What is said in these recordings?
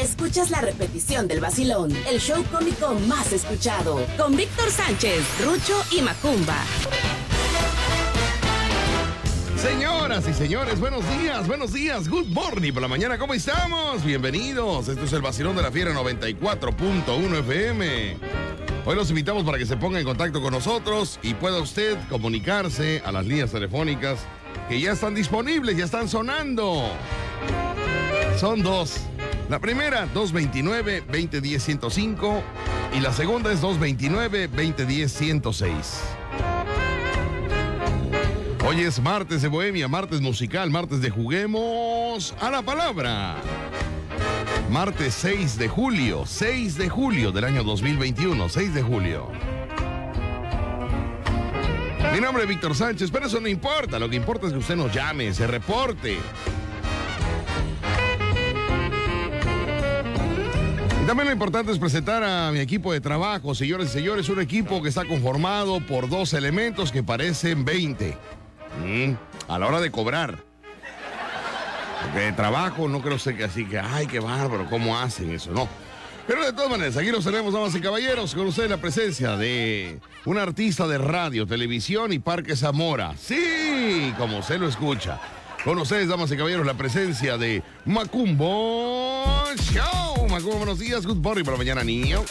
escuchas la repetición del vacilón, el show cómico más escuchado, con Víctor Sánchez, Rucho y Macumba. Señoras y señores, buenos días, buenos días, good morning por la mañana, ¿cómo estamos? Bienvenidos, esto es el vacilón de la fiera 94.1 FM. Hoy los invitamos para que se ponga en contacto con nosotros y pueda usted comunicarse a las líneas telefónicas que ya están disponibles, ya están sonando. Son dos. La primera, 229-2010-105 y la segunda es 229-2010-106. Hoy es martes de Bohemia, martes musical, martes de Juguemos a la Palabra. Martes 6 de julio, 6 de julio del año 2021, 6 de julio. Mi nombre es Víctor Sánchez, pero eso no importa. Lo que importa es que usted nos llame, se reporte. También lo importante es presentar a mi equipo de trabajo, señores y señores, un equipo que está conformado por dos elementos que parecen 20. Mm, a la hora de cobrar. Porque de trabajo no creo que así que, ay, qué bárbaro, ¿cómo hacen eso? No. Pero de todas maneras, aquí los tenemos, damas y caballeros, con ustedes la presencia de un artista de radio, televisión y Parque Zamora. Sí, como se lo escucha. Con ustedes, damas y caballeros, la presencia de Macumbo Show. Macumbo, buenos días, good morning para mañana, niño.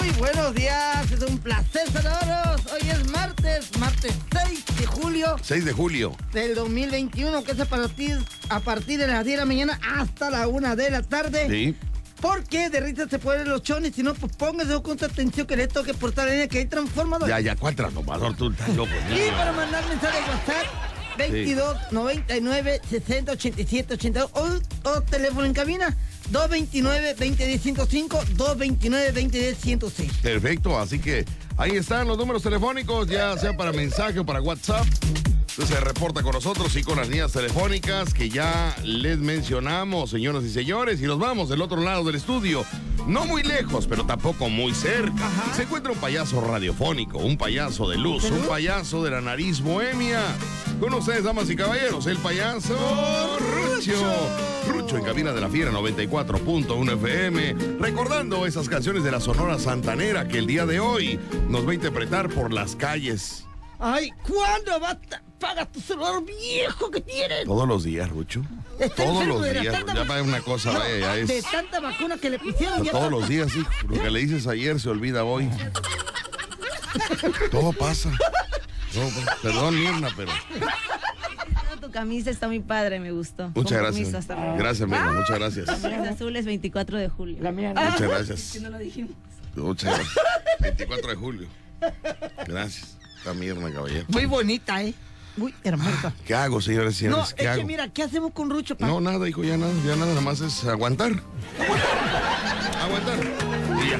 Muy buenos días, es un placer saludarlos. Hoy es martes, martes 6 de julio 6 de julio. del 2021, que es a partir, a partir de las 10 de la mañana hasta la 1 de la tarde. Sí. Porque de risa se ponen los chones, si no, pues póngase con atención que le toque por esta línea que hay transformador. Ya, ya, ¿cuál transformador? Tú estás loco. Y para mandar mensaje de WhatsApp, 22 99 60 87 82 o, o teléfono en cabina, 229 2010 105, 229 2010 106. Perfecto, así que ahí están los números telefónicos, ya sea para mensaje o para WhatsApp. Se reporta con nosotros y con las líneas telefónicas que ya les mencionamos, señoras y señores, y nos vamos del otro lado del estudio. No muy lejos, pero tampoco muy cerca. Se encuentra un payaso radiofónico, un payaso de luz, un payaso de la nariz bohemia. Con ustedes, damas y caballeros, el payaso Rucho. Rucho en cabina de la fiera 94.1 FM, recordando esas canciones de la Sonora Santanera que el día de hoy nos va a interpretar por las calles. Ay, ¿cuándo va a ta- paga tu celular viejo que tienes? Todos los días, Rucho. Está Todos los de la días. tanta- Ya para una cosa, No, vaya, ya De es. tanta vacuna que le pusieron ya Todos está- los días, sí. Lo que le dices ayer se olvida hoy. Todo pasa. Todo pasa. Perdón, Mirna, pero. Tu camisa está muy padre, me gustó. Muchas Con gracias. hasta. Gracias, Mirna, muchas gracias. Las azules 24 de julio. La mía Muchas gracias. No lo dijimos. Muchas gracias. 24 de julio. Gracias. Mirna, caballero. Muy bonita, ¿eh? Muy hermosa. ¿Qué hago, señores y No, es ¿Qué que hago? mira, ¿qué hacemos con Rucho? pa? No, nada, hijo, ya nada, ya nada, nada más es aguantar. Aguantar. Y ya.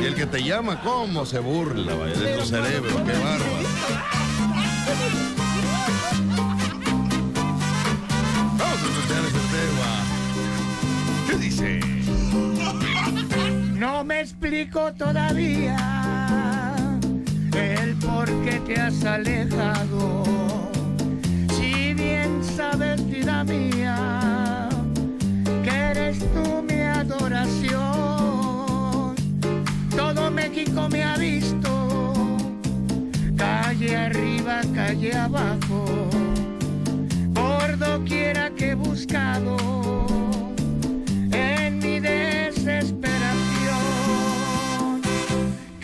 Y el que te llama, ¿cómo se burla, vaya, de tu cerebro? Qué bárbaro. Vamos a escuchar ese tema. ¿Qué dice? No me explico todavía el por qué te has alejado. Si bien sabes, vida mía, que eres tú mi adoración. Todo México me ha visto, calle arriba, calle abajo, por doquiera que he buscado en mi desesperación.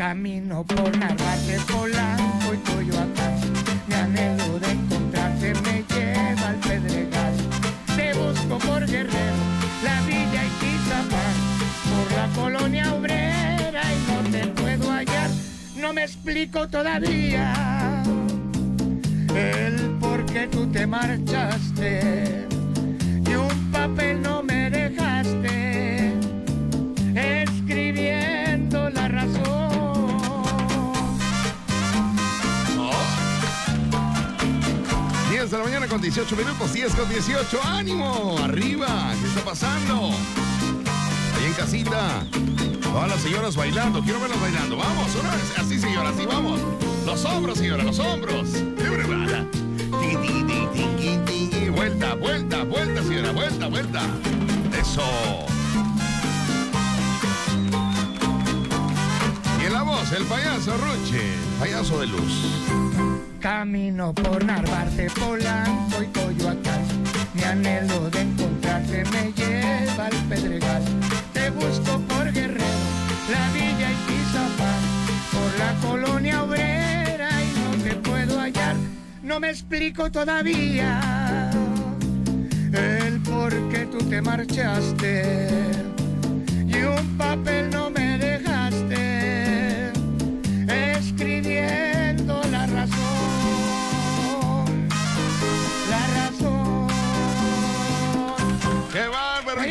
Camino por Narvarte, Polanco y Coyoacán. Mi anhelo de encontrarte me lleva al Pedregal. Te busco por Guerrero, la Villa y Tizapán. Por la colonia obrera y no te puedo hallar. No me explico todavía el por qué tú te marchaste con 18 minutos, 10 con 18. ¡Ánimo! ¡Arriba! ¿Qué está pasando? Ahí en casita. Todas las señoras bailando. Quiero verlas bailando. Vamos, una vez. Así, señora, así vamos. Los hombros, señora, los hombros. Vuelta, vuelta, vuelta, señora. Vuelta, vuelta. Eso. Y en la voz, el payaso Ruche, payaso de luz. Camino por Narvarte, Polanco y Coyoacán. Mi anhelo de encontrarte me lleva al Pedregal. Te busco por Guerrero, la Villa y Tizapán. Por la colonia obrera y no te puedo hallar. No me explico todavía el por qué tú te marchaste. Y un papel no me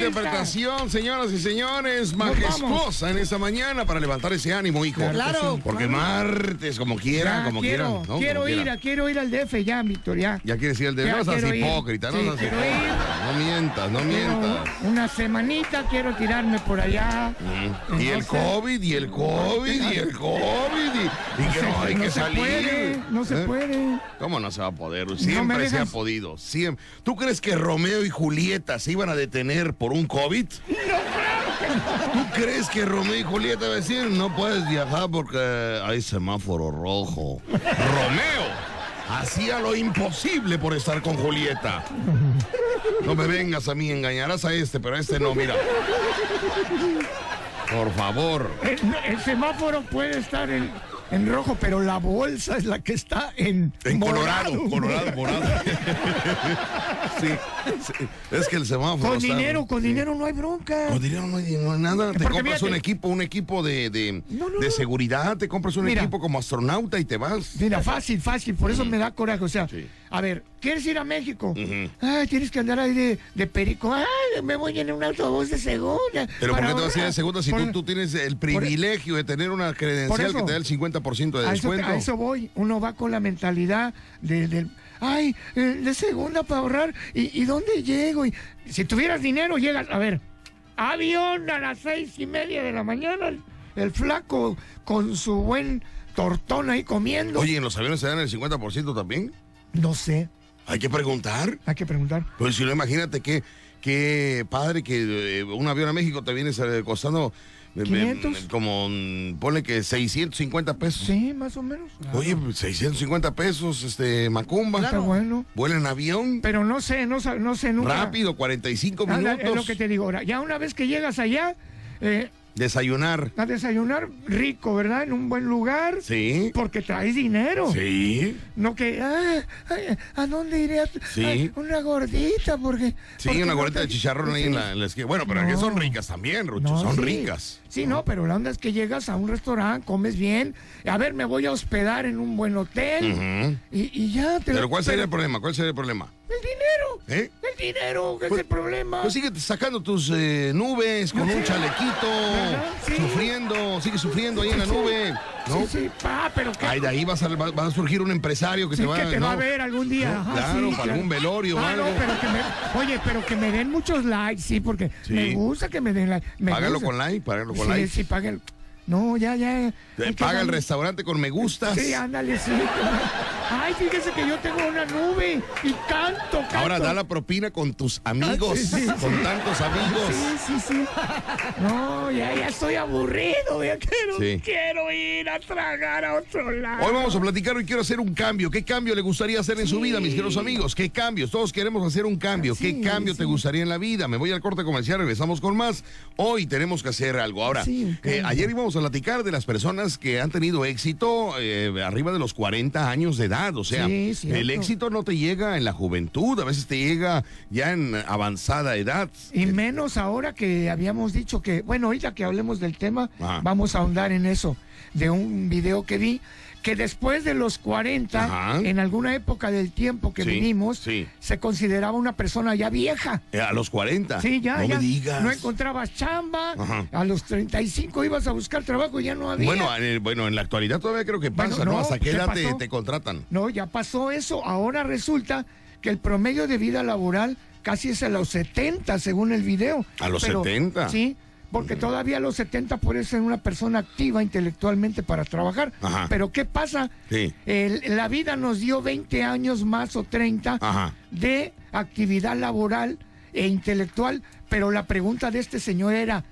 interpretación, señoras y señores! Majestuosa en esta mañana para levantar ese ánimo, hijo. Claro. Porque martes, como quiera, Ya, como quiero, quiera. ¿no? quiero Como ir, quiera. quiero ir al DF ya, Víctor, ya. Quieres ir al Ya no seas quiero hipócrita, no seas quiero hipócrita. No mientas, no Quiero mientas. una semanita quiero tirarme por allá. Mm. Y el COVID, y el COVID, y el COVID, y, y que no hay que se salir. puede, no se ¿Eh? puede. ¿Cómo no se va a poder? Siempre se ha podido. Siempre. ¿Tú crees que Romeo y Julieta se iban a detener por un COVID? ¿Tú crees que Romeo y Julieta va decir no puedes viajar porque hay semáforo rojo? Romeo hacía lo imposible por estar con Julieta. No me vengas a mí, engañarás a este, pero a este no, mira. Por favor. El, el semáforo puede estar en, en rojo, pero la bolsa es la que está en, En Colorado. Colorado, morado. sí, sí, es que el semáforo. Con está- dinero, con sí. dinero no hay bronca. Con dinero no hay, no hay nada. Te compras un equipo, un equipo de, de, No, no, de no. seguridad, te compras un Mira. equipo como astronauta y te vas. Mira, fácil, fácil, por eso me da coraje. O sea, Sí. A ver, ¿quieres ir a México? Ay, tienes que andar ahí de, de perico. Ay, me voy en un autobús de segunda. Pero ¿por qué te vas a ir de segunda si Por- tú, tú tienes el privilegio de tener una credencial eso. que te da el 50% de a eso, descuento? a eso voy. Uno va con la mentalidad de, del, ay, eh, de segunda para ahorrar. ¿Y, y dónde llego? Y, si tuvieras dinero, llegas, a ver, avión a las seis y media de la mañana, el, el flaco con su buen tortón ahí comiendo. Oye, ¿en los aviones se dan el 50% también? No sé, Hay que preguntar. hay que preguntar. Pues si no, imagínate que, qué padre que eh, un avión a México te viene eh, costando eh, eh, 500. como, mm, ponle que 650 pesos. Sí, más o menos. Oye, pues, 650 pesos, este, Macumba. Está bueno. Vuela en avión. Pero no sé, no, no sé nunca. Rápido, 45 Anda, minutos. es lo que te digo ahora. Ya una vez que llegas allá, eh, Desayunar. a desayunar rico, ¿verdad? En un buen lugar. Sí. Porque traes dinero. Sí. No que, ah, ay, ¿a dónde iré? a- Sí. una gordita, porque... Sí, porque una no gorrita te- de chicharrón ahí en la, en la esquina. Bueno, pero No. que son ricas también, Rucho. No, son sí. ricas. Sí, no, pero la onda es que llegas a un restaurante, comes bien. A ver, me voy a hospedar en un buen hotel. Ujú. y, y ya te Pero ¿cuál sería el pero- problema? ¿Cuál sería el problema? El dinero. ¿Eh? El dinero, que Pues- es el problema. Pues sigue sacando tus eh, nubes con un chalequito. Sí. sufriendo, sigue sufriendo ahí en la nube, ¿no? Sí, sí, pa, pero que... Ay, de ahí a- va, va a surgir un empresario que Sí, te va, que te ¿no? va a ver algún día. Ajá, claro, sí, para algún velorio o Ah, algo. no, pero que me, oye, pero que me den muchos likes, sí, porque Sí. me gusta que me den like. me Págalo gusta. con like, págalo con sí, like. Sí, págalo. No, ya, ya. Paga el restaurante con me gustas. Sí, ándale, sí. Ay, fíjese que yo tengo una nube y canto, canto. Ahora da la propina con tus amigos, Sí, sí, con tantos amigos. Sí, sí, sí. No, ya, ya estoy aburrido. Ya quiero, quiero ir a tragar a otro lado. Hoy vamos a platicar, hoy quiero hacer un cambio. ¿Qué cambio le gustaría hacer en su vida, mis queridos amigos? ¿Qué cambios? Todos queremos hacer un cambio. ¿Qué cambio te gustaría en la vida? Me voy al corte comercial, regresamos con más. Hoy tenemos que hacer algo. Ahora, eh, ayer íbamos a platicar de las personas que han tenido éxito eh, arriba de los 40 años de edad. O sea, Sí, el éxito no te llega en la juventud, a veces te llega ya en avanzada edad. Y menos ahora que habíamos dicho que, bueno, ahorita que hablemos del tema, Ajá. vamos a ahondar en eso, de un video que vi, que después de los 40, Ajá. en alguna época del tiempo que Sí, vivimos, sí. se consideraba una persona ya vieja. Eh, a los 40. Sí, ya, no ya. me digas. No encontrabas chamba, Ajá. a los 35 ibas a buscar trabajo y ya no había. Bueno, en, el- bueno, en la actualidad todavía creo que pasa, ¿no? no, ¿Hasta qué ¿qué edad te, contratan? No, ya pasó eso. Ahora resulta que el promedio de vida laboral casi es a los 70, según el video. ¿A los 70? Sí, porque todavía a los 70 puedes ser una persona activa intelectualmente para trabajar. Ajá. Pero ¿qué pasa? Sí. El- la vida nos dio 20 años más o 30 Ajá. de actividad laboral e intelectual, pero la pregunta de este señor era,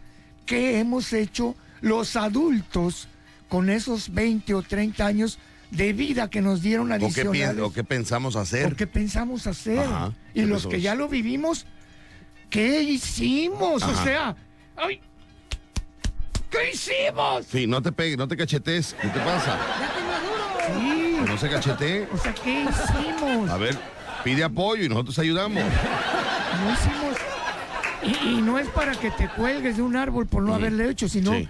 ¿qué hemos hecho los adultos con esos 20 o 30 años de vida que nos dieron ¿O qué, adicionales? pi- o qué pensamos hacer? ¿O qué pensamos hacer? Ajá, y ¿qué los que pensamos? ya lo vivimos, ¿qué hicimos? O sea, ¡ay! ¿Qué hicimos? Sí, no te pegues, no te cachetes. ¿Qué te pasa? Ya te maduro. Sí, Que no se cachete. o sea, ¿qué hicimos? A ver, pide apoyo y nosotros ayudamos. No hicimos. Y, y no es para que te cuelgues de un árbol por no haberle hecho, sino Sí.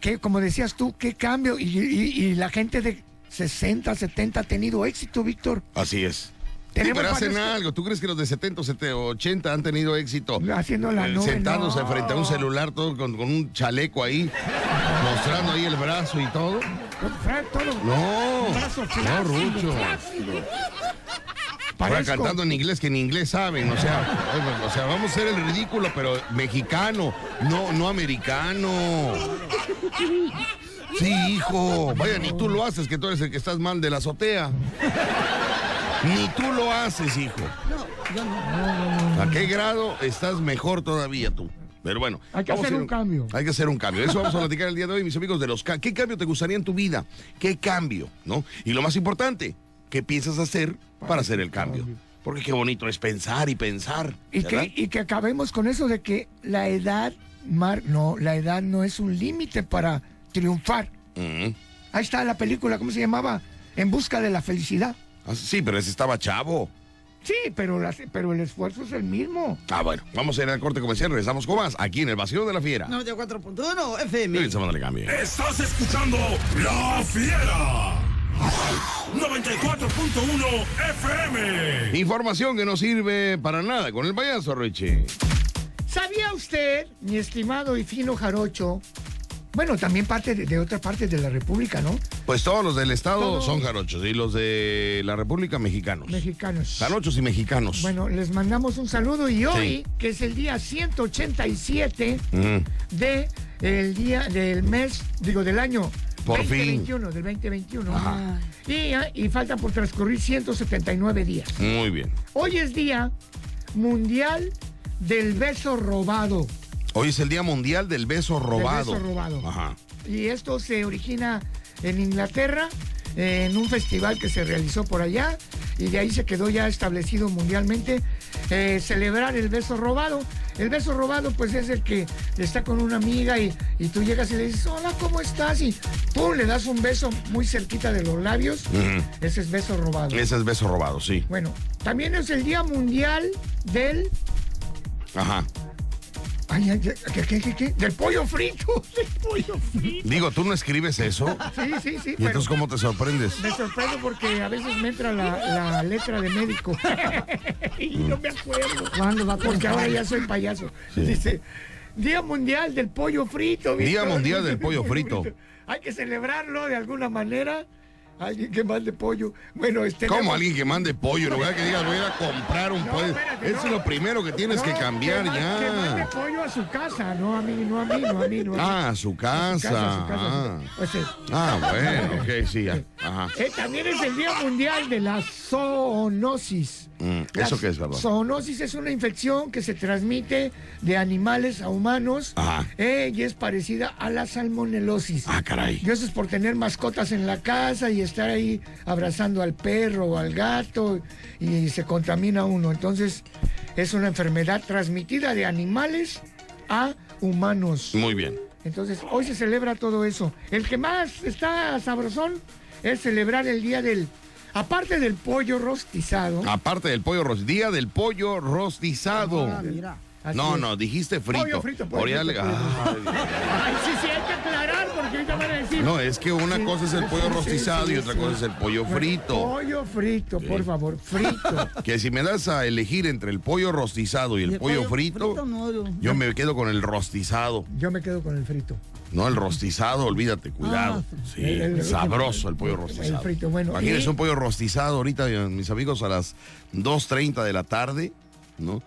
que, como decías tú, qué cambio. Y, y- y la gente de 60, 70 ha tenido éxito, Víctor. Así es. Sí, pero hacen algo. ¿Tú crees que los de 70, 70, 80 han tenido éxito? Haciendo la Eh, nube, Sentándose no. frente a un celular todo con, con un chaleco ahí, mostrando ahí el brazo y todo. No, no, Rucho. Ahora cantando en inglés que en inglés saben, o sea, o sea, vamos a hacer el ridículo, pero mexicano, no, no americano. Sí, hijo, vaya, ni tú lo haces, que tú eres el que estás mal de la azotea. Ni tú lo haces, hijo. No, yo no. ¿A qué grado estás mejor todavía tú? Pero bueno. Hay que hacer un cambio. Hay que hacer un cambio. Eso vamos a platicar el día de hoy, mis amigos de los ¿Qué cambio te gustaría en tu vida? ¿Qué cambio? ¿No? Y lo más importante, ¿qué piensas hacer para hacer el cambio? Porque qué bonito es pensar y pensar. Y que, y que acabemos con eso de que la edad, Mar, no, la edad no es un límite para triunfar. Ahí está la película, ¿cómo se llamaba? En busca de la felicidad. Ah, Sí, pero ese estaba chavo. Sí, pero, las- pero el esfuerzo es el mismo. Ah, bueno, vamos a ir al corte comercial, regresamos con más aquí en el vacío de la fiera. 94.1 FM. Dale cambio. Estás escuchando La Fiera. 94.1 FM. Información que no sirve para nada con el payaso, Richie. ¿Sabía usted, mi estimado y fino jarocho? Bueno, también parte de, de otra parte de la República, ¿no? Pues todos los del estado son jarochos y los de la República mexicanos. Mexicanos. Jarochos y mexicanos. Bueno, les mandamos un saludo y hoy, que es el día 187 Mm. de el día del mes, digo, del año Por fin. 2021, del 2021. Ajá. Y, y faltan por transcurrir 179 días. Muy bien. Hoy es día mundial del beso robado. Hoy es el Día Mundial del Beso Robado. beso robado. Ajá. Y esto se origina en Inglaterra, en un festival que se realizó por allá, y de ahí se quedó ya establecido mundialmente eh, celebrar el beso robado. El beso robado, pues es el que está con una amiga y, y tú llegas y le dices, hola, ¿cómo estás? Y pum, le das un beso muy cerquita de los labios. Ujú. Ese es beso robado. Ese es beso robado, sí. Bueno, también es el Día Mundial del. Ajá. Ay, ay, ¿qué, qué, qué, qué? Del pollo frito. Del pollo frito. Digo, ¿tú no escribes eso? Sí, sí, sí. ¿Y pero- entonces cómo te sorprendes? Me sorprendo porque a veces me entra la, la letra de médico. y no me acuerdo. ¿Cuándo va a Porque ahora ya soy payaso. Dice, Día Mundial del Pollo Frito. Día. Mundial del Pollo Frito. Hay que celebrarlo de alguna manera. Alguien que mande pollo. Bueno, este. ¿Cómo alguien que mande pollo? En lugar que digas, voy a ir a comprar un No, pollo. espérate, Eso es lo primero que tienes que cambiar que ma- Que mande ya. pollo a su casa, no a mí, no a mí, no a mí. No a mí. Ah, a su A su casa. casa, a su casa. Ah. O sea, Ah, bueno, ok, sí, ya. Ajá. Eh, también es el Día Mundial de la Zoonosis. Mm, La ¿Eso qué es, perdón? Zoonosis es una infección que se transmite de animales a humanos Ajá. eh, y es parecida a la salmonelosis. Ah, caray. Y eso es por tener mascotas en la casa y estar ahí abrazando al perro o al gato y se contamina uno. Entonces es una enfermedad transmitida de animales a humanos. Muy bien. Entonces, hoy se celebra todo eso. El que más está sabrosón es celebrar el día del. Aparte del pollo rostizado. Aparte del pollo rostizado. Día del pollo rostizado. Ah, mira. Así No, es. no, dijiste frito. Pollo frito, pollo Ahora ya frito, pollo Ay, sí, sí, hay que aclarar porque ahorita van a decir. No, es que una Sí, cosa es el pollo sí, rostizado sí, y otra sí. cosa es el pollo frito. Pollo frito, por favor, frito. Que si me das a elegir entre el pollo rostizado y el, ¿Y el pollo, pollo frito, frito? No, yo- yo me quedo con el rostizado. Yo me quedo con el frito. No, el rostizado, olvídate, cuidado. sí, El- el- sabroso el pollo el rostizado. frito, bueno, Imagínense y- un pollo rostizado ahorita, mis amigos, a las 2.30 de la tarde, ¿no?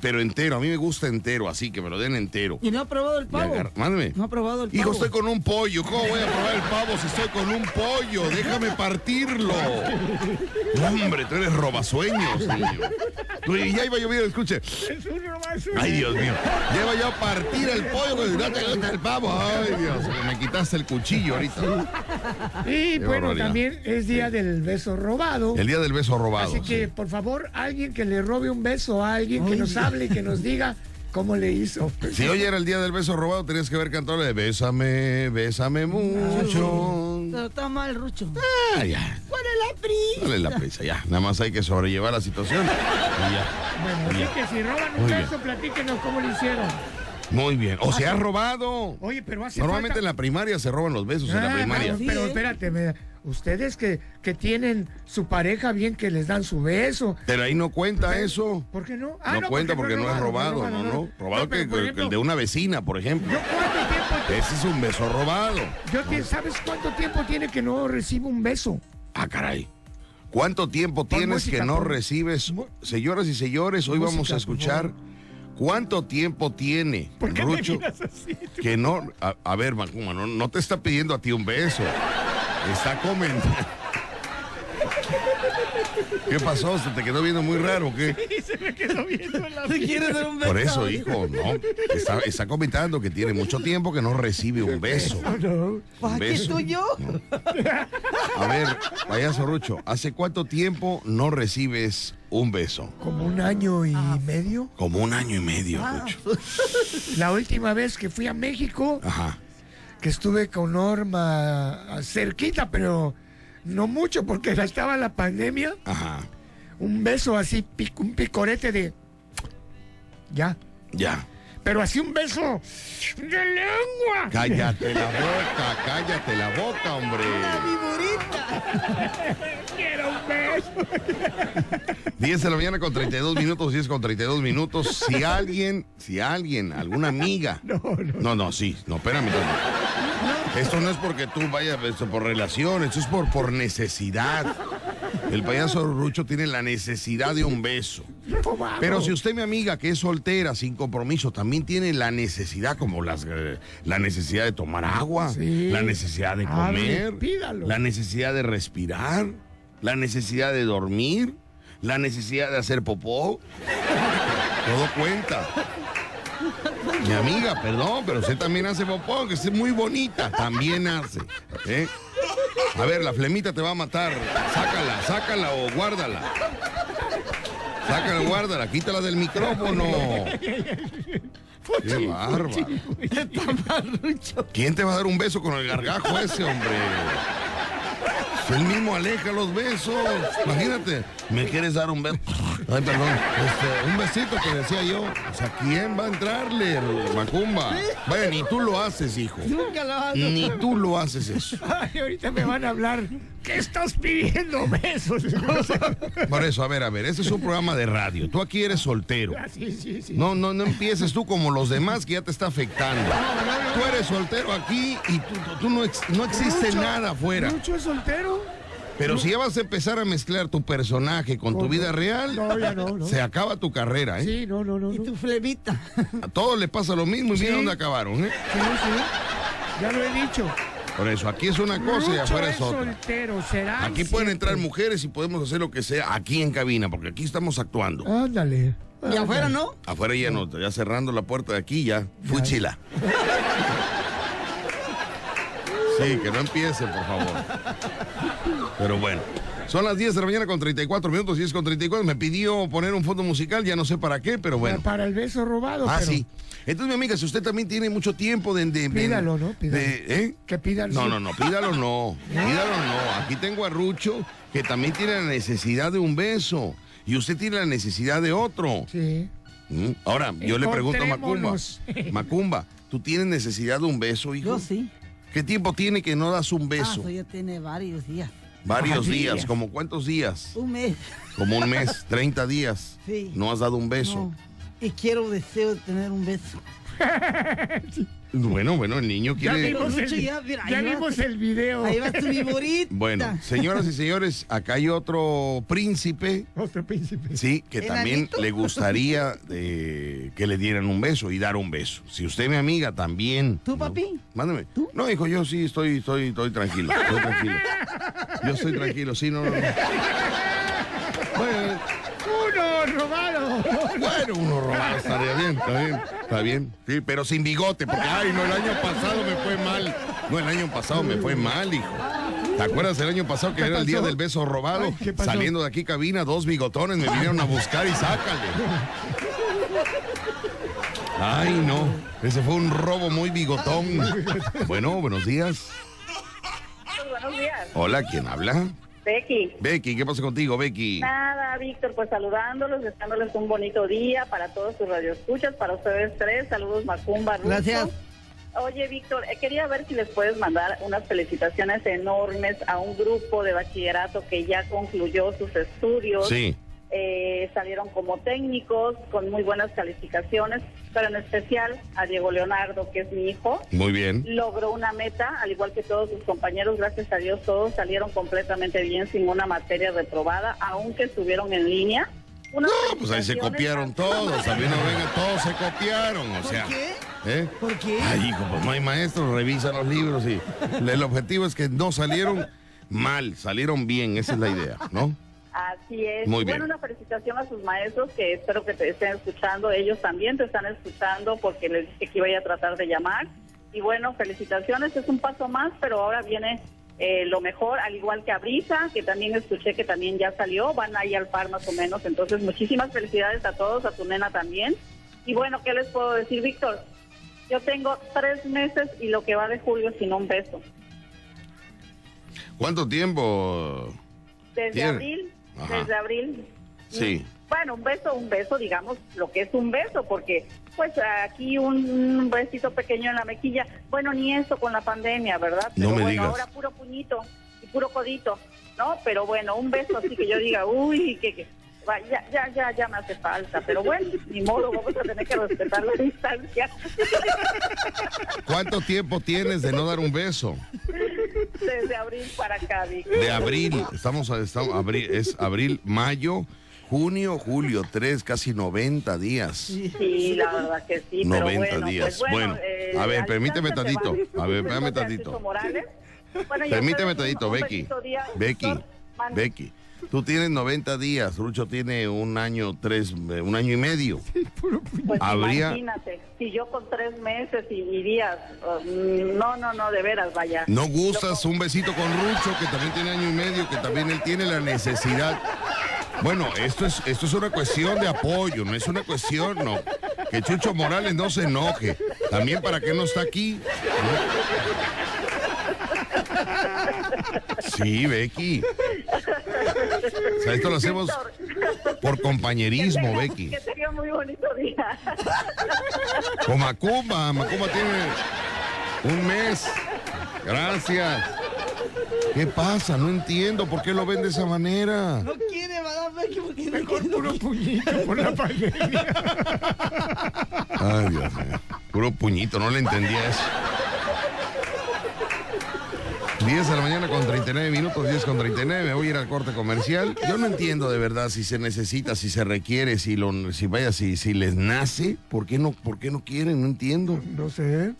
Pero entero, a mí me gusta entero, así que me lo den entero. ¿Y no ha probado el pavo? agar- Mándame. No ha probado el pavo. Hijo, estoy con un pollo. ¿Cómo voy a probar el pavo si estoy con un pollo? Déjame partirlo. Hombre, tú eres robasueños, niño. Y ya iba yo, mira, escuche. Es un Ay, Dios mío. Ya iba yo a partir el pollo, pues, no te gusta el pavo. Ay, Dios, me quitaste el cuchillo ahorita. Y bueno, barbaridad. también es día del beso robado. El día del beso robado. Así que, sí. por favor, alguien que le robe un beso a alguien que nos hable y que nos diga cómo le hizo. Si hoy era el día del beso robado, tenías que haber cantado la de Bésame, bésame mucho. Pero está mal, Rucho. Ah, ya. ¿Cuál es la prisa? Dale la prisa, ya. Nada más hay que sobrellevar la situación. Y ya. Bueno, así Ya. que si roban un Muy bien. beso, platíquenos cómo lo hicieron. Muy bien. O se ha robado. Oye, pero hace Normalmente en la primaria se roban los besos en la Ah, primaria. Pero, espérate, mira, ustedes que, que tienen su pareja bien que les dan su beso. Pero ahí no cuenta eso. ¿Por qué no? no, cuenta porque, no es robado, no, no. Robado que, el de una vecina, por ejemplo. ¿Yo cuánto tiempo, Ese es un beso robado. yo ¿Sabes cuánto tiempo tiene que no recibo un beso? Ah, caray. ¿Cuánto tiempo Pon tienes música, que no recibes? Señoras y señores, hoy Música, vamos a escuchar cuánto tiempo tiene ¿Por qué me miras así? que no... A, a ver, Macuma, no, no te está pidiendo a ti un beso. Está comentando. ¿Qué pasó? ¿Se te quedó viendo muy raro o qué? Y se me quedó viendo en la ¿Te quieres dar un beso? Por eso, hijo, no. Está, está comentando que tiene mucho tiempo que no recibe un beso. No, beso. estoy yo. A ver, payaso Rucho, ¿hace cuánto tiempo no recibes un beso? como un año y Ah. medio. Como un año y medio, Rucho. La última vez que fui a México, Ajá. Que estuve con Norma cerquita, pero no mucho porque estaba la pandemia. Ajá. Un beso así, un picorete de... Ya. Ya. Pero así un beso de lengua. Cállate la boca, cállate la boca, hombre. Quiero un beso. 10 de la mañana con 32 minutos, 10 con 32 minutos. Si alguien, si alguien, alguna amiga. No, no. No, no, sí, no, espérame. Esto no es porque tú vayas esto por relación, esto es por, por necesidad. El payaso Rucho tiene la necesidad de un beso. Pero si usted, mi amiga, que es soltera, sin compromiso, también tiene la necesidad, como las, eh, la necesidad de tomar agua, Sí. la necesidad de comer, la necesidad de respirar, la necesidad de dormir, la necesidad de hacer popó, todo cuenta. Mi amiga, perdón, pero usted también hace popó, que es muy bonita, también hace. ¿eh? A ver, la flemita te va a matar. Sácala, sácala o guárdala. Sácala, guárdala, quítala del micrófono. Qué bárbaro. ¿Quién te va a dar un beso con el gargajo ese, hombre? Él mismo aleja los besos. Imagínate, ¿me quieres dar un beso? Ay, perdón. Este, un besito que decía yo. O sea, ¿quién va a entrarle, Macumba? Vaya, ni tú lo haces, hijo. Nunca lo hago. Ni tú lo haces eso. Ay, ahorita me van a hablar. ¿Qué estás pidiendo besos? Por eso, a ver, a ver, este es un programa de radio. Tú aquí eres soltero. Ah, sí, sí, sí. No, no, no empieces tú como los demás que ya te está afectando. Tú eres soltero aquí y tú, no, ex- no existe nada afuera. ¿Rucho es soltero? Pero si ya vas a empezar a mezclar tu personaje con tu No, vida no. real, No, ya no, no. se acaba tu carrera, ¿eh? Sí, no, no, no. Y no. tu flemita. A todos le pasa lo mismo y mira dónde acabaron, ¿eh? Sí, sí. Ya lo he dicho. Por eso, aquí es una cosa y afuera es es otra. soltero, será. Aquí pueden siempre. entrar mujeres y podemos hacer lo que sea aquí en cabina, porque aquí estamos actuando. Ándale. Y afuera no. Afuera ya no, ya cerrando la puerta de aquí ya. Fuchila. Sí, que no empiece, por favor. Pero bueno. Son las 10 de la mañana con 34 minutos, 10 con 34. Me pidió poner un fondo musical, ya no sé para qué, pero bueno. Para el beso robado. Ah, pero sí. Entonces, mi amiga, si usted también tiene mucho tiempo de... de- Pídalo, ¿no? Pídalo. de- ¿eh? Que pidan. No, no, no, pídalo no. Pídalo no. Aquí tengo a Rucho, que también tiene la necesidad de un beso. Y usted tiene la necesidad de otro. Sí. Mm, Ahora, yo le pregunto a Macumba. Macumba, ¿tú tienes necesidad de un beso, hijo? Yo sí. ¿Qué tiempo tiene que no das un Ah, beso? eso ya tiene varios días. Varios días. días. ¿Como cuántos días? Un mes. Como un mes, 30 días. Sí. No has dado un beso. No. Y quiero deseo de tener un beso. Bueno, bueno, el niño Ya quiere... vimos, Lucho, el, ya, mira, ya vimos tu- el video. Ahí va tu viborita. Bueno, señoras y señores, acá hay otro príncipe, Otro príncipe. sí, que también le gustaría eh, que le dieran un beso y dar un beso. Si usted, mi amiga, también. ¿Tú, ¿no? papi? Mándame. No, hijo, yo sí estoy, estoy, estoy tranquilo, estoy tranquilo. Yo estoy tranquilo, sí, no, no. no. Bueno, Uno robado. Bueno, uno robado estaría bien, está bien, está bien. Sí, pero sin bigote, porque, ay, no, el año pasado me fue mal. No, el año pasado me fue mal, hijo. ¿Te acuerdas el año pasado que ¿Qué era el día del beso robado? Ay, ¿qué pasó? Saliendo de aquí cabina, dos bigotones me vinieron a buscar y sácale. Ay, no. Ese fue un robo muy bigotón. Bueno, buenos días. Buenos días, Hola, ¿quién habla? Becky. Becky, ¿qué pasa contigo, Becky? Nada, Víctor, pues saludándolos, deseándoles un bonito día para todos sus radioescuchas, para ustedes tres. Saludos, Macumba, Russo. Gracias. Oye, Víctor, eh, quería ver si les puedes mandar unas felicitaciones enormes a un grupo de bachillerato que ya concluyó sus estudios. Sí. Eh, salieron como técnicos con muy buenas calificaciones, pero en especial a Diego Leonardo, que es mi hijo. Muy bien. logró una meta, al igual que todos sus compañeros, gracias a Dios todos salieron completamente bien sin una materia reprobada, aunque estuvieron en línea. Unas No, pues ahí se copiaron todos, a mí no venga, todos se copiaron, o sea. qué? ¿eh? ¿Por qué? Ay, hijo, pues no hay maestros, revisa los libros y el objetivo es que no salieron mal, salieron bien, esa es la idea, ¿no? Así es. Muy Y bien. Bueno, una felicitación a sus maestros que espero que te estén escuchando. Ellos también te están escuchando porque les dije que iba a tratar de llamar. Y bueno, felicitaciones, es un paso más, pero ahora viene eh, lo mejor, al igual que a Brisa, que también escuché que también ya salió, van ahí al par más o menos. Entonces, muchísimas felicidades a todos, a tu nena también. Y bueno, ¿qué les puedo decir, Víctor? Yo tengo tres meses y lo que va de julio sin un beso. ¿Cuánto tiempo? Desde abril, Ajá. desde abril. Sí. Bueno, un beso, un beso, digamos, lo que es un beso, porque pues aquí un besito pequeño en la mejilla, bueno, ni eso con la pandemia, ¿verdad? No Pero me bueno, digas. ahora puro puñito y puro codito, ¿no? Pero bueno, un beso así que yo diga, uy, que, que ya, ya, ya, ya me hace falta, pero bueno, ni modo, vamos a tener que respetar la distancia. ¿Cuánto tiempo tienes de no dar un beso? Desde abril para acá. De abril, estamos, estamos abril, es abril, mayo, junio, julio, tres, casi 90 días. Sí, la verdad que sí. pero 90 bueno, días. Pues Bueno, eh, a ver, permíteme tantito. A ver, de tantito. Bueno, Permíteme tantito, Becky. día, Becky. Becky. Tú tienes 90 días, Rucho tiene un año, tres, eh, un año y medio. Pues habría- imagínate, si yo con tres meses y, y días, uh, no, no, no, de veras, vaya. ¿No gustas un besito con Rucho, que también tiene año y medio, que también él tiene la necesidad? Bueno, esto es, esto es una cuestión de apoyo, no es una cuestión, no. Que Chucho Morales no se enoje. También para que no está aquí. Sí, Becky. O sea, esto lo hacemos por que compañerismo, tenga- Becky. Que tenga muy bonito día. Con Macumba, Macumba tiene un mes. Gracias. ¿Qué pasa? No entiendo por qué lo ven de esa manera. No quiere, Madame Becky, porque no Mejor quiere. puro puñito por la pandemia. Ay, Dios mío. Puro puñito, no le entendía eso. 10 de la mañana con 39 minutos, 10 con 39, me voy a ir al corte comercial. Yo no entiendo de verdad si se necesita, si se requiere, si lo, si vaya, si, si les nace, ¿por qué no, por qué no quieren? No entiendo. No sé.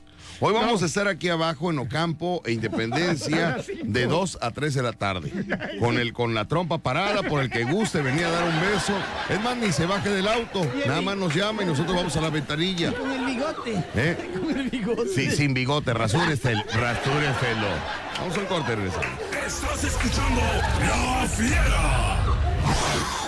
Hoy vamos a estar aquí abajo en Ocampo e Independencia de 2 a 3 de la tarde. Con el con la trompa parada, por el que guste venir a dar un beso. Es más, ni se baje del auto. Nada más nos llama y nosotros vamos a la ventanilla. Con el bigote. ¿Eh? Con el bigote. Sí, sin bigote, rasúreselo. Rasúreselo. Vamos al corte, regresamos. Estás escuchando La Fiera.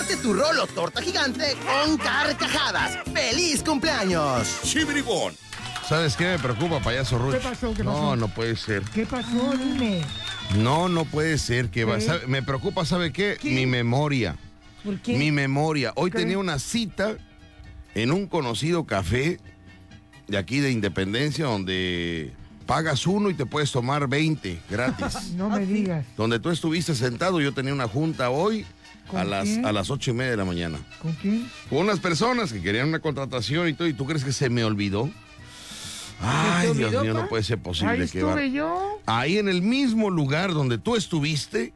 Parte tu rolo torta gigante con carcajadas. ¡Feliz cumpleaños! ¡Chibribón! ¿Sabes qué me preocupa, payaso Ruch? ¿Qué pasó? ¿Qué No, pasó? no puede ser. ¿Qué pasó? Dime. No, no puede ser que va. Me preocupa, ¿sabe qué? ¿Qué? Mi memoria. ¿Por qué? Mi memoria. Hoy ¿Qué? tenía una cita en un conocido café de aquí de Independencia donde pagas uno y te puedes tomar 20 gratis. No me digas. donde tú estuviste sentado, yo tenía una junta hoy a las, quién? a las ocho y media de la mañana. ¿Con quién? Con unas personas que querían una contratación y todo, y tú crees que se me olvidó. Ay, Dios mío, pa? no puede ser posible. Ahí qué bar- estuve yo. Ahí en el mismo lugar donde tú estuviste,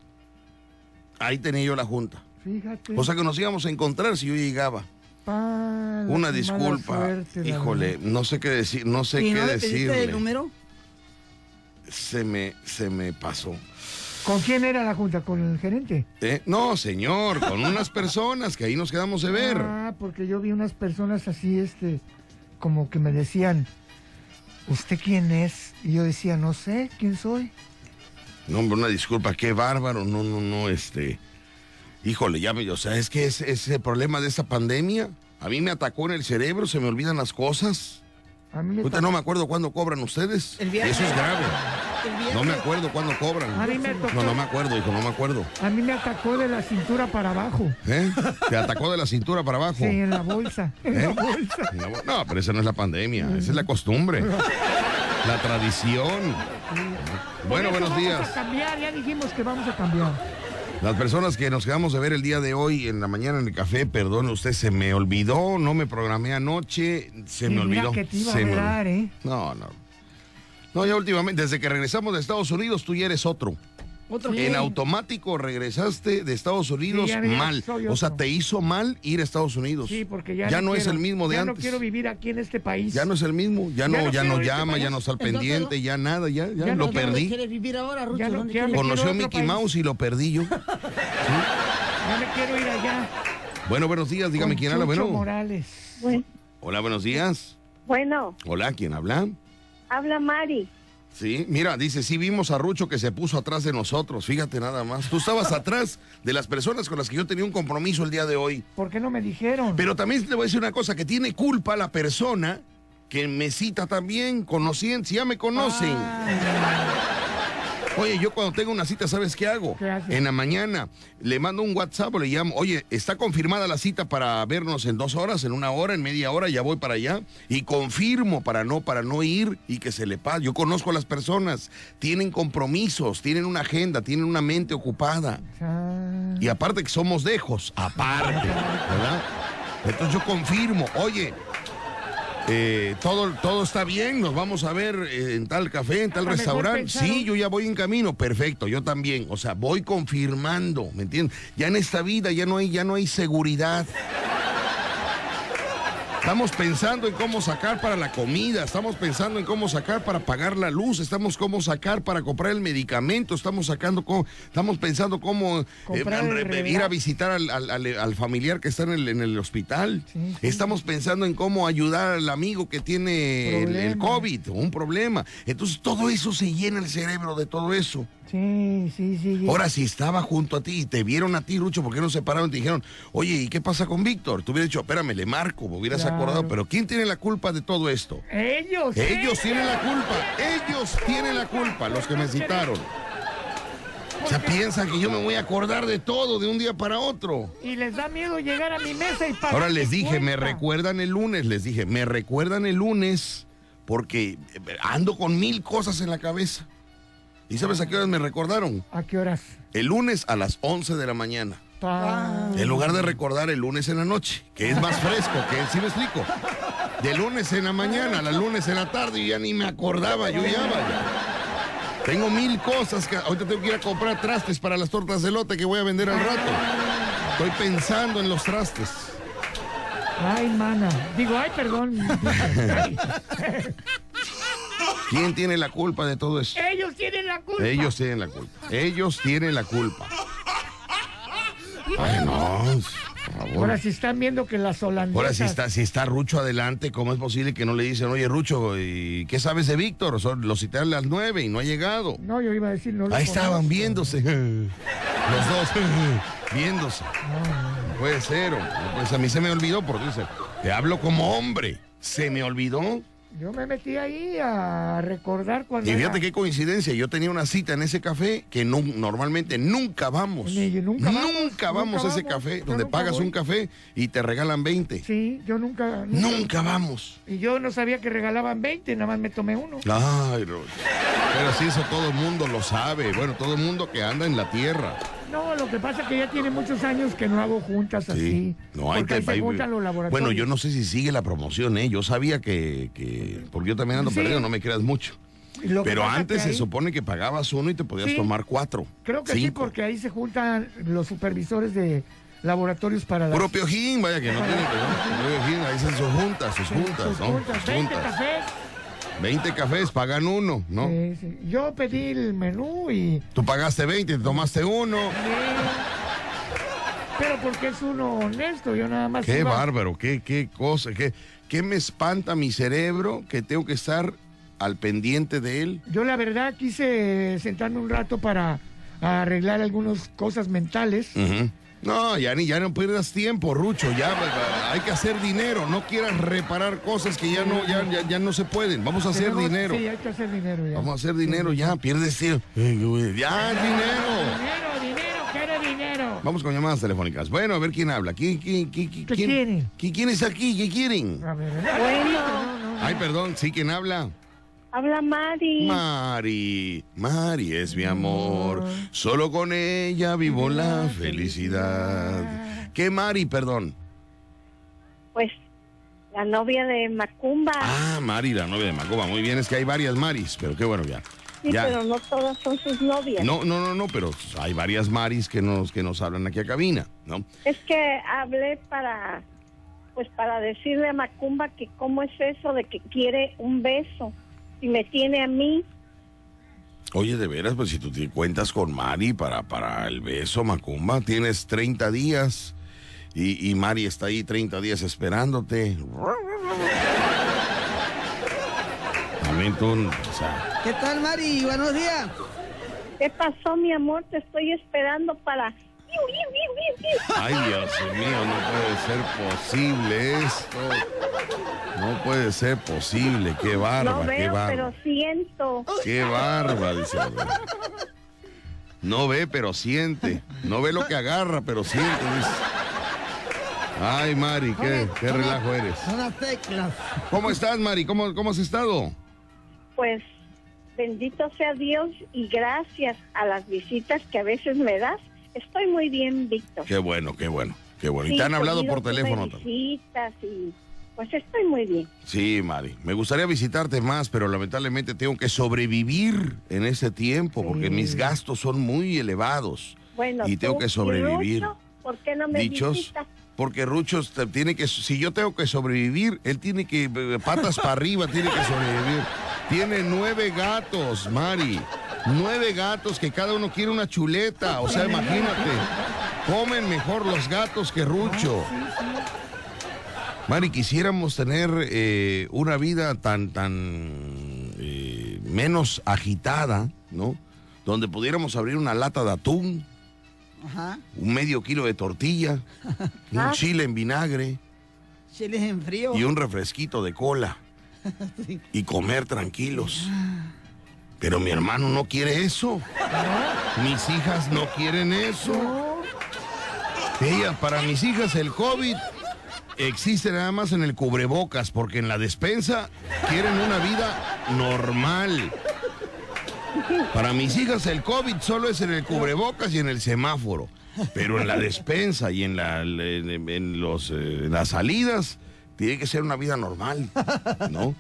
ahí tenía yo la junta. Fíjate. O sea que nos íbamos a encontrar si yo llegaba. Pa, Una disculpa. suerte, Híjole, no sé qué decir, no sé ¿Y qué no decirle. el número? Se me, se me pasó. ¿Con quién era la junta? ¿Con el gerente? ¿Eh? No, señor, con unas personas que ahí nos quedamos de ver. Ah, porque yo vi unas personas así, este, como que me decían, ¿usted quién es? Y yo decía, no sé, ¿quién soy? No, hombre, una disculpa, qué bárbaro, no, no, no, este. Híjole, ya me, o sea, es que es, es el problema de esta pandemia. A mí me atacó en el cerebro, se me olvidan las cosas. A mí me, Ahorita ta- no me acuerdo cuándo cobran ustedes. El viernes. Eso es grave. No me acuerdo cuándo cobran. a mí me tocó, No, no me acuerdo, hijo, no me acuerdo. a mí me atacó de la cintura para abajo. ¿Eh? Te atacó de la cintura para abajo. Sí, en la bolsa, en ¿Eh? la bolsa. No, no, pero esa no es la pandemia, esa es la costumbre. La tradición. Bueno, buenos vamos días. a cambiar, ya dijimos que vamos a cambiar. Las personas que nos quedamos de ver el día de hoy en la mañana en el café, perdón, usted se me olvidó, no me programé anoche, se me olvidó. que te iba a Se me hablar, ¿eh? No, no. No, ya últimamente, desde que regresamos de Estados Unidos, tú ya eres otro. Otro Sí. En automático regresaste de Estados Unidos Sí, ya, ya mal. O sea, te hizo mal ir a Estados Unidos. Sí, porque ya, Ya no es quiero- el mismo de ya antes. no quiero vivir aquí en este país. Ya no es el mismo, ya no, no ya no irte llama, ya no está al pendiente, ya nada, ya, ya, Ya lo no perdí. ¿Dónde quieres vivir ahora, Rucho? Ya no ¿Dónde quiero- quieres? Conoció a Mickey país. Mouse y lo perdí yo. Ya me quiero ir allá. Bueno, buenos días, dígame con quién habla. Bueno. Morales. Bueno, Hola, buenos días. bueno, Hola, ¿quién habla? Habla Mari. Sí, mira, dice, sí vimos a Rucho que se puso atrás de nosotros, fíjate nada más. Tú estabas atrás de las personas con las que yo tenía un compromiso el día de hoy. ¿Por qué no me dijeron? Pero también te voy a decir una cosa, que tiene culpa la persona que me cita también, conocien, si ya me conocen. Oye, yo cuando tengo una cita, ¿sabes qué hago? En la mañana le mando un WhatsApp o le llamo, oye, está confirmada la cita para vernos en dos horas, en una hora, en media hora, ya voy para allá. Y confirmo para no, para no ir y que se le pase. Yo conozco a las personas, tienen compromisos, tienen una agenda, tienen una mente ocupada. Ah, Y aparte que somos dejos, aparte, ¿verdad? Entonces yo confirmo, oye, eh, todo, todo está bien, nos vamos a ver eh, en tal café, en tal restaurante. Sí, yo ya voy en camino, perfecto, yo también. O sea, voy confirmando, ¿me entiendes? Ya en esta vida ya no hay, ya no hay seguridad. Estamos pensando en cómo sacar para la comida, estamos pensando en cómo sacar para pagar la luz, estamos cómo sacar para comprar el medicamento, estamos sacando cómo, estamos pensando cómo eh, relax. ir a visitar al, al- al- al familiar que está en el, en el hospital. Sí, sí. Estamos pensando en cómo ayudar al amigo que tiene el, el. COVID, un problema. Entonces todo eso se llena el cerebro de todo eso. Sí, sí, sí. Ahora, si estaba junto a ti y te vieron a ti, Lucho, ¿por qué no se pararon y te dijeron, oye, ¿y qué pasa con Víctor? Tú hubieras dicho, espérame, le marco, me hubieras Claro. acordado, pero ¿quién tiene la culpa de todo esto? Ellos. Ellos tienen la culpa, ellos tienen la culpa, los que me citaron. O sea, piensan que yo me voy a acordar de todo de un día para otro. Y les da miedo llegar a mi mesa y pagar Ahora les dije, me recuerdan el lunes, les dije, me recuerdan el lunes porque ando con mil cosas en la cabeza. ¿Y sabes a qué horas me recordaron? ¿A qué horas? El lunes a las 11 de la mañana. Pa- En lugar de recordar el lunes en la noche, que es más fresco, que sí me explico. De lunes en la mañana, a la lunes en la tarde, yo ya ni me acordaba, yo ya vaya. Tengo mil cosas que ahorita tengo que ir a comprar trastes para las tortas de lote que voy a vender al rato. Estoy pensando en los trastes. Ay, mana. Digo, ay, perdón. ¿Quién tiene la culpa de todo eso? Ellos tienen la culpa. Ellos tienen la culpa. Ellos tienen la culpa. Ay, no. Ahora si están viendo que las holandesas... Ahora, si está, si está Rucho adelante, ¿cómo es posible que no le dicen, oye, Rucho, ¿y qué sabes de Víctor? Lo cité a las nueve y no ha llegado. No, yo iba a decir... No lo Ahí estaban conozco. viéndose. Los dos viéndose. No puede ser. hombre. Pues a mí se me olvidó porque dice, te hablo como hombre. Se me olvidó. Yo me metí ahí a recordar cuando... Y fíjate era- qué coincidencia, yo tenía una cita en ese café que normalmente nunca vamos. Ni- nunca vamos, Nunca vamos nunca a ese vamos. café donde pagas voy. un café y te regalan 20. Sí, yo nunca, nunca... Nunca vamos. Y yo no sabía que regalaban 20, nada más me tomé uno. Ay. Pero si eso todo el mundo lo sabe. Bueno, todo el mundo que anda en la tierra. No, lo que pasa es que ya tiene muchos años que no hago juntas así. Sí. No, hay porque que ahí se juntan los laboratorios. Bueno, yo no sé si sigue la promoción, ¿eh? Yo sabía que, que- porque yo también ando Sí. perdido, no me creas mucho. Pero antes se supone que pagabas uno y te podías Sí. tomar cuatro. Creo que sí, porque ahí se juntan los supervisores de laboratorios para las... Puro piojín, vaya que no tiene que ver. Piojín, ahí hacen sus juntas, sus juntas, sus ¿no? juntas. Sus 20 juntas. cafés. 20 cafés, pagan uno, ¿no? Sí, sí. Yo pedí el menú y... Tú pagaste 20, te tomaste uno. Pero porque es uno honesto, yo nada más... Qué iba- bárbaro, qué, qué cosa, qué, qué me espanta mi cerebro que tengo que estar al pendiente de él. Yo la verdad quise sentarme un rato para arreglar algunas cosas mentales. No, ya ni ya no pierdas tiempo, Rucho. Ya hay que hacer dinero. No quieras reparar cosas que ya no, ya, ya, ya no se pueden. Vamos a hacer Tenemos- dinero. Sí, hay que hacer dinero ya. Vamos a hacer dinero ya. Pierdes tiempo. Eh, Ya, dinero. Dinero, dinero, quiero dinero. Vamos con llamadas telefónicas. Bueno, a ver quién habla. ¿Quién, quién, quién, quién, ¿Qué quién- quiere? quién- quién es aquí? ¿Qué quieren? A ver, Bueno, Ay, perdón. Sí, ¿quién habla? Habla Mari. Mari, Mari es mi amor, solo con ella vivo la felicidad. ¿Qué Mari, perdón? Pues la novia de Macumba. Ah, Mari, la novia de Macoba. Muy bien, es que hay varias Maris, pero qué bueno ya. sí, ya. pero no todas son sus novias. No, no, no, no, pero hay varias Maris que nos, que nos hablan aquí a cabina, ¿no? Es que hablé para, pues para decirle a Macumba que cómo es eso de que quiere un beso y me tiene a mí. Oye, de veras, pues si tú te cuentas con Mari para, para el beso, Macumba, tienes 30 días y, y Mari está ahí 30 días esperándote. También tú, o sea, ¿Qué tal, Mari? Buenos días. ¿Qué pasó, mi amor? Te estoy esperando para... ay Dios mío, no puede ser posible esto. No puede ser posible, qué No bárbaro, qué veo, bárbaro. pero siento. Qué bárbaro, dice. No ve, pero siente. No ve lo que agarra, pero siente, dice. Ay, Mari, qué, qué relajo eres. Son las teclas. ¿Cómo estás, Mari? ¿Cómo, cómo has estado? Pues bendito sea Dios y gracias a las visitas que a veces me das, estoy muy bien, Víctor. Qué bueno, qué bueno, qué bueno. Y Sí, te han hablado por teléfono también. y pues estoy muy bien. Sí, Mari. Me gustaría visitarte más, pero lamentablemente tengo que sobrevivir en este tiempo porque mis gastos son muy elevados. Bueno, y tengo tú que sobrevivir. ¿Por qué no me Dichos, visitas? Porque Rucho te- tiene que, si yo tengo que sobrevivir, él tiene que, eh, patas para arriba, tiene que sobrevivir. Tiene nueve gatos, Mari. Nueve gatos que cada uno quiere una chuleta. O sea, imagínate. Comen mejor los gatos que Rucho. Mari, quisiéramos tener eh, una vida tan, tan eh, menos agitada, ¿no? Donde pudiéramos abrir una lata de atún, Ajá. un medio kilo de tortilla, un Ah. chile en vinagre Chiles en frío. y un refresquito de cola Sí. y comer tranquilos. Pero mi hermano no quiere eso. Mis hijas no quieren eso. Ella, para mis hijas el COVID existe nada más en el cubrebocas, porque en la despensa quieren una vida normal. Para mis hijas el COVID solo es en el cubrebocas y en el semáforo. Pero en la despensa y en, la, en, en los, eh, en las salidas tiene que ser una vida normal, ¿no?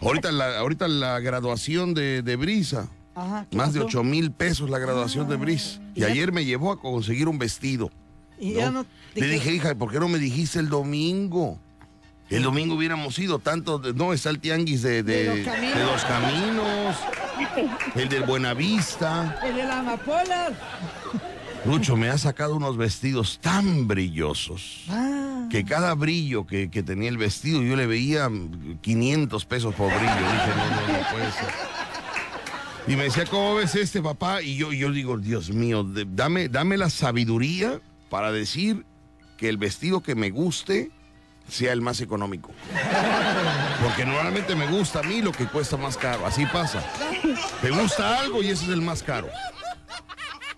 Ahorita la, ahorita la graduación de, de Brisa, Ajá, ¿qué más de pasó? 8 mil pesos la graduación de Bris. Y ayer me llevó a conseguir un vestido. Y ¿no? ya no te Le dije, hija, ¿por qué no me dijiste el domingo? El domingo hubiéramos ido tanto, de- no, está el tianguis de, de- De los caminos. de los caminos, el del Buenavista. El de la amapola. Lucho, me ha sacado unos vestidos tan brillosos Ah. que cada brillo que, que tenía el vestido yo le veía mm, 500 pesos por brillo. Dije, no, no, no puede ser. Y me decía, ¿cómo ves este papá? Y yo, yo digo, Dios mío, dame, dame la sabiduría para decir que el vestido que me guste sea el más económico. Porque normalmente me gusta a mí lo que cuesta más caro. Así pasa. Me gusta algo y ese es el más caro.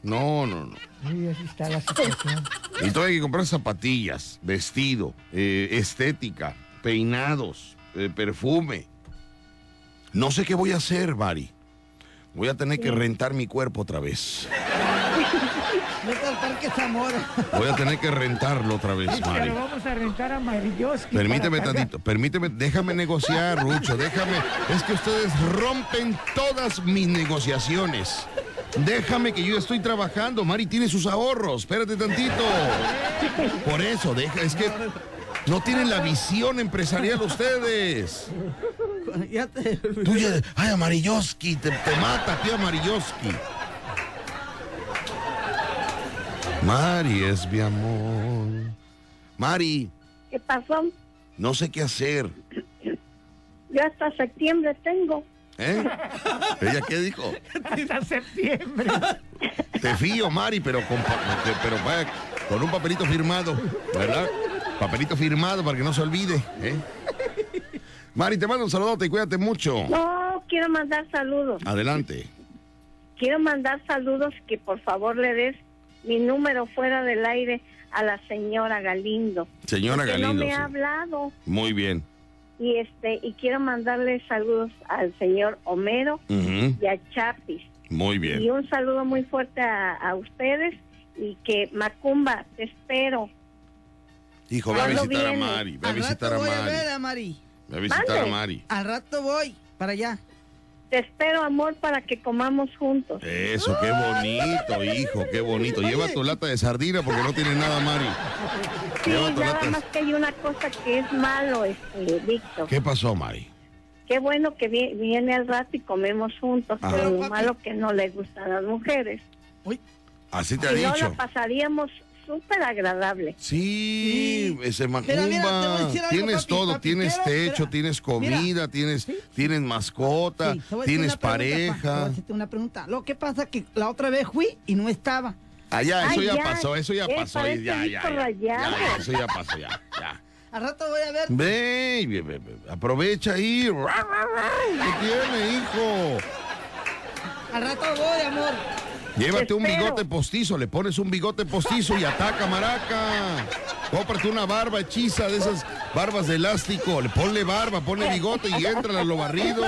No, no, no. Sí, así está la situación. Y todo hay que comprar zapatillas, vestido, eh, estética, peinados, eh, perfume. No sé qué voy a hacer, Mari. Voy a tener que rentar mi cuerpo otra vez. Vete al Parque Zamora. Voy a tener que rentarlo otra vez, Es que Mari. lo vamos a rentar a Mariyoski. Permíteme tantito, permíteme, déjame negociar, Rucho, déjame. Es que ustedes rompen todas mis negociaciones. Déjame que yo estoy trabajando, Mari tiene sus ahorros, espérate tantito. Por eso, deja, es que no tienen la visión empresarial ustedes. Ya te... Tú ya, ay, Amarilloski, te, te mata, tío Amarilloski. Mari es mi amor. Mari, ¿Qué pasó? no sé qué hacer. Yo hasta septiembre tengo. ¿Eh? ¿Ella qué dijo? Hasta septiembre. Te fío, Mari, pero con, pero vaya, con un papelito firmado, ¿verdad? Papelito firmado para que no se olvide. ¿eh? Mari, te mando un saludote y cuídate mucho. No, quiero mandar saludos. Adelante. Quiero mandar saludos que por favor le des mi número fuera del aire a la señora Galindo. Señora que no Galindo. me sí. ha hablado. Muy bien. Y este y quiero mandarle saludos al señor Homero Ujú, y a Chapis. Muy bien. Y un saludo muy fuerte a, a ustedes y que Macumba, te espero. Hijo, ve a ¿Cuándo visitar a viene? Mari. Ve a visitar a voy a ver Mari. a Mari. Ve a visitar a Mande. Mari. Al rato voy para allá. Te espero, amor, para que comamos juntos. Eso, qué bonito, hijo, qué bonito. Lleva tu lata de sardina porque no tiene nada, Mari. Sí, Lleva tu nada lata de- más que hay una cosa que es malo, este, Víctor. ¿Qué pasó, Mari? Qué bueno que vi- viene al rato y comemos juntos, Ajá. pero lo Papi. malo que no le gustan las mujeres. Así te ha Si no, la dicho. pasaríamos súper agradable. Sí, ese mira, te voy a macumba. decir algo, Tienes papi, todo, papi, tienes quiero- techo, espera. tienes comida, tienes, tienes mascota, Sí, tienes una pregunta, pa, te voy a pareja. hacerte una pregunta. Lo que pasa que la otra vez fui y no estaba. Ah, ya, eso Ay, ya, ya, pasó, eso ya eh, pasó. Ya, ya, ya, ya, ya, eso ya pasó, ya, ya. Al rato voy a ver. Ve, ve, ve, ve, aprovecha ahí. ¿Qué tiene, hijo? Al rato voy, amor. Llévate un bigote postizo, le pones un bigote postizo y ataca, maraca. Cómprate una barba hechiza de esas barbas de elástico. Le ponle barba, ponle bigote y entra a lo barrido.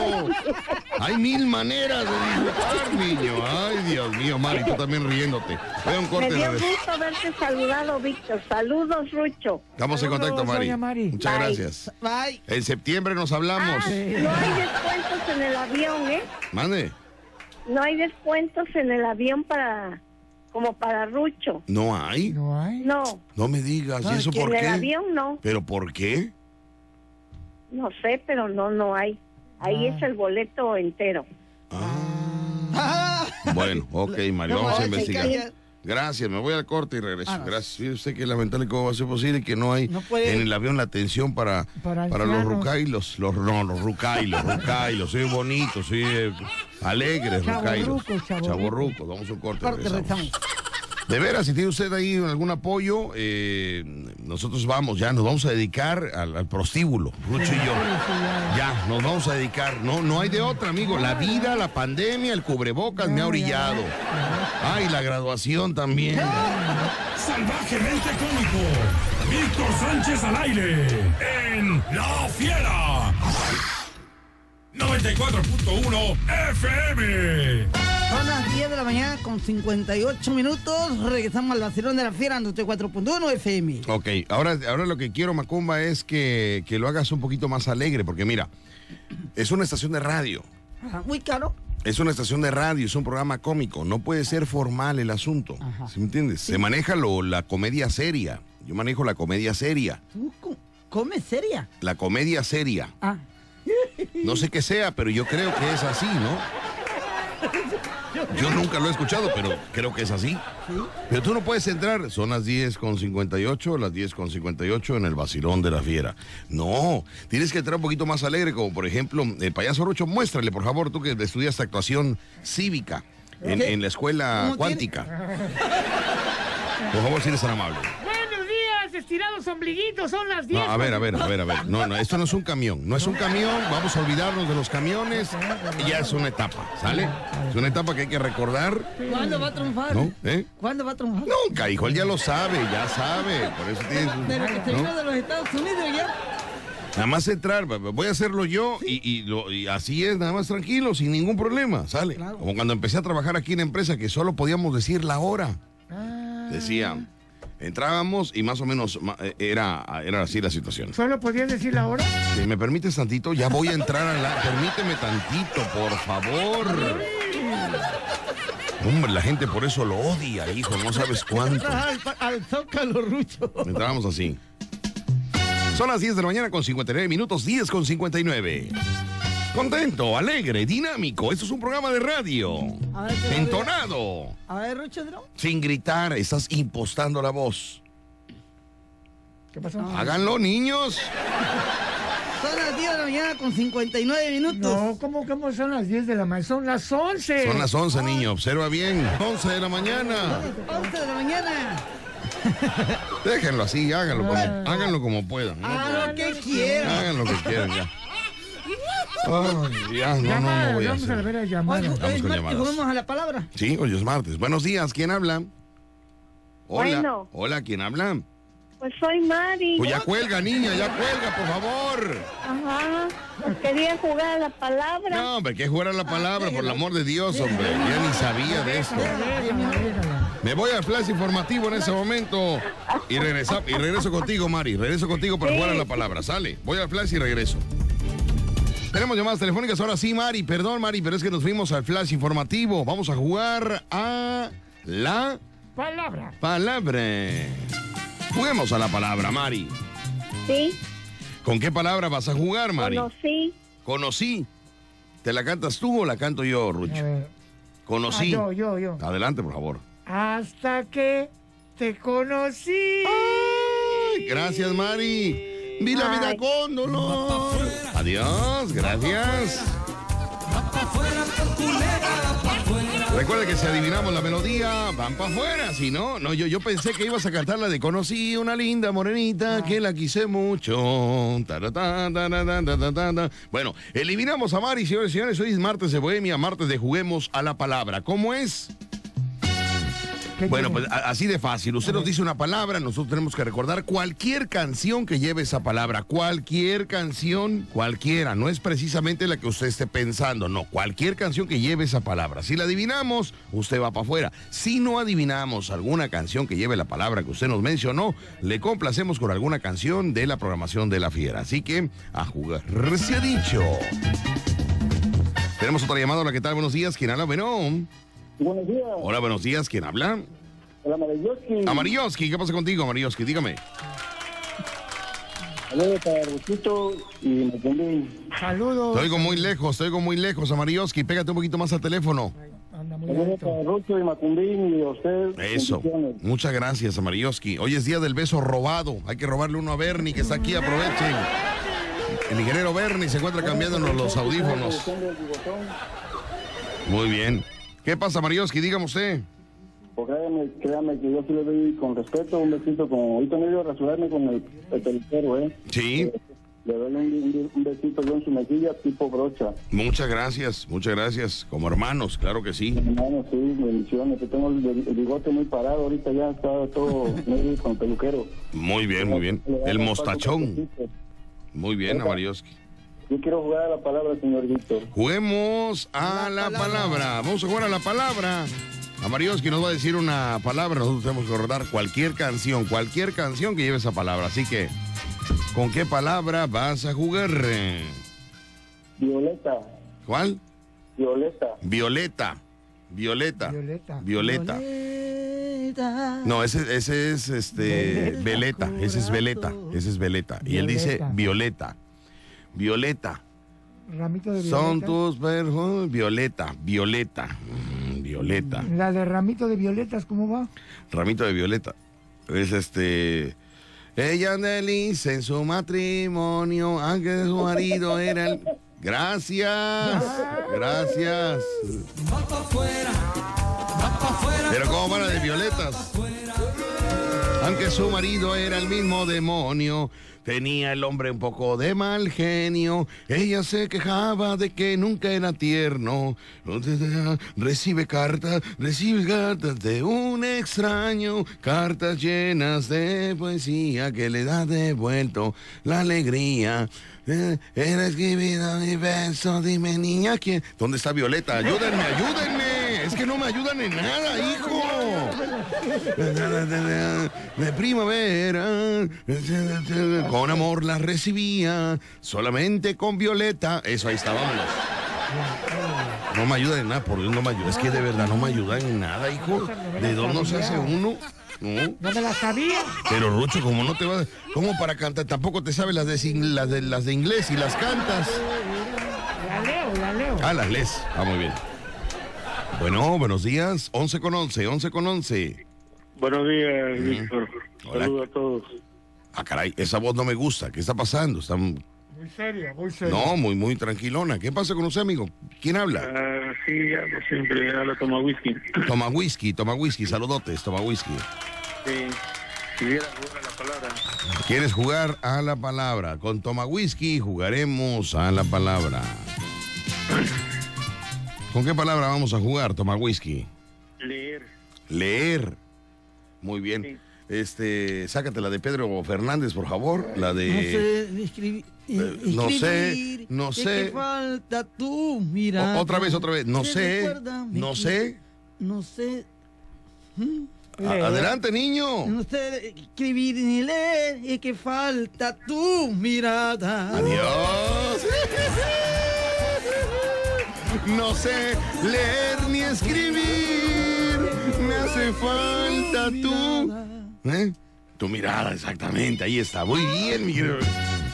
Hay mil maneras de disfrutar, niño. Ay, Dios mío, Mari, tú también riéndote. Ve un Me corte. dio la vez. gusto verte saludado, Víctor. Saludos, Rucho. Estamos en contacto, Mari. Muchas Bye. gracias. Bye. En septiembre nos hablamos. Ah, no hay descuentos en el avión, ¿eh? Mande. No hay descuentos en el avión para como para Rucho. ¿No hay? No hay. No, No me digas. ¿Y en el avión no. ¿Pero por qué? No sé, pero no, no hay. Ahí Ah. es el boleto entero. Ah, Bueno, ok, Mari, No, vamos a investigar. Gracias, me voy al corte y regreso. Ah, no. Gracias. Yo sé que lamentable cómo va a ser posible que no hay No puede- en el avión la atención para, Para para, los rucailos. Los, no, los rucailos, rucailos. Soy bonito, soy eh, alegre, rucailos. Chavorruco. Vamos a un corte. corte, regresamos. De veras, si tiene usted ahí algún apoyo, eh, nosotros vamos, ya nos vamos a dedicar al, al prostíbulo, Rucho y yo. Ya, nos vamos a dedicar. No, no hay de otra, amigo. La vida, la pandemia, el cubrebocas me ha orillado. Ay, la graduación también. Salvajemente cómico. Víctor Sánchez al aire. En La Fiera. 94.1 FM. Son las 10 de la mañana con 58 minutos. Regresamos al vacilón de la fiera 94.1 FM. Ok, ahora, ahora lo que quiero, Macumba, es que, que lo hagas un poquito más alegre, porque mira, es una estación de radio. Ajá, Muy caro. Es una estación de radio, es un programa cómico, no puede ser formal el asunto. Ajá. ¿Sí me entiendes? Se maneja lo, la comedia seria. Yo manejo la comedia seria. ¿Tú co- comes seria? La comedia seria. Ah. No sé qué sea, pero yo creo que es así, ¿no? Yo nunca lo he escuchado, pero creo que es así. Pero tú no puedes entrar, son las 10 con 58, las 10 con 58 en el vacilón de la fiera. No, tienes que entrar un poquito más alegre, como por ejemplo, el payaso Rucho, muéstrale, por favor, tú que estudiaste actuación cívica en, en la escuela cuántica. Por favor, si eres tan amable. Buenos días, estirados ombliguitos, son las 10. No, a ver, a ver, a ver, a ver. No, no, esto no es un camión. No es un camión, vamos a olvidarnos de los camiones. Y ya es una etapa, ¿sale? Es una etapa que hay que recordar. ¿Cuándo va a triunfar? ¿No? ¿Eh? ¿Cuándo va a triunfar? Nunca, hijo, él ya lo sabe, ya sabe. Por eso tienes. De lo que se ¿no? vino de los Estados Unidos ya. Nada más entrar, voy a hacerlo yo y, y lo- y así es, nada más tranquilo, sin ningún problema, sale. Como cuando empecé a trabajar aquí en la empresa que solo podíamos decir la hora. Decía, entrábamos y más o menos eh, era, era así la situación. ¿Solo podías decir la hora? Si me permites tantito, ya voy a entrar a la... Permíteme tantito, por favor. Hombre, la gente por eso lo odia, hijo, no sabes cuánto. Al, al Zócalo, Rucho. Entramos así. Son las 10 de la mañana con 59 minutos, 10 con 59. Contento, alegre, dinámico. Esto es un programa de radio. A ver, ¿qué Entonado. A ver, Rucho, ¿no? Sin gritar, estás impostando la voz. ¿Qué pasó? Háganlo, niños. Son las 10 de la mañana con 59 minutos. No, ¿cómo, cómo son las 10 de la mañana? Son las 11. Son las 11, niño. Observa bien. 11 de la mañana. 11 de la mañana. Déjenlo así, háganlo como, háganlo como puedan. ¿no? Haz lo que quieran. Hagan lo que quieran ya. Ay, ya, no, no, no voy a vamos a hacer. ver a Oye, llamadas. Vamos es con martes, llamadas. Vamos a la palabra. Sí, hoy es martes. Buenos días, ¿quién habla? Hola. Bueno. Hola, ¿quién habla? Pues soy Mari. Pues ya cuelga, niña, ya cuelga, por favor. Ajá. Pues quería jugar a la palabra. No, hombre, que jugar a la palabra, por el amor de Dios, hombre. Ya ni sabía de esto. Déjala, déjala. Me voy al flash informativo en ese momento y, regresa, y regreso contigo, Mari. Regreso contigo para jugar a la palabra. Sale, voy al flash y regreso. Tenemos llamadas telefónicas ahora sí, Mari. Perdón, Mari, pero es que nos fuimos al flash informativo. Vamos a jugar a la Palabra. palabra. Juguemos a la palabra, Mari. Sí, ¿Con qué palabra vas a jugar, Mari? conocí. Conocí. ¿Te la cantas tú o la canto yo, A Rucho? ver. Conocí. Ah, yo, yo, yo. Adelante, por favor. Hasta que te conocí. Ay, gracias, Mari. Vi la vida con dolor. Adiós, gracias. Recuerda que si adivinamos la melodía, van para afuera. Si no, no, yo, yo pensé que ibas a cantar la de Conocí una linda morenita que la quise mucho. Bueno, eliminamos a Mari, señores y señores. Hoy es martes de Bohemia, martes de Juguemos a la Palabra. ¿Cómo es? ¿Qué Bueno, quieren? pues así de fácil. Usted nos dice una palabra, nosotros tenemos que recordar cualquier canción que lleve esa palabra. Cualquier canción, cualquiera. No es precisamente la que usted esté pensando, no. Cualquier canción que lleve esa palabra. Si la adivinamos, usted va para afuera. Si no adivinamos alguna canción que lleve la palabra que usted nos mencionó, le complacemos con alguna canción de la programación de la fiera. Así que, a jugar. Se ha dicho. Tenemos otra llamada. Hola, ¿qué tal? Buenos días. ¿Quién habla? Bueno. Buenos días. Hola, buenos días. ¿Quién habla? Hola, Marayoski. Amarioski, ¿qué pasa contigo, Amarioski? Dígame. Saludos para Rusito y Macumbi. Saludos. Te oigo muy lejos, te oigo muy lejos, Amarioski. Pégate un poquito más al teléfono. Saludos para Rucho y y a usted. Eso. Muchas gracias, Amarioski. Hoy es día del beso robado. Hay que robarle uno a Bernie, que está aquí. Aprovechen. El ingeniero Bernie se encuentra cambiándonos los audífonos. Muy bien. ¿Qué pasa, Amarioski? Dígame usted. Pues créame, créame que yo sí le doy con respeto un besito. Como ahorita me a rasurarme con el, el peluquero, ¿eh? Sí. Le doy un, besito yo en su mejilla tipo brocha. Muchas gracias, muchas gracias. Como hermanos, claro que sí. Hermano, sí, bendiciones. Yo tengo el, el bigote muy parado. Ahorita ya está todo medio con peluquero. Muy bien, muy bien. El mostachón. Muy bien, Amarioski. Yo quiero jugar a la palabra, señor Víctor. Juguemos a la, palabra. Vamos a jugar a la palabra. Amarioski nos va a decir una palabra. Nosotros tenemos que recordar cualquier canción, cualquier canción que lleve esa palabra. Así que, ¿con qué palabra vas a jugar? Violeta, ¿Cuál? Violeta. Violeta. Violeta. Violeta. Violeta. Violeta. No, ese, ese es este Veleta. Ese es Veleta. Ese es Veleta. Y él dice Violeta. Violeta. Ramito de Son violeta. tus perros. Violeta. Violeta. Mm, Violeta. La de ramito de violetas, ¿cómo va? Ramito de Violeta. Es este. Ella desliza en su matrimonio, aunque su marido era el. Gracias. Gracias. Pero ¿cómo va la de Violetas? Aunque su marido era el mismo demonio, tenía el hombre un poco de mal genio. Ella se quejaba de que nunca era tierno. Recibe cartas, recibe cartas de un extraño, cartas llenas de poesía que le da devuelto la alegría. Eh, Era escribida mi beso, dime niña, ¿quién? ¿Dónde está Violeta? Ayúdenme, ayúdenme. Es que no me ayudan en nada, hijo. De primavera, con amor la recibía, solamente con Violeta. Eso, ahí está, vámonos. No me ayuda en nada, por Dios no me ayuda. Es que de verdad no me ayuda en nada, hijo. ¿De dónde se hace uno? No. No me la sabía. Pero Rucho, como no te va, ¿cómo para cantar? Tampoco te sabes las de, las de las de inglés y las cantas. La leo, la leo. Ah, las lees. Ah, muy bien. Bueno, buenos días. 11 con 11, 11 con 11. Buenos días, Víctor. Hola. Saludos a todos. Ah, caray, esa voz no me gusta. ¿Qué está pasando? Está... Muy seria, muy seria. No, muy, muy tranquilona. ¿Qué pasa con usted, amigo? ¿Quién habla? Ah, sí, hablo siempre, hablo toma whisky. Toma whisky, toma whisky. Saludotes, toma whisky. Sí. Quisiera jugar a la palabra. ¿Quieres jugar a la palabra? Con toma whisky jugaremos a la palabra. ¿Con qué palabra vamos a jugar, toma whisky? Leer. Leer. Muy bien. Este, sácate la de Pedro Fernández, por favor. La de. No sé escribir. Eh, no sé, no ¿De sé. falta tú, mira. Otra vez, otra vez. No sé. recuerda, No sé. No sé. Adelante, niño. No sé escribir ni leer. Y que falta tu mirada. Adiós. No sé leer ni escribir. Me hace falta tú. ¿Eh? Tu mirada, exactamente. Ahí está. Muy bien, mi querido.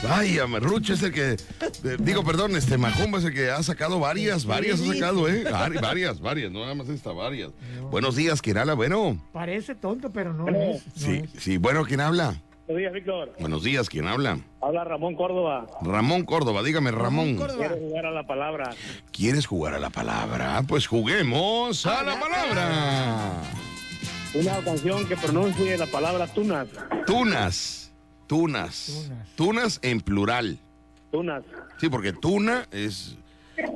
Ay, Amerrucho es el que. eh, digo, perdón, este Macumba es el que ha sacado varias, varias ha sacado, ¿eh? Vari- Varias, varias, no nada más esta, varias. Buenos días, ¿quién habla? Bueno. Parece tonto, pero no es. no Sí, es. sí, bueno, ¿quién habla? Buenos días, Víctor. Buenos días, ¿quién habla? Habla Ramón Córdoba. Ramón Córdoba, dígame, Ramón. Quiero jugar a la palabra. ¿Quieres jugar a la palabra? Pues juguemos a la palabra. Una canción que pronuncie la palabra tunas. Tunas. Tunas. Tunas en plural. Tunas. Sí, porque tuna es.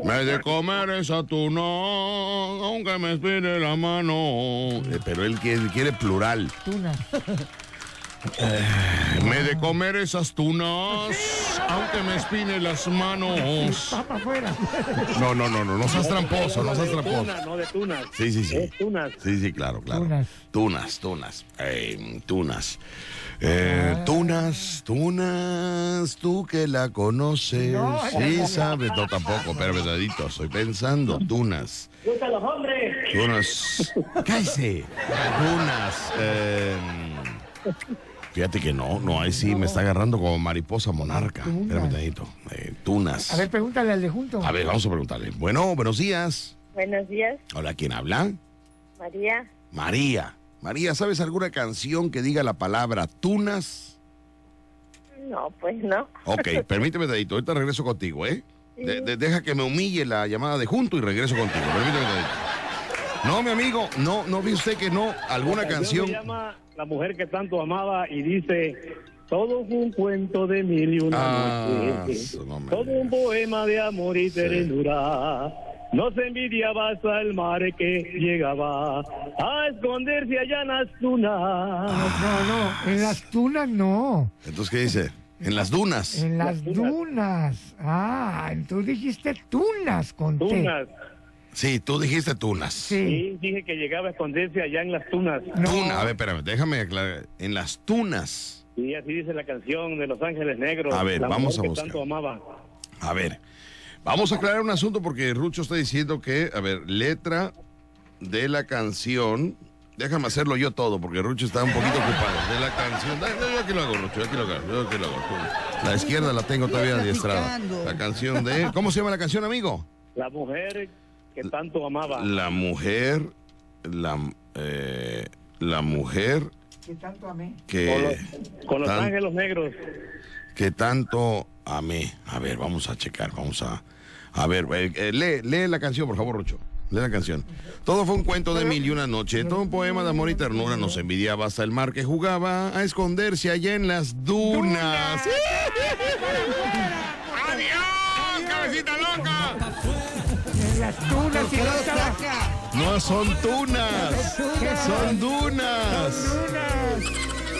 Me de comer esa tuna, aunque me espine la mano. Eh, pero él quiere, quiere plural. Tuna. Me he de comer esas tunas, aunque me espine las manos. No, no, no, no, no seas tramposo, no seas de tramposo. tuna, no de tunas. Sí, sí, sí. Tunas. Sí, sí, claro, claro. Tunas. Tunas, tunas. Eh, tunas. Eh, tunas, tunas, tú que la conoces. No, sí, sabes. No, tampoco, pero verdadito, estoy pensando. Tunas. ¡Gusta los hombres! Tunas. Cállese. Tunas. eh, fíjate que no, no, ahí sí me está agarrando como mariposa monarca. Espérame tantito. Eh, tunas. A ver, pregúntale al de junto. A ver, vamos a preguntarle. Bueno, buenos días. Buenos días, Hola, ¿quién habla? María. María. María, ¿sabes alguna canción que diga la palabra tunas? No, pues no. Ok, permíteme, Dadito, ahorita regreso contigo, ¿eh? De- de- deja que me humille la llamada de junto y regreso contigo. Permíteme, Dadito. No, mi amigo, no, no vi usted que no. ¿Alguna La canción? Se llama La mujer que tanto amaba y dice. Todo fue un cuento de mil y una Ah. Todo un poema de amor y ternura. No se envidiaba hasta el mar que llegaba a esconderse allá en las tunas. No, no, en las tunas no. Entonces, ¿qué dice? En las dunas. En las dunas. Ah, tú dijiste tunas con T. Sí, tú dijiste tunas. Sí. Sí, dije que llegaba a esconderse allá en las tunas. Tuna, a ver, espérame, déjame aclarar. En las tunas. Y así dice la canción de Los Ángeles Negros. A ver, la vamos mujer a que buscar. tanto amaba. A ver, vamos a aclarar un asunto porque Rucho está diciendo que, a ver, letra de la canción. Déjame hacerlo yo todo porque Rucho está un poquito ocupado. De la canción. Yo aquí lo hago, Rucho, yo aquí lo hago. Yo aquí lo hago. La izquierda la tengo todavía adiestrada. La canción de. ¿Cómo se llama la canción, amigo? La mujer que tanto amaba. La mujer. La, eh, la mujer ¿Qué tanto amé? que. Con los, con los ángeles negros. que tanto amé. A ver, vamos a checar, vamos a. A ver, eh, eh, lee, lee la canción, por favor, Rucho. lee la canción. Todo fue un cuento de mil y una noche, todo un poema de amor y ternura. Nos envidiaba hasta el mar que jugaba a esconderse allá en las dunas. ¡Adiós, cabecita loca! Las tunas y no. No son tunas, son dunas.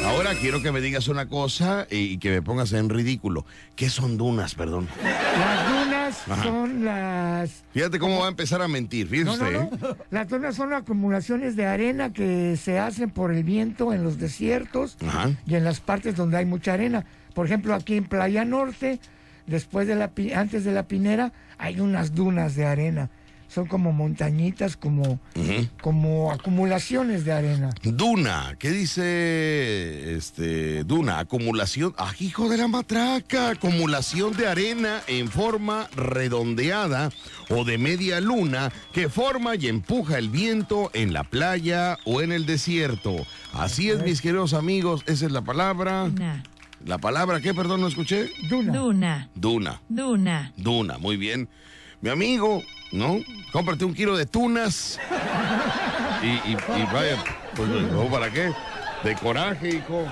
Ahora quiero que me digas una cosa y que me pongas en ridículo. ¿Qué son dunas, perdón? Las dunas Ajá. son las. Fíjate cómo va a empezar a mentir, fíjese No, no, no. ¿eh? Las dunas son acumulaciones de arena que se hacen por el viento en los desiertos Ajá. y en las partes donde hay mucha arena. Por ejemplo, aquí en Playa Norte, después de la antes de la pinera, hay unas dunas de arena. Son como montañitas, como, como acumulaciones de arena. Duna, ¿qué dice este Duna? Acumulación, ah, hijo de la matraca, acumulación de arena en forma redondeada o de media luna que forma y empuja el viento en la playa o en el desierto. Así es, mis queridos amigos, esa es la palabra. Duna. La palabra, ¿qué? Perdón, no escuché. Duna. Duna. Duna. Duna. Duna, muy bien. Mi amigo, ¿no? Cómprate un kilo de tunas. Y, y- y vaya, pues, ¿no? ¿para qué? De coraje, hijo.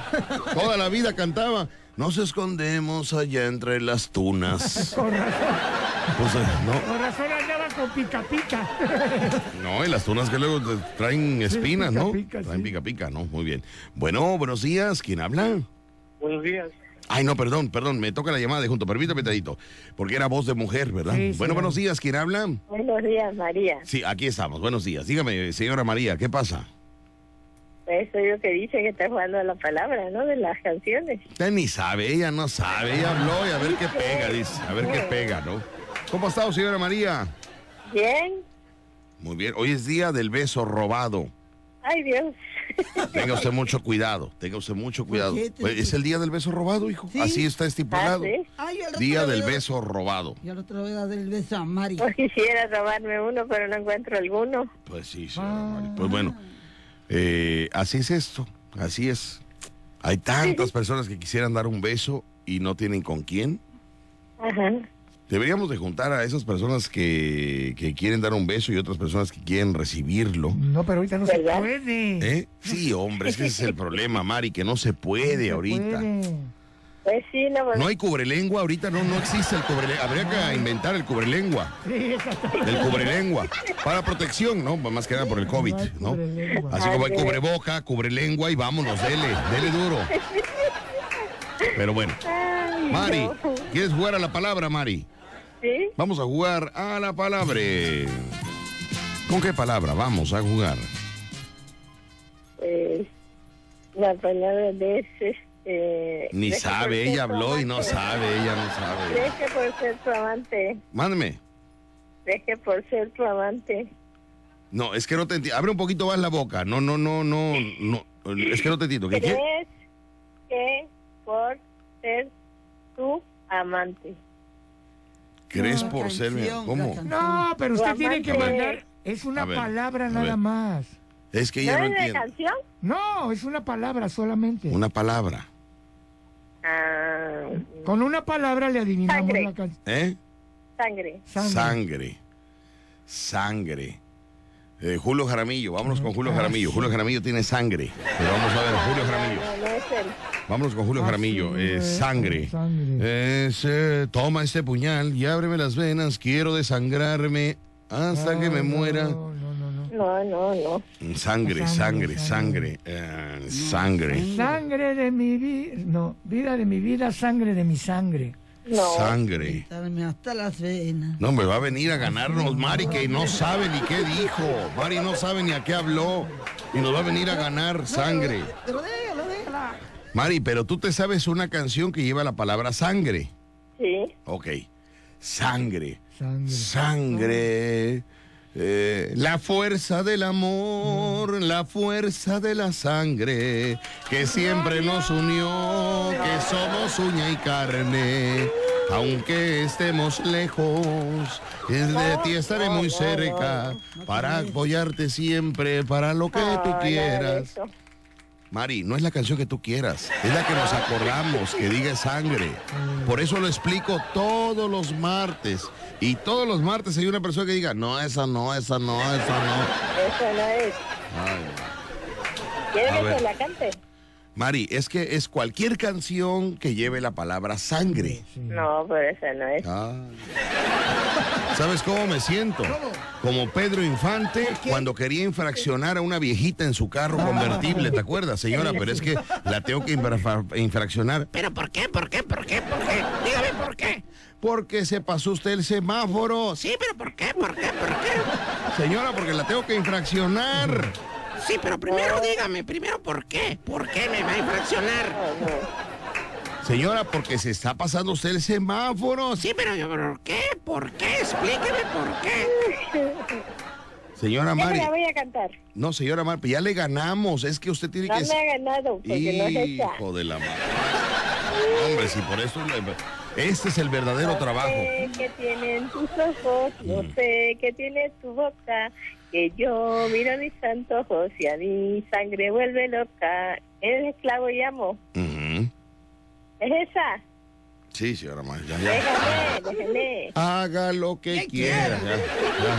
Toda la vida cantaba. Nos escondemos allá entre las tunas. Con razón, Pues, eh, no, con razón andaba con pica pica. no, y las tunas que luego te traen espinas, pica, ¿no? pica, traen sí. pica pica, ¿no? Muy bien. Bueno, buenos días. ¿Quién habla? Buenos días. Ay, no, perdón, perdón, me toca la llamada de junto. Permítame, Tadito. Porque era voz de mujer, ¿verdad? Sí, bueno, buenos días. ¿Quién habla? Buenos días, María. Sí, aquí estamos. Buenos días. Dígame, señora María, ¿qué pasa? Eso yo que dice que está jugando a la palabra, ¿no? De las canciones. Usted ni sabe, ella no sabe. Ella habló y a ver qué pega, dice. A ver qué pega, ¿no? ¿Cómo ha estado, señora María? Bien. Muy bien. Hoy es día del beso robado. Ay, Dios. Tenga usted mucho cuidado. Tenga usted mucho cuidado. ¿Es el día del beso robado, hijo? Sí. Así está estipulado. Ah, Día del beso robado. Yo al otro voy a dar el beso a Mari. Pues quisiera robarme uno, pero no encuentro alguno. Pues sí, señora María. Pues bueno, eh, así es esto. Así es. Hay tantas personas que quisieran dar un beso y no tienen con quién. Ajá. Deberíamos de juntar a esas personas que, que quieren dar un beso y otras personas que quieren recibirlo. No, pero ahorita no se puede. ¿Eh? Sí, hombre, es que ese es el problema, Mari, que no se puede ahorita. puede. Pues sí, no, pues, No hay cubrelengua, ahorita no, no existe el cubrelengua. Habría que inventar el cubrelengua. Sí, exacto. El cubrelengua. Para protección, ¿no? Más que nada por el COVID, No. Así como hay cubreboca, cubrelengua y vámonos, dele, dele duro. Pero bueno. Mari. ¿quieres jugar a la palabra, Mari? ¿Sí? Vamos a jugar a la palabra. ¿Con qué palabra vamos a jugar? Pues, la palabra de ese, este... Ni ¿crees que por sabe, ella habló y no sabe, ella no sabe. ¿Crees que por ser tu amante? Mándeme. ¿Crees que por ser tu amante? No, es que no te entiendo. Abre un poquito más la boca. No, no, no, no, no. Es que no te entiendo. ¿Qué qué? ¿Crees que por ser tu amante? ¿Crees por ser? ¿Cómo? No, pero usted tiene que mandar. Es una ver, palabra nada más. Es que ¿No ella no entiende. canción? No, es una palabra solamente. Una palabra. Ah, Con una palabra le adivinamos Sangre. la canción. ¿Eh? sangre. Sangre. Sangre. Sangre. Eh, Julio Jaramillo, vámonos con Julio Ah, Jaramillo. Julio Jaramillo tiene sangre. Pero vamos a ver, Julio Jaramillo. No, no es él. Vámonos con Julio Ah, Jaramillo. sí, Eh, eh, sangre. eh, toma este puñal y ábreme las venas. Quiero desangrarme hasta que me No, muera. No, no, no, no. No, no, no. Sangre, Sangre, sangre, sangre. sangre. eh, sangre. Sangre de mi vida. No, vida de mi vida, sangre de mi sangre. No. Sangre. Hasta las venas. No, me va a venir a ganarnos Mari, que no sabe ni qué dijo. Mari no sabe ni a qué habló. Y nos va a venir a ganar sangre. Pero. Mari, pero tú te sabes una canción que lleva la palabra sangre. Sí. Ok. Sangre. Sangre. Sangre. eh, la fuerza del amor, la fuerza de la sangre, que siempre nos unió, que somos uña y carne. Aunque estemos lejos, es de ti estaré muy cerca para apoyarte siempre, para lo que tú quieras. Mari, no es la canción que tú quieras, es la que nos acordamos, que diga sangre. Por eso lo explico todos los martes. Y todos los martes hay una persona que diga, no, esa no, esa no, esa no. Eso no es. Ay, ¿Quieres que te la cante? Mari, es que es cualquier canción que lleve la palabra sangre. No, pero esa no es. Ay. ¿Sabes cómo me siento? Como Pedro Infante cuando quería infraccionar a una viejita en su carro convertible, ¿te acuerdas, señora? Pero es que la tengo que infra- infraccionar. ¿Pero por qué? ¿Por qué? ¿Por qué? ¿Por qué? Dígame por qué. Porque se pasó usted el semáforo. Sí, pero ¿por qué? ¿Por qué? ¿Por qué? Señora, porque la tengo que infraccionar. Sí, pero primero dígame, primero por qué. ¿Por qué me va a infraccionar? Señora, porque se está pasando usted el semáforo. Sí, pero yo, ¿por qué? ¿Por qué? Explíqueme por qué. Señora Mari. la voy a cantar. No, señora Mari, pues ya le ganamos. Es que usted tiene No que... me ha ganado, porque no es esa. Hijo de la madre. Hombre, si por eso... le- Este es el verdadero trabajo. sé que tienen tus ojos, no sé que tiene tu boca, que yo miro mis antojos y a mi sangre vuelve loca. Eres esclavo y amo. Ujú. ¿Es esa? Sí, señora Mari. Ya, ya. Déjame, déjame. Haga lo que quiera. Ya,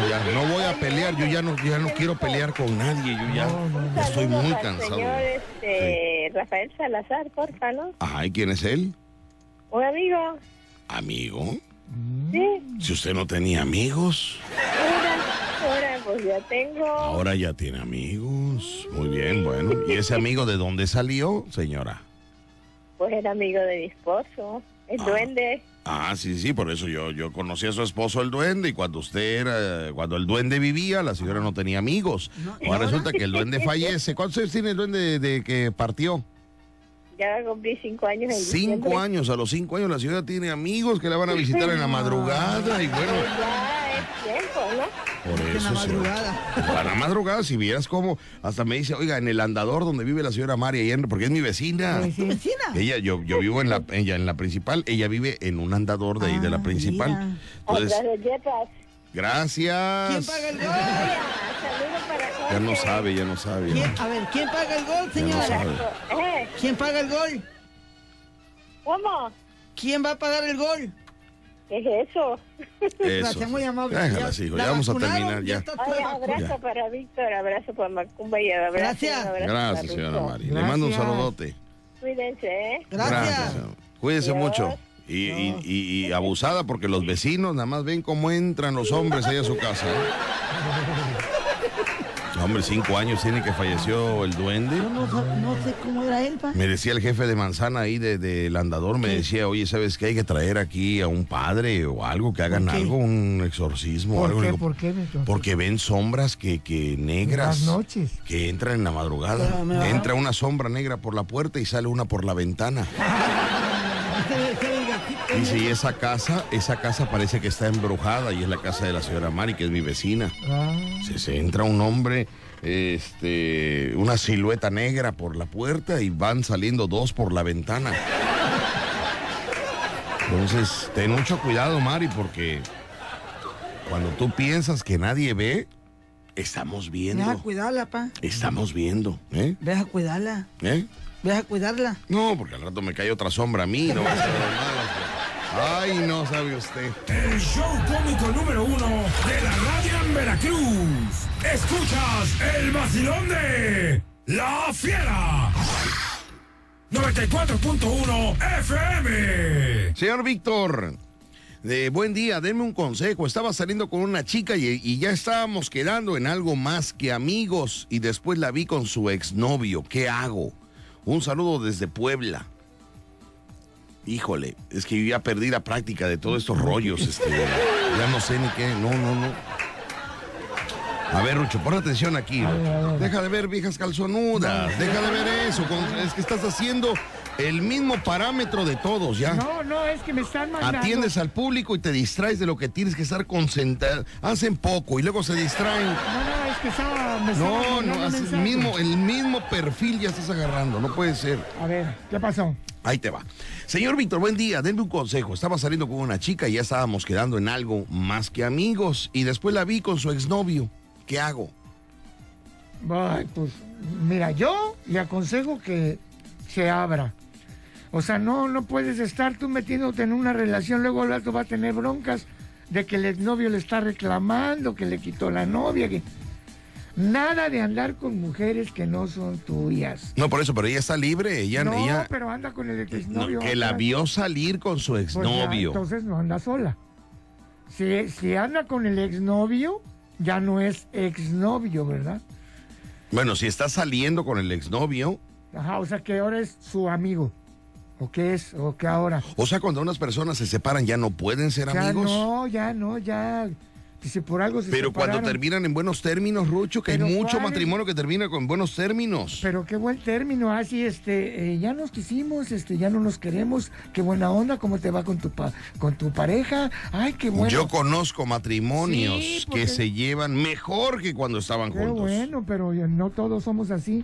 ya, ya. No voy a pelear. Yo ya no, ya no quiero pelear con nadie. Yo ya, ya estoy muy cansado. Señor este, Rafael Salazar, porfa, ¿no? Ajá, ¿y quién es él? Un amigo. ¿Amigo? Sí, Si usted no tenía amigos, ahora, ahora pues ya tengo. ahora ya tiene amigos. Muy bien, bueno. ¿Y ese amigo de dónde salió, señora? Pues era amigo de mi esposo, el duende. Ah, sí, sí, por eso yo, yo conocí a su esposo el duende y cuando usted era, cuando el duende vivía, la señora no tenía amigos. Ahora resulta que el duende fallece. ¿Cuántos años tiene el duende de, de que partió? A cumplir cinco años en Cinco diciembre. años, a los cinco años la señora tiene amigos que la van a visitar en la madrugada y bueno, Ya es tiempo, ¿no? por eso se Para la madrugada, si vieras cómo, hasta me dice, oiga, en el andador donde vive la señora María, porque es mi vecina. ¿Vecina? Ella, yo, yo vivo en la, ella en la principal, ella vive en un andador de ahí de la principal. Entonces. Gracias. ¿Quién paga el gol? Saludos para Ya no sabe, ya no sabe. ¿Quién- a ver, ¿quién paga el gol, Ya no señora? sabe. Eh, ¿Quién paga el gol? ¿Cómo? ¿Quién va a pagar el gol? ¿Qué es eso? Eso. Gracias, muy amable. Déjala, Ya- hijo, ¿la ya vamos a terminar ya. está Oye, abrazo Ya. para Víctor, abrazo para Macumba y abrazo, Gracias. abrazo Gracias, señora. Mari. Le mando un Gracias. saludote. Cuídense, ¿eh? Gracias. Cuídese Dios. mucho. Y, y- y- y abusada porque los vecinos nada más ven cómo entran los hombres ahí a su casa. ¿eh? Hombre, cinco años tiene que falleció el duende. Yo no, no sé cómo era él, pa. Me decía el jefe de manzana ahí de- del andador, me decía, oye, ¿sabes qué? Hay que traer aquí a un padre o algo, que hagan ¿Por qué? algo, un exorcismo o ¿Por algo. qué? Digo, ¿Por qué? Porque ven sombras que, que negras. Las noches. Que entran en la madrugada. Pero Entra una sombra negra por la puerta y sale una por la ventana. Dice, y esa casa, esa casa parece que está embrujada y es la casa de la señora Mari, que es mi vecina. Ah, Se, se entra un hombre, este, una silueta negra por la puerta y van saliendo dos por la ventana. Entonces, ten mucho cuidado, Mari, porque cuando tú piensas que nadie ve, estamos Deja viendo. cuidarla, pa. Estamos viendo, ¿eh? Deja cuidarla. ¿Eh? Deja cuidarla. No, porque al rato me cae otra sombra a mí, no va a ser. Ay, no sabe usted. El show cómico número uno de la radio en Veracruz. Escuchas el vacilón de La Fiera. 94.1 FM. Señor Víctor, de buen día, denme un consejo. Estaba saliendo con una chica y, y ya estábamos quedando en algo más que amigos y después la vi con su exnovio. ¿Qué hago? Un saludo desde Puebla. Híjole, es que yo ya perdí la práctica de todos estos rollos. Este, ya no sé ni qué. No, no, no. A ver, Rucho, pon atención aquí. Rucho. Deja de ver viejas calzonudas. Deja de ver eso. Es que estás haciendo el mismo parámetro de todos, ¿ya? no, no, es que me están mandando. Atiendes al público y te distraes de lo que tienes que estar concentrado. Hacen poco y luego se distraen. No, no, que estaba. Me estaba No, no, el mismo, el mismo perfil ya estás agarrando. No puede ser. A ver, ¿qué pasó? Ahí te va. Señor Víctor, buen día. Denme un consejo. Estaba saliendo con una chica y ya estábamos quedando en algo más que amigos. Y después la vi con su exnovio. ¿Qué hago? Ay, pues mira, yo le aconsejo que se abra. O sea, no, no puedes estar tú metiéndote en una relación, luego el otro va a tener broncas de que el exnovio le está reclamando, que le quitó la novia, que... Nada de andar con mujeres que no son tuyas. No, por eso, pero ella está libre. Ella, no, ella pero anda con el no, exnovio. que la vio salir con su Pues exnovio. entonces no anda sola. Si, si anda con el exnovio, ya no es exnovio, ¿verdad? Bueno, si está saliendo con el exnovio, Ajá, o sea que ahora es su amigo. ¿O qué es? ¿O qué ahora? o sea, cuando unas personas se separan ya no pueden ser ya amigos. no, ya no, ya. Dice, por algo se Pero cuando terminan en buenos términos, Rucho, que hay mucho ¿cuál matrimonio que termina con buenos términos. Pero qué buen término, así, este, eh, ya nos quisimos, este, ya no nos queremos, qué buena onda, cómo te va con tu pa- con tu pareja, ay, qué bueno. Yo conozco matrimonios Sí, que se llevan mejor que cuando estaban Qué juntos. bueno, pero no todos somos así.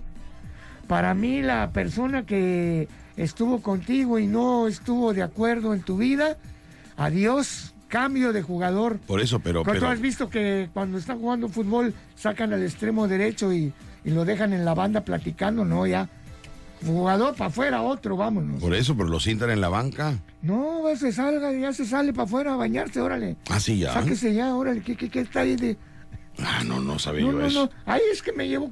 Para mí, la persona que estuvo contigo y no estuvo de acuerdo en tu vida, adiós, cambio de jugador. Por eso, pero, ¿Cuánto pero has visto que cuando están jugando fútbol sacan al extremo derecho y, y lo dejan en la banda platicando? No, ya. Jugador para afuera, otro, vámonos. por eso, pero lo sientan en la banca. No, se salga, ya se sale para afuera a bañarse, órale. Así ya. Sáquese ya, órale, ¿qué, qué, qué está ahí de...? Ah, no, no sabía No, yo no, eso. no. Ay, es que me llevo.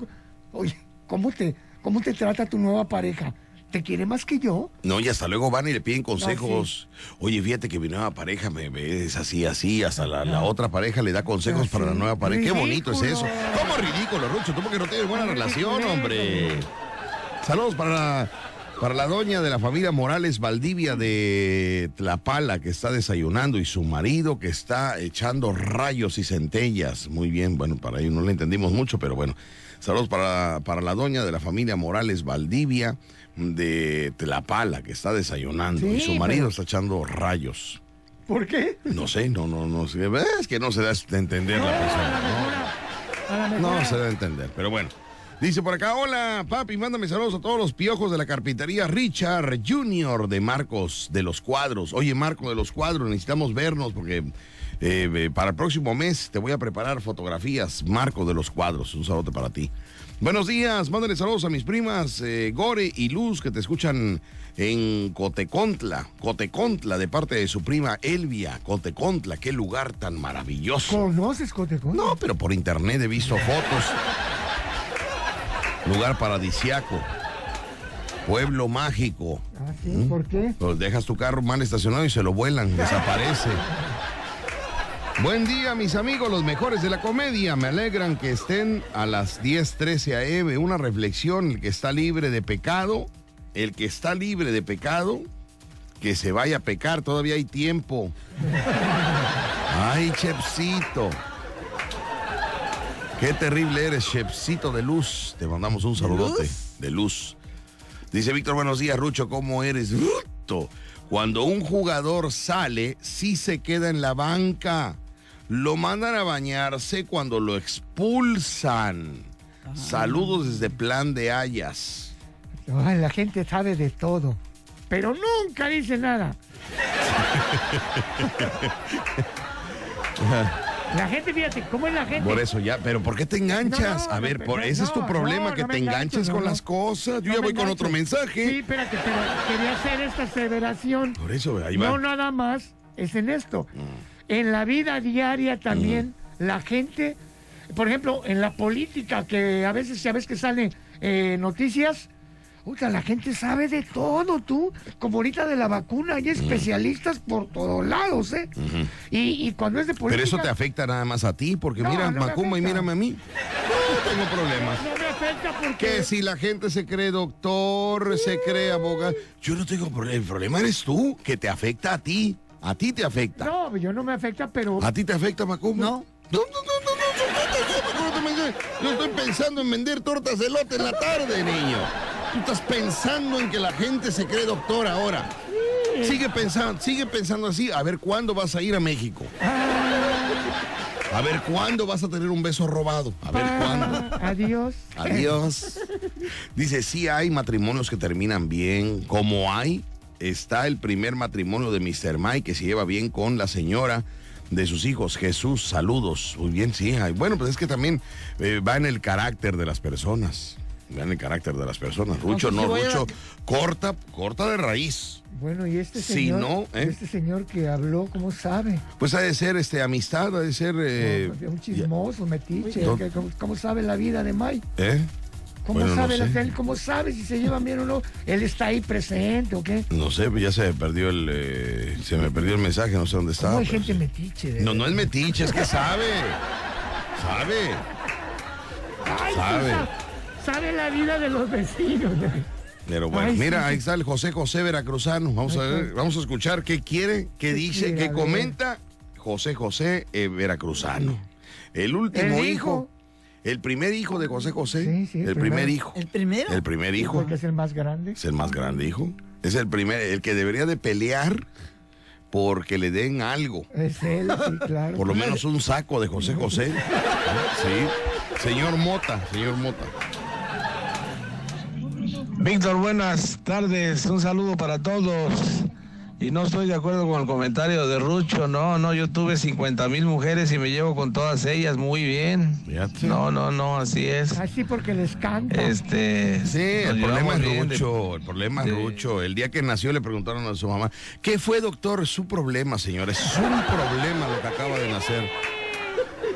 Oye, ¿cómo te, ¿cómo te trata tu nueva pareja? ¿Te quiere más que yo? No, y hasta luego van y le piden consejos. Ah, Oye, fíjate que mi nueva pareja me ves así, así. Hasta la, la otra pareja le da consejos Ah, para la nueva pareja. Qué bonito es eso. ¿Cómo ridículo, Rucho? Tú porque no tienes buena relación, hombre. Saludos para la, para la doña de la familia Morales Valdivia de Tlapala que está desayunando y su marido que está echando rayos y centellas. Muy bien, bueno, para ello no le entendimos mucho, pero bueno. Saludos para, para la doña de la familia Morales Valdivia de Tlapala que está desayunando y su marido pero- está echando rayos. ¿Por qué? No sé, no, no, no sé. Es que no se da a entender la persona. ¿no? Se da a entender, pero bueno. Dice por acá, hola papi, mándame saludos a todos los piojos de la carpintería Richard Junior de Marcos de los Cuadros. Oye, Marco de los Cuadros, necesitamos vernos porque eh, eh, para el próximo mes te voy a preparar fotografías, Marco de los Cuadros. Un saludo para ti. Buenos días, mándale saludos a mis primas eh, Gore y Luz que te escuchan en Cotecontla, Cotecontla, de parte de su prima Elvia. Cotecontla, qué lugar tan maravilloso. ¿Conoces Cotecón? No, pero por internet he visto fotos. Lugar paradisiaco. Pueblo mágico. Ah, sí, ¿por qué? Pues dejas tu carro mal estacionado y se lo vuelan, desaparece. Buen día, mis amigos, los mejores de la comedia. Me alegran que estén a las 10:13 am. Una reflexión: el que está libre de pecado, el que está libre de pecado, que se vaya a pecar, todavía hay tiempo. Ay, Chepsito. Qué terrible eres, Chepsito de luz. Te mandamos un saludote de luz. Dice Víctor, buenos días, Rucho, ¿cómo eres? Bruto. Cuando un jugador sale, sí se queda en la banca. Lo mandan a bañarse cuando lo expulsan. Saludos desde Plan de Hayas. Ay, la gente sabe de todo, pero nunca dice nada. La gente, fíjate, ¿cómo es la gente? Por eso ya, pero ¿por qué te enganchas? No, a ver, no, por no, ese es tu problema, no, que no te me engancho, enganches con no. las cosas. Yo No ya voy con otro mensaje. Sí, espérate, pero quería hacer esta aseveración. Por eso, ahí va. No nada más es en esto. Mm. En la vida diaria también la gente, por ejemplo, en la política, que a veces ya ves que salen eh, noticias, puta, la gente sabe de todo, tú. Como ahorita de la vacuna, hay especialistas por todos lados, ¿eh? Y, y cuando es de política... Pero eso te afecta nada más a ti, porque No, mira, no Macumba y mírame a mí. No tengo problemas. No me afecta porque... Que si la gente se cree doctor, se cree abogado. Yo no tengo problema. El problema eres tú, que te afecta a ti. A ti te afecta. No, yo no me afecta, pero. ¿A ti te afecta, Macumba? No. No, no, no, no, no, Yo estoy pensando en vender tortas de lote en la tarde, niño. Tú estás pensando en que la gente se cree doctor ahora. Sigue pensando, sigue pensando así, a ver cuándo vas a ir a México. A ver cuándo vas a tener un beso robado. A ver cuándo. Adiós. Adiós. Dice, sí hay matrimonios que terminan bien, como hay está el primer matrimonio de Mr. Mike que se lleva bien con la señora de sus hijos. Jesús, saludos. Muy bien, sí. Bueno, pues es que también eh, va en el carácter de las personas. Vean el carácter de las personas. Rucho, no, si a- Rucho, corta, corta de raíz. Bueno, y este Si señor, no, ¿eh? este señor que habló, ¿cómo sabe? Pues ha de ser este amistad, ha de ser. eh, No, un chismoso, metiche. No. que- ¿Cómo, cómo sabe la vida de Mike? ¿Eh? ¿Cómo Bueno, no sabe sé. él? ¿Cómo sabe si se llevan bien o no? Él está ahí presente o qué. No sé, ya se me perdió el. eh, se me perdió el mensaje, no sé dónde ¿Cómo estaba. hay pero gente sí. metiche? de No, no es metiche, es que sabe. Sabe. Ay, sabe. pues, sa- sabe la vida de los vecinos. Pero bueno, Ay, mira, sí. ahí está el José José Veracruzano. Vamos a ver, vamos a escuchar qué quiere, qué, ¿Qué dice, qué comenta José José eh, Veracruzano. El último El hijo. El primer hijo de José José. Sí, sí, el el primer hijo. ¿El primero? El primer hijo. Porque es el más grande. Es el más grande hijo. Es el primer, el que debería de pelear porque le den algo. Es él, sí, claro. Por lo menos un saco de José José. Sí. Señor Mota, señor Mota. Víctor, buenas tardes. Un saludo para todos. Y no estoy de acuerdo con el comentario de Rucho. No, no, yo tuve 50 mil mujeres y me llevo con todas ellas muy bien. Fíjate. No, no, no, así es. Así porque les canta. Este. Sí, el problema es de- Rucho, el problema es Rucho. El día que nació le preguntaron a su mamá, ¿qué fue doctor? Su problema, señores, es un problema lo que acaba de nacer.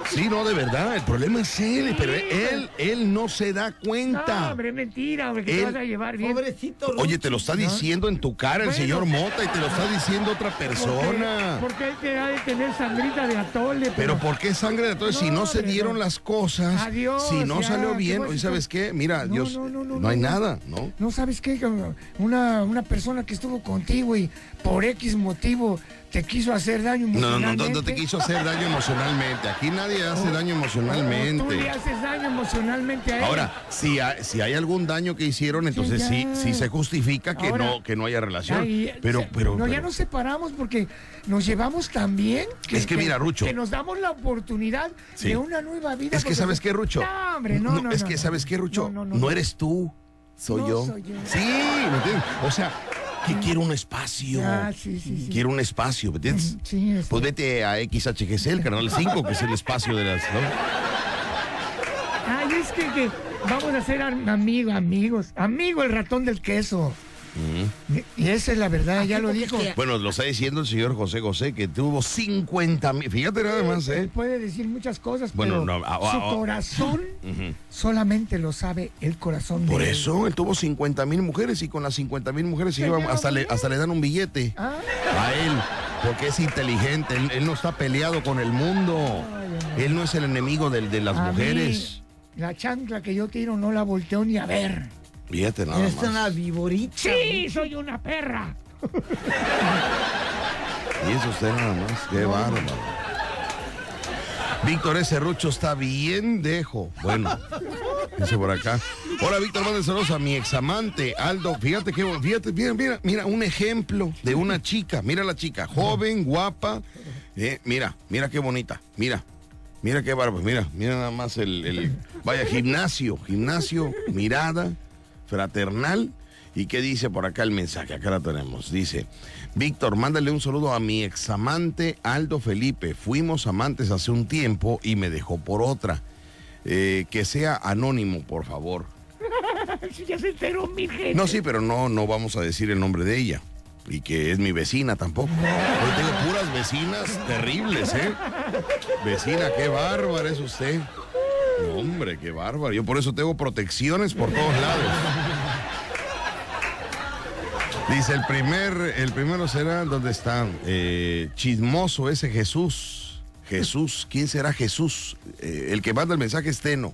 Sí, no, de verdad, el problema es él, pero él, él no se da No, cuenta. hombre, es mentira, hombre, que te vas a llevar bien. Pobrecito. Oye, te lo está diciendo en tu cara el Bueno. señor Mota y te lo está diciendo otra persona. Porque, porque él te ha de tener sangrita de atole. Pero ¿por qué sangre de todo? si no se hombre, dieron no. las cosas, Adiós, si no ya, salió ¿qué bien, decir? ¿sabes qué? Mira, No, Dios, no, no, no, no, hay no. nada, ¿no? No sabes qué, una, una persona que estuvo contigo y por X motivo te quiso hacer daño No, no, no, no, no te emocionalmente. quiso hacer daño emocionalmente. Aquí nadie hace daño O tú le emocionalmente. haces daño emocionalmente a él. Ahora, si hay, si hay algún daño que hicieron, entonces sí, sí se justifica que no que no haya relación. Pero, pero, no, ya nos separamos porque nos llevamos tan bien Es que mira, Rucho. que nos damos la oportunidad de una nueva vida. es que sabes qué, Rucho. No, hombre, no, no, es que sabes qué, Rucho. No, No, no, no, no. eres tú, soy yo. soy yo. Sí, ¿me entiendes? O sea, que quiero un espacio. Ah, sí, sí, sí. Quiero un espacio, ¿me entiendes? Sí, es- Pues vete a XHGC, el canal 5, que es el espacio de las. ¿no? Ay, es que, que vamos a ser am- amigo, amigos. Amigo el ratón del queso. Y esa es la verdad, ya lo dijo. Bueno, lo está diciendo el señor José José, que tuvo 50 mil. Fíjate nada más, Él ¿eh? puede decir muchas cosas, Bueno, pero no, ah, su ah, ah. corazón solamente lo sabe el corazón Por él. eso él tuvo 50 mil mujeres y con las 50 mil mujeres se lleva hasta, le, hasta le dan un billete Ah, a él, porque es inteligente, él, él no está peleado con el mundo, él no es el enemigo del- de las a mí, mujeres. la chancla que yo tiro no la volteo ni a ver. Fíjate nada Eres más. una viborita. Sí, soy una perra. Y eso usted nada más, qué bárbaro. Víctor ese Rucho está bien dejo. Bueno, dice por acá. Hola Víctor, manda saludos a mi examante Aldo. Fíjate que, fíjate, mira, mira, mira, un ejemplo de una chica. Mira la chica, joven, guapa. Eh, mira, mira qué bonita. Mira, mira qué bárbaro. Mira, mira nada más el, el- vaya, gimnasio, gimnasio, mirada, fraternal. ¿Y qué dice por acá el mensaje? Acá la tenemos. Dice, Víctor, mándale un saludo a mi examante Aldo Felipe. Fuimos amantes hace un tiempo y me dejó por otra. Eh, que sea anónimo, por favor. Si ya se enteró mi gente. No, sí, pero no, no vamos a decir el nombre de ella. Y que es mi vecina tampoco. Yo tengo puras vecinas terribles, ¿eh? Vecina, qué bárbara es usted. No, hombre, qué bárbaro. Yo por eso tengo protecciones por todos lados. Dice el primer, el primero será, ¿dónde está? Eh, chismoso ese Jesús. Jesús, ¿quién será Jesús? Eh, el que manda el mensaje es Teno.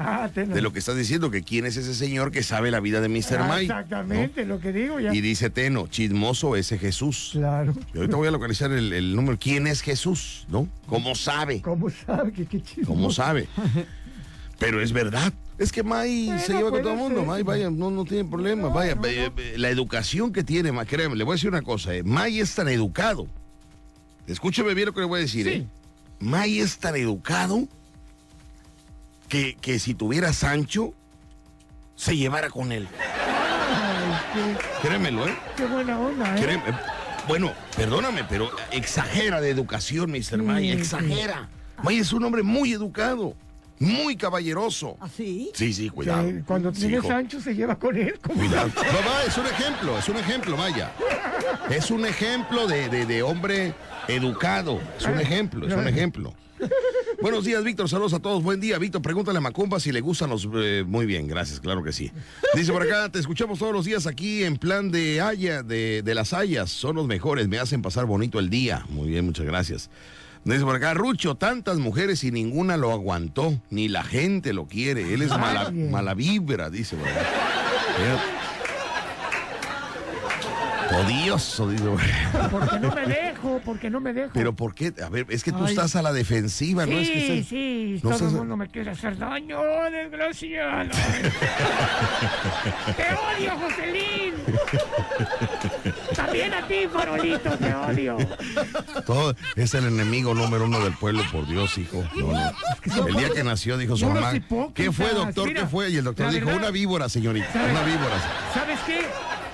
Ah, te lo- De lo que estás diciendo, que quién es ese señor que sabe la vida de Mr. Ah, Mike. Exactamente, lo que digo ya. Y dice Teno, chismoso ese Jesús. Claro. Y ahorita voy a localizar el, el número. ¿Quién es Jesús? ¿No? ¿Cómo sabe? ¿Cómo sabe que qué chismoso? ¿Cómo sabe? Pero es verdad. Es que May Bueno, se lleva con todo el mundo. May, vaya, no, no tiene problema. vaya, eh, eh, la educación que tiene, May, créeme, le voy a decir una cosa. Eh. May es tan educado. Escúcheme bien lo que le voy a decir. Sí. Eh. May es tan educado que, que si tuviera Sancho, se llevara con él. Ay, Créemelo, ¿eh? qué, buena onda, ¿eh? Créeme, Bueno, perdóname, pero exagera de educación, Mr. May, Sí, exagera. May es un hombre muy educado. Muy caballeroso. ¿Así? Sí, sí, cuidado. Que cuando Sí, tiene. Sancho se lleva con él. como- Cuidado. Mamá, es un ejemplo, es un ejemplo, vaya. Es un ejemplo de, de- de hombre educado. Es un ejemplo, es un ejemplo. Buenos días, Víctor. Saludos a todos. Buen día, Víctor. Pregúntale a Macumba si le gustan los. eh, muy bien, gracias, claro que sí. Dice por acá, te escuchamos todos los días aquí en plan de Haya, de, de las Hayas. Son los mejores, me hacen pasar bonito el día. Muy bien, muchas gracias. Dice por acá, Rucho, tantas mujeres y ninguna lo aguantó, ni la gente lo quiere. Él es mala, Nadie. mala vibra, dice por acá. Odioso, acá. Porque no me dejo, porque no me dejo. Pero ¿por qué? A ver, es que tú Ay. estás a la defensiva, ¿no? Es que Sí, sí, no todo estás- el mundo me quiere hacer daño, desgraciado. te odio, Joselín. También a ti, Farolito, te odio. Todo es el enemigo número uno del pueblo, por Dios, hijo. No, no. El día que nació dijo su mamá. ¿qué fue, doctor? Mira, ¿Qué fue? Y el doctor dijo, verdad- una víbora, señorita, una víbora. ¿Sabes qué?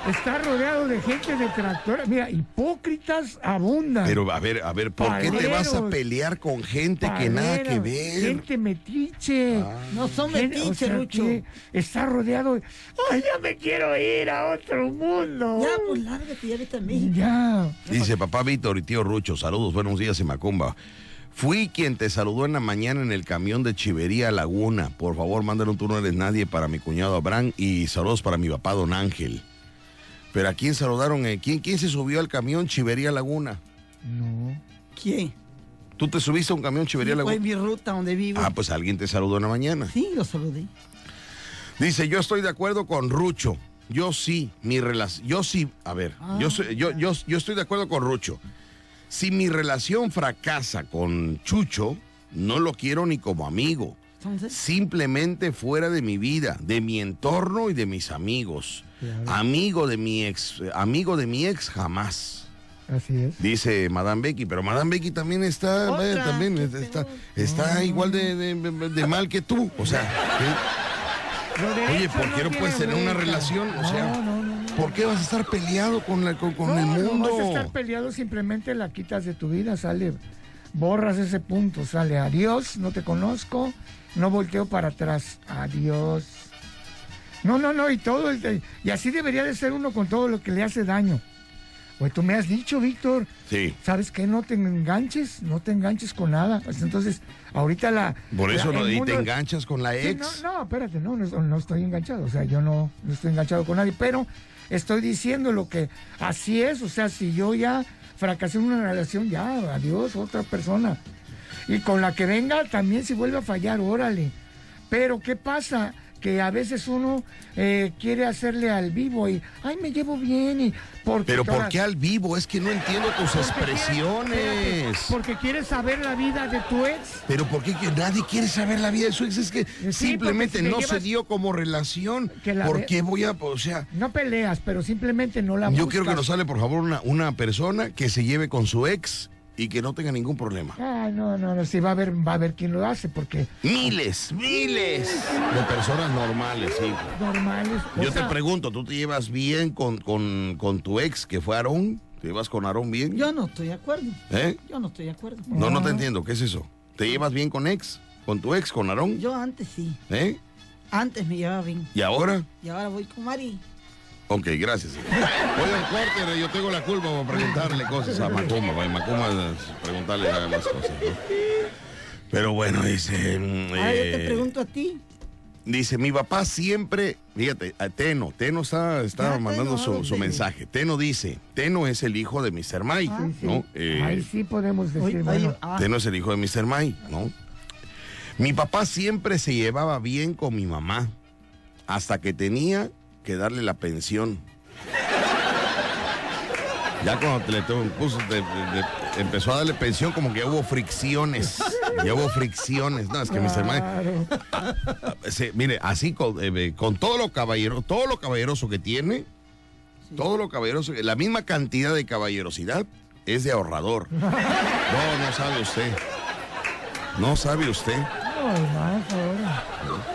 Está rodeado de gente detractora. Mira, hipócritas abundan. Pero a ver, a ver, ¿por qué te vas a pelear con gente que nada que ver? Gente metiche. No son metiche, Rucho. que está rodeado de... ¡Ay, ya me quiero ir a otro mundo! Ya, pues lárgate, ya vete a México. Ya. Dice papá Víctor y tío Rucho, saludos, buenos días en Macumba. Fui quien te saludó en la mañana en el camión de Chivería Laguna. Por favor, mándale un turno eres nadie para mi cuñado Abraham y saludos para mi papá Don Ángel. Pero ¿a quién saludaron? eh? ¿Quién, quién se subió al camión Chivería Laguna? No. ¿Quién? ¿Tú te subiste a un camión Chivería Fue Laguna? en mi ruta donde vivo. Ah, pues alguien te saludó en la mañana. Sí, lo saludé. Dice, yo estoy de acuerdo con Rucho. Yo sí, mi relación, yo sí, a ver, Ah. yo, soy- yo, yo, yo estoy de acuerdo con Rucho. Si mi relación fracasa con Chucho, no lo quiero ni como amigo. Simplemente fuera de mi vida, de mi entorno y de mis amigos. Amigo de mi ex, amigo de mi ex jamás. Así es. Dice Madame Becky, pero Madame Becky también está, vaya, también está, está igual de, de- de mal que tú. O sea, Oye, ¿por no qué no puedes tener una relación? O No, sea, no, no, no. ¿por qué vas a estar peleado con, la, con, con No, el no mundo? vas a estar peleado, simplemente la quitas de tu vida, sale, borras ese punto, sale, adiós, no te conozco, no volteo para atrás, adiós. No, no, no, y todo, el- y así debería de ser uno con todo lo que le hace daño. Pues tú me has dicho, Víctor, Sí, ¿sabes qué? No te enganches, no te enganches con nada. Pues entonces, ahorita la... por eso la- no, y te enganchas con la Sí, ex. no, no, espérate, no, no, no estoy enganchado, o sea, yo no, no estoy enganchado con nadie, pero estoy diciendo lo que así es, o sea, si yo ya fracasé en una relación, ya, adiós, otra persona. Y con la que venga también si vuelve a fallar, órale. Pero ¿qué pasa? Que a veces uno eh, quiere hacerle al vivo y, ay, me llevo bien y... Porque Pero ¿por qué al vivo? Es que no entiendo tus porque expresiones. porque quieres saber la vida de tu ex. Pero ¿por qué nadie quiere saber la vida de su ex? Es que porque simplemente si te no se dio como relación. Que la ¿Por ve- qué voy a, o sea, No peleas, pero simplemente no la yo quiero que nos sale por favor una, una persona que se lleve con su ex y que no tenga ningún problema. Ay, no, no, no, sí va a haber, va a haber quien lo hace, porque Miles, miles de personas normales, sí. normales. o Yo te pregunto, ¿tú te llevas bien con, con, con tu ex que fue Aarón? ¿Te llevas con Aarón bien? yo no estoy de acuerdo. ¿Eh? Yo no estoy de acuerdo. No, no te entiendo. ¿Qué es eso? ¿Te llevas bien con ex? ¿Con tu ex, con Aarón? Yo antes sí. ¿Eh? Antes me llevaba bien. ¿Y ahora? Y ahora voy con Mari. Ok, gracias. Voy al corte, yo tengo la culpa para preguntarle cosas a Macumba. Para Macumba eh, preguntarle las cosas. ¿no? Pero bueno, dice... Ahora yo te eh, pregunto a ti. Dice, mi papá siempre, fíjate, a Teno, Teno está, está Ya estoy mandando su, Teno. mensaje. Teno dice, Teno es el hijo de Mr. Mai, Ah, sí. Eh, Ahí sí podemos decir, Oye, bueno, oye, ah, Teno es el hijo de Mr. Mai, ¿no? Mi papá siempre se llevaba bien con mi mamá, hasta que tenía que darle la pensión. Ya cuando te le puso, te- te- empezó a darle pensión, como que hubo fricciones. Ya hubo fricciones. No, es que claro. Sí, mire, así con, eh, con todo lo caballero, todo lo caballeroso que tiene, todo lo caballeroso, la misma cantidad de caballerosidad es de ahorrador. No, no sabe usted. No sabe usted. No.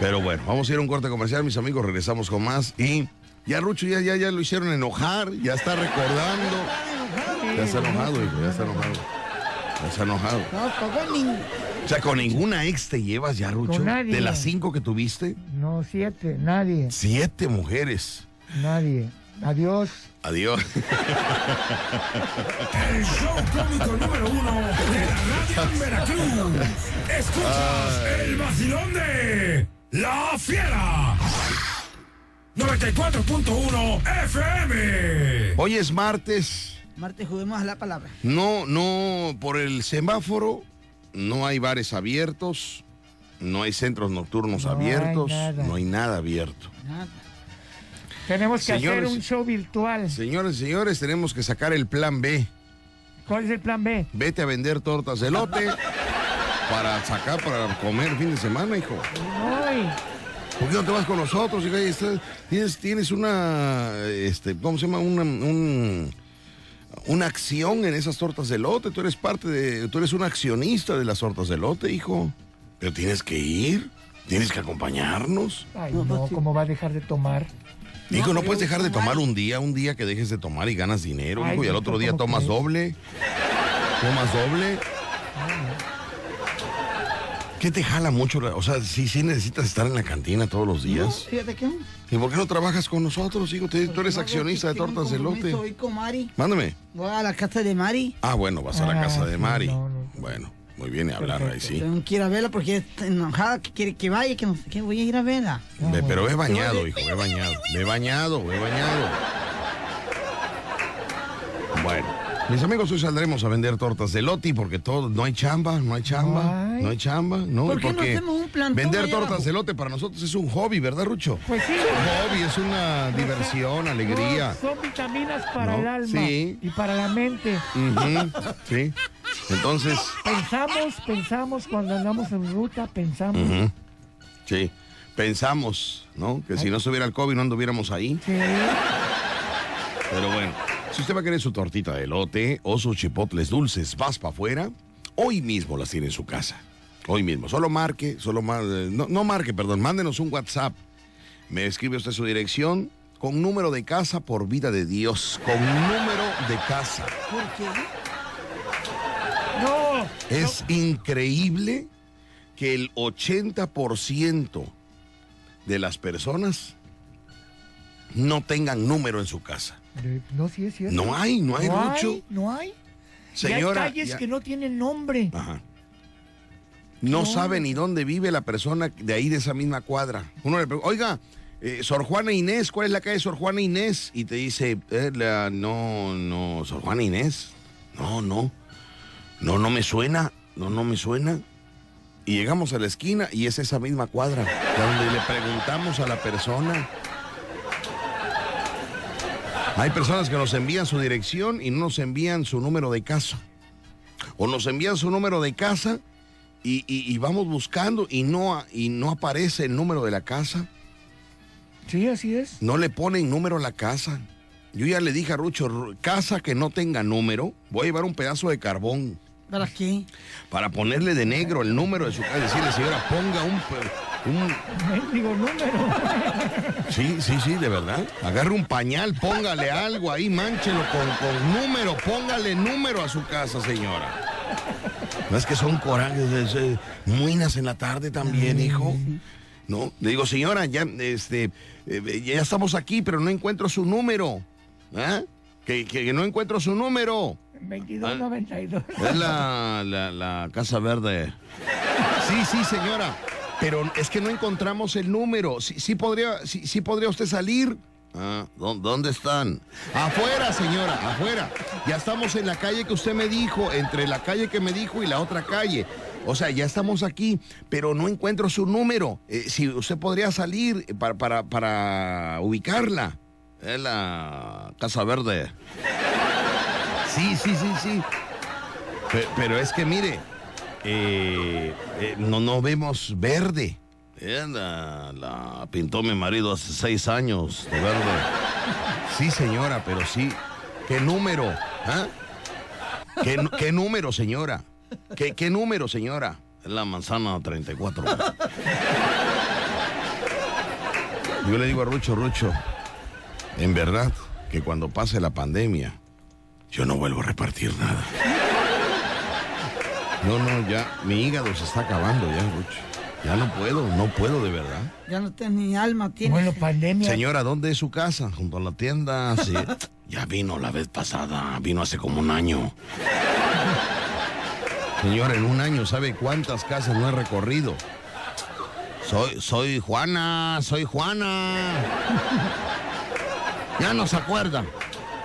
Pero bueno, vamos a ir a un corte comercial, mis amigos, regresamos con más y ya Rucho ya, ya, ya lo hicieron enojar, ya está recordando. Ya está enojado, hijo, ya está enojado. Ya está enojado. O sea, con ninguna ex te llevas ya, Rucho. Con nadie. De las cinco que tuviste, No, siete, nadie, siete mujeres. nadie. Adiós. Adiós. El show cómico número uno de la radio en Veracruz. Escuchas el vacilón de La Fiera. 94.1 FM. Hoy es martes. Marte, juguemos a la palabra. No, no, por el semáforo no hay bares abiertos, no hay centros nocturnos No hay abiertos, nada. no hay nada abierto. Nada. Tenemos que Señores. hacer un show virtual. Señores y señores, tenemos que sacar el plan B. ¿Cuál es el plan B? Vete a vender tortas de lote para sacar, para comer fin de semana, hijo. Ay, ¿Por qué no te vas con nosotros? hija? Tienes, tienes una, este, ¿cómo se llama? Una, un- una acción en esas tortas de lote. Tú eres parte de, tú eres un accionista de las tortas de lote, hijo. Pero tienes que ir, tienes que acompañarnos. ay, no, ¿cómo va a dejar de tomar? Hijo, no puedes dejar de tomar un día, un día que dejes de tomar y ganas dinero, Ay, hijo, y al otro día ¿cómo tomas doble. Tomas doble. ¿Qué te jala mucho? la- O sea, sí, sí necesitas estar en la cantina todos los días. Fíjate que ¿Y por qué no trabajas con nosotros, hijo? Te- Tú eres no, accionista de un tortas de lote. hoy con Mari. Mándame. Voy a la casa de Mari. Ah, bueno, vas a la Ah, casa de Mari. no, no. Bueno, muy bien, y hablar ahí sí. Tengo que ir a verla porque está enojada, que quiere que vaya, que no sé qué. Voy a ir a verla. Ve- pero ve bañado, hijo, ve bañado. Ve bañado, ve bañado. Bueno, mis amigos, hoy saldremos a vender tortas de loti porque todo, no hay chamba, no hay chamba, No hay. no hay chamba, no. ¿Por qué no hacemos un plantón Vender allá tortas abajo? de lote para nosotros es un hobby, ¿verdad, Rucho? Pues sí. Es un hobby, es una diversión, alegría. No, son vitaminas para No, el alma sí. y para la mente. Sí. Entonces, Pensamos, pensamos cuando andamos en ruta, pensamos. sí. Pensamos, ¿no? Que si no estuviera el COVID no anduviéramos ahí. Sí. Pero bueno, si usted va a querer su tortita de elote o sus chipotles dulces, vas para afuera, hoy mismo las tiene en su casa. Hoy mismo. Solo marque, solo mar- no, no marque, perdón, mándenos un WhatsApp. Me escribe usted su dirección con número de casa por vida de Dios. Con número de casa. ¿Por qué? No. Es increíble que el 80% de las personas no tengan número en su casa. De- No, sí es cierto. No hay, no hay, no Rucho. Hay, no hay. Señora, y hay calles ya- que no tienen nombre. Ajá. No sabe ni dónde vive la persona de ahí de esa misma cuadra. Uno le pregunta, oiga, eh, Sor Juana Inés, ¿cuál es la calle Sor Juana Inés? Y te dice, "Eh, la- no, no, Sor Juana Inés. No, no. No, no me suena. No, no me suena. Y llegamos a la esquina y es esa misma cuadra, donde le preguntamos a la persona. Hay personas que nos envían su dirección y no nos envían su número de casa. O nos envían su número de casa y, y- y vamos buscando y no, y no aparece el número de la casa. Sí, así es. No le ponen número a la casa. Yo ya le dije a Rucho, "Ru- casa que no tenga número, voy a llevar un pedazo de carbón ¿Para qué? para ponerle de negro el número de su casa. Decirle, señora, ponga un... un Mendigo número. sí, sí, sí, de verdad. Agarre un pañal, póngale algo ahí, manchelo con, con número, póngale número a su casa, señora. No es que son corajes, es, eh, muinas en la tarde también, hijo. No, le digo, señora, ya, este, eh, ya estamos aquí, pero no encuentro su número. ¿Ah? Que, que- que no encuentro su número. 2292. Es la, la, la Casa Verde. Sí, sí, señora. Pero es que no encontramos el número. Sí, sí podría, sí, sí podría usted salir. Ah, ¿dó- ¿Dónde están? Afuera, señora, afuera. Ya estamos en la calle que usted me dijo, entre la calle que me dijo y la otra calle. O sea, ya estamos aquí, pero no encuentro su número. Eh, si usted podría salir para, para, para ubicarla. Es la Casa Verde. Sí, sí, sí, sí. Pe- Pero, es que mire, eh, eh, no, no vemos verde. Eh, la, la pintó mi marido hace seis años de verde. Sí, señora, pero sí. ¿Qué número? ¿Ah? ¿Qué, qué número, señora? ¿Qué, ¿Qué número, señora? Es la manzana 34. Yo le digo a Rucho, Rucho, en verdad que cuando pase la pandemia, yo no vuelvo a repartir nada. No, no, ya, mi hígado se está acabando ya, Rucho. Ya no puedo, no puedo de verdad. Ya no tienes ni alma, tienes. Bueno, pandemia. Señora, ¿dónde es su casa? Junto a la tienda. Sí. ya vino la vez pasada, vino hace como un año. Señora, en un año, ¿sabe cuántas casas no he recorrido? Soy, soy Juana, soy Juana. Ya no se acuerda.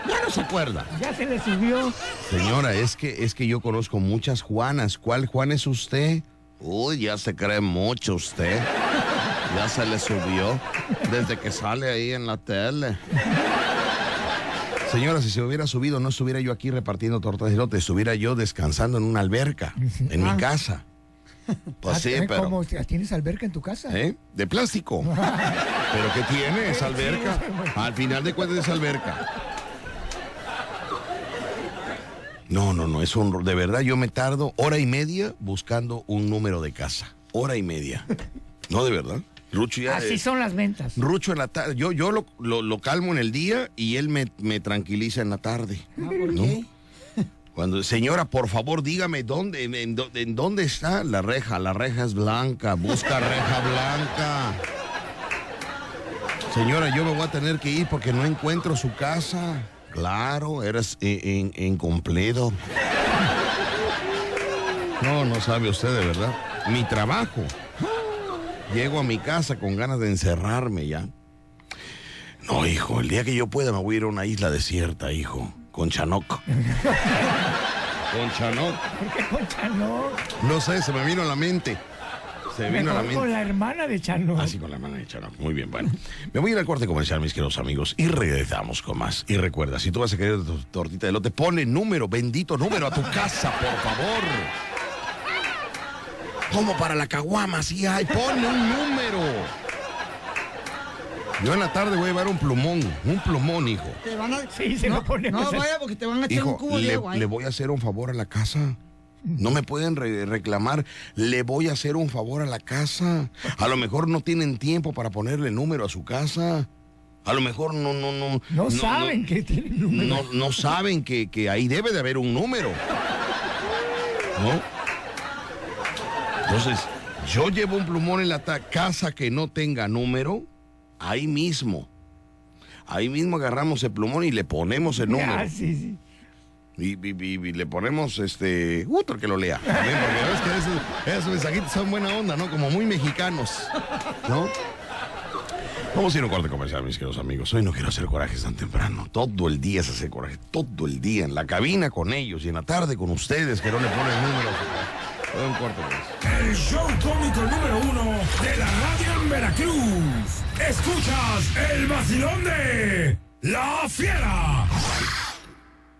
Ya no se acuerda. Ya se le subió. Señora, es que, es que yo conozco muchas Juanas. ¿Cuál Juan es usted? Uy, ya se cree mucho usted. Ya se le subió desde que sale ahí en la tele. Señora, si se hubiera subido, no estuviera yo aquí repartiendo tortas de elote, estuviera yo descansando en una alberca, en mi Ah. casa. Pues Ah, sí, pero... ¿Cómo? ¿Tienes alberca en tu casa? ¿Eh? De plástico. ¿Pero qué tiene esa alberca? Al final de cuentas es alberca. No, no, no, es un... De verdad, yo me tardo hora y media buscando un número de casa. Hora y media. No, de verdad. Rucho ya... Así son las ventas. Rucho en la tarde. Yo, yo lo, lo- lo calmo en el día y él me, me tranquiliza en la tarde. Ah, ¿Por ¿No? qué? Cuando, señora, por favor, dígame dónde, en, en dó- en dónde está la reja. La reja es blanca. Busca reja blanca. Señora, yo me voy a tener que ir porque no encuentro su casa. Claro, eres in- in- incompleto. No, no sabe usted de verdad. Mi trabajo. Llego a mi casa con ganas de encerrarme ya. No, hijo, el día que yo pueda me voy a ir a una isla desierta, hijo. Con Chanoc. Con Chanoc. ¿Por qué con Chano? No sé, se me vino a la mente. Se me vino a la Mejor mente. con la hermana de Chano. Así con la mano de Chanoc. Muy bien, bueno. Me voy a ir al corte comercial, mis queridos amigos, y regresamos con más. Y recuerda, si tú vas a querer tu tortita de lote, ponle número, bendito número a tu casa, por favor. Como para la caguama, sí hay, ponle un número. Yo en la tarde voy a llevar un plumón, un plumón, hijo. Te van a... Sí, se no, lo ponemos No, vaya, porque te van a echar un cubo de agua. ¿eh? le voy a hacer un favor a la casa. No me pueden re- reclamar, le voy a hacer un favor a la casa. A lo mejor no tienen tiempo para ponerle número a su casa. A lo mejor no, no, no. No, saben que tienen número. No, no saben que, que ahí debe de haber un número. ¿No? Entonces, yo llevo un plumón en la casa que no tenga número, ahí mismo. Ahí mismo agarramos el plumón y le ponemos el número. Ah, sí, sí. Y, y- y- y le ponemos este otro que lo lea. También, porque ves que esos, esos mensajitos son buena onda, ¿no? Como muy mexicanos. ¿No? Vamos a ir a un corte comercial, mis queridos amigos. Hoy no quiero hacer corajes tan temprano. Todo el día se hace coraje. Todo el día. En la cabina con ellos y en la tarde con ustedes que no le ponen números. Voy a un corte, pues. El show cómico número uno de la radio en Veracruz. Escuchas el vacilón de La Fiera.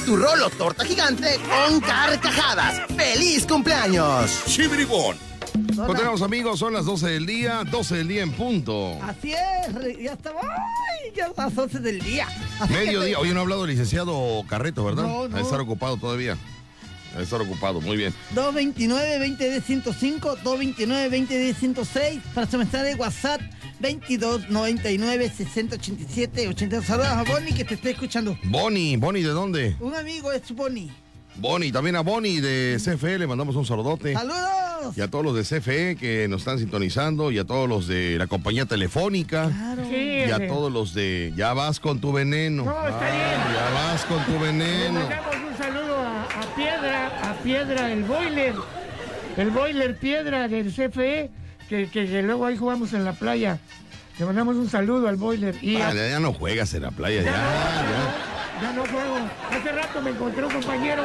tu rolo torta gigante con carcajadas. ¡Feliz cumpleaños! ¡Chibribón! Continuamos, amigos. Son las 12 del día. 12 del día en punto. Así es, ya estaba. Ay, ya las 11 del día. Así Mediodía. te- Hoy no ha hablado el licenciado Carreto, ¿verdad? No, no. A estar ocupado todavía. A estar ocupado. Muy bien. 229-2010-105, 229-2010-106, para su mensaje de WhatsApp, 2299-6087-82. Saludos a Bonnie que te está escuchando. Bonnie. Bonnie, ¿de dónde? Un amigo es Bonnie. Bonnie. También a Bonnie de CFE le mandamos un saludote. ¡Saludos! Y a todos los de CFE que nos están sintonizando, y a todos los de la compañía telefónica, Sí, y a todos los de Ya vas con tu veneno. No, está Ah, bien. Ya vas con tu Le veneno. mandamos un saludo a, a Piedra, a Piedra, el boiler, el boiler Piedra del CFE, que, que- que luego ahí jugamos en la playa. Le mandamos un saludo al boiler. Y a- Ah, ya no juegas en la playa, ya, ya. ya no juego. Hace rato me encontré un compañero,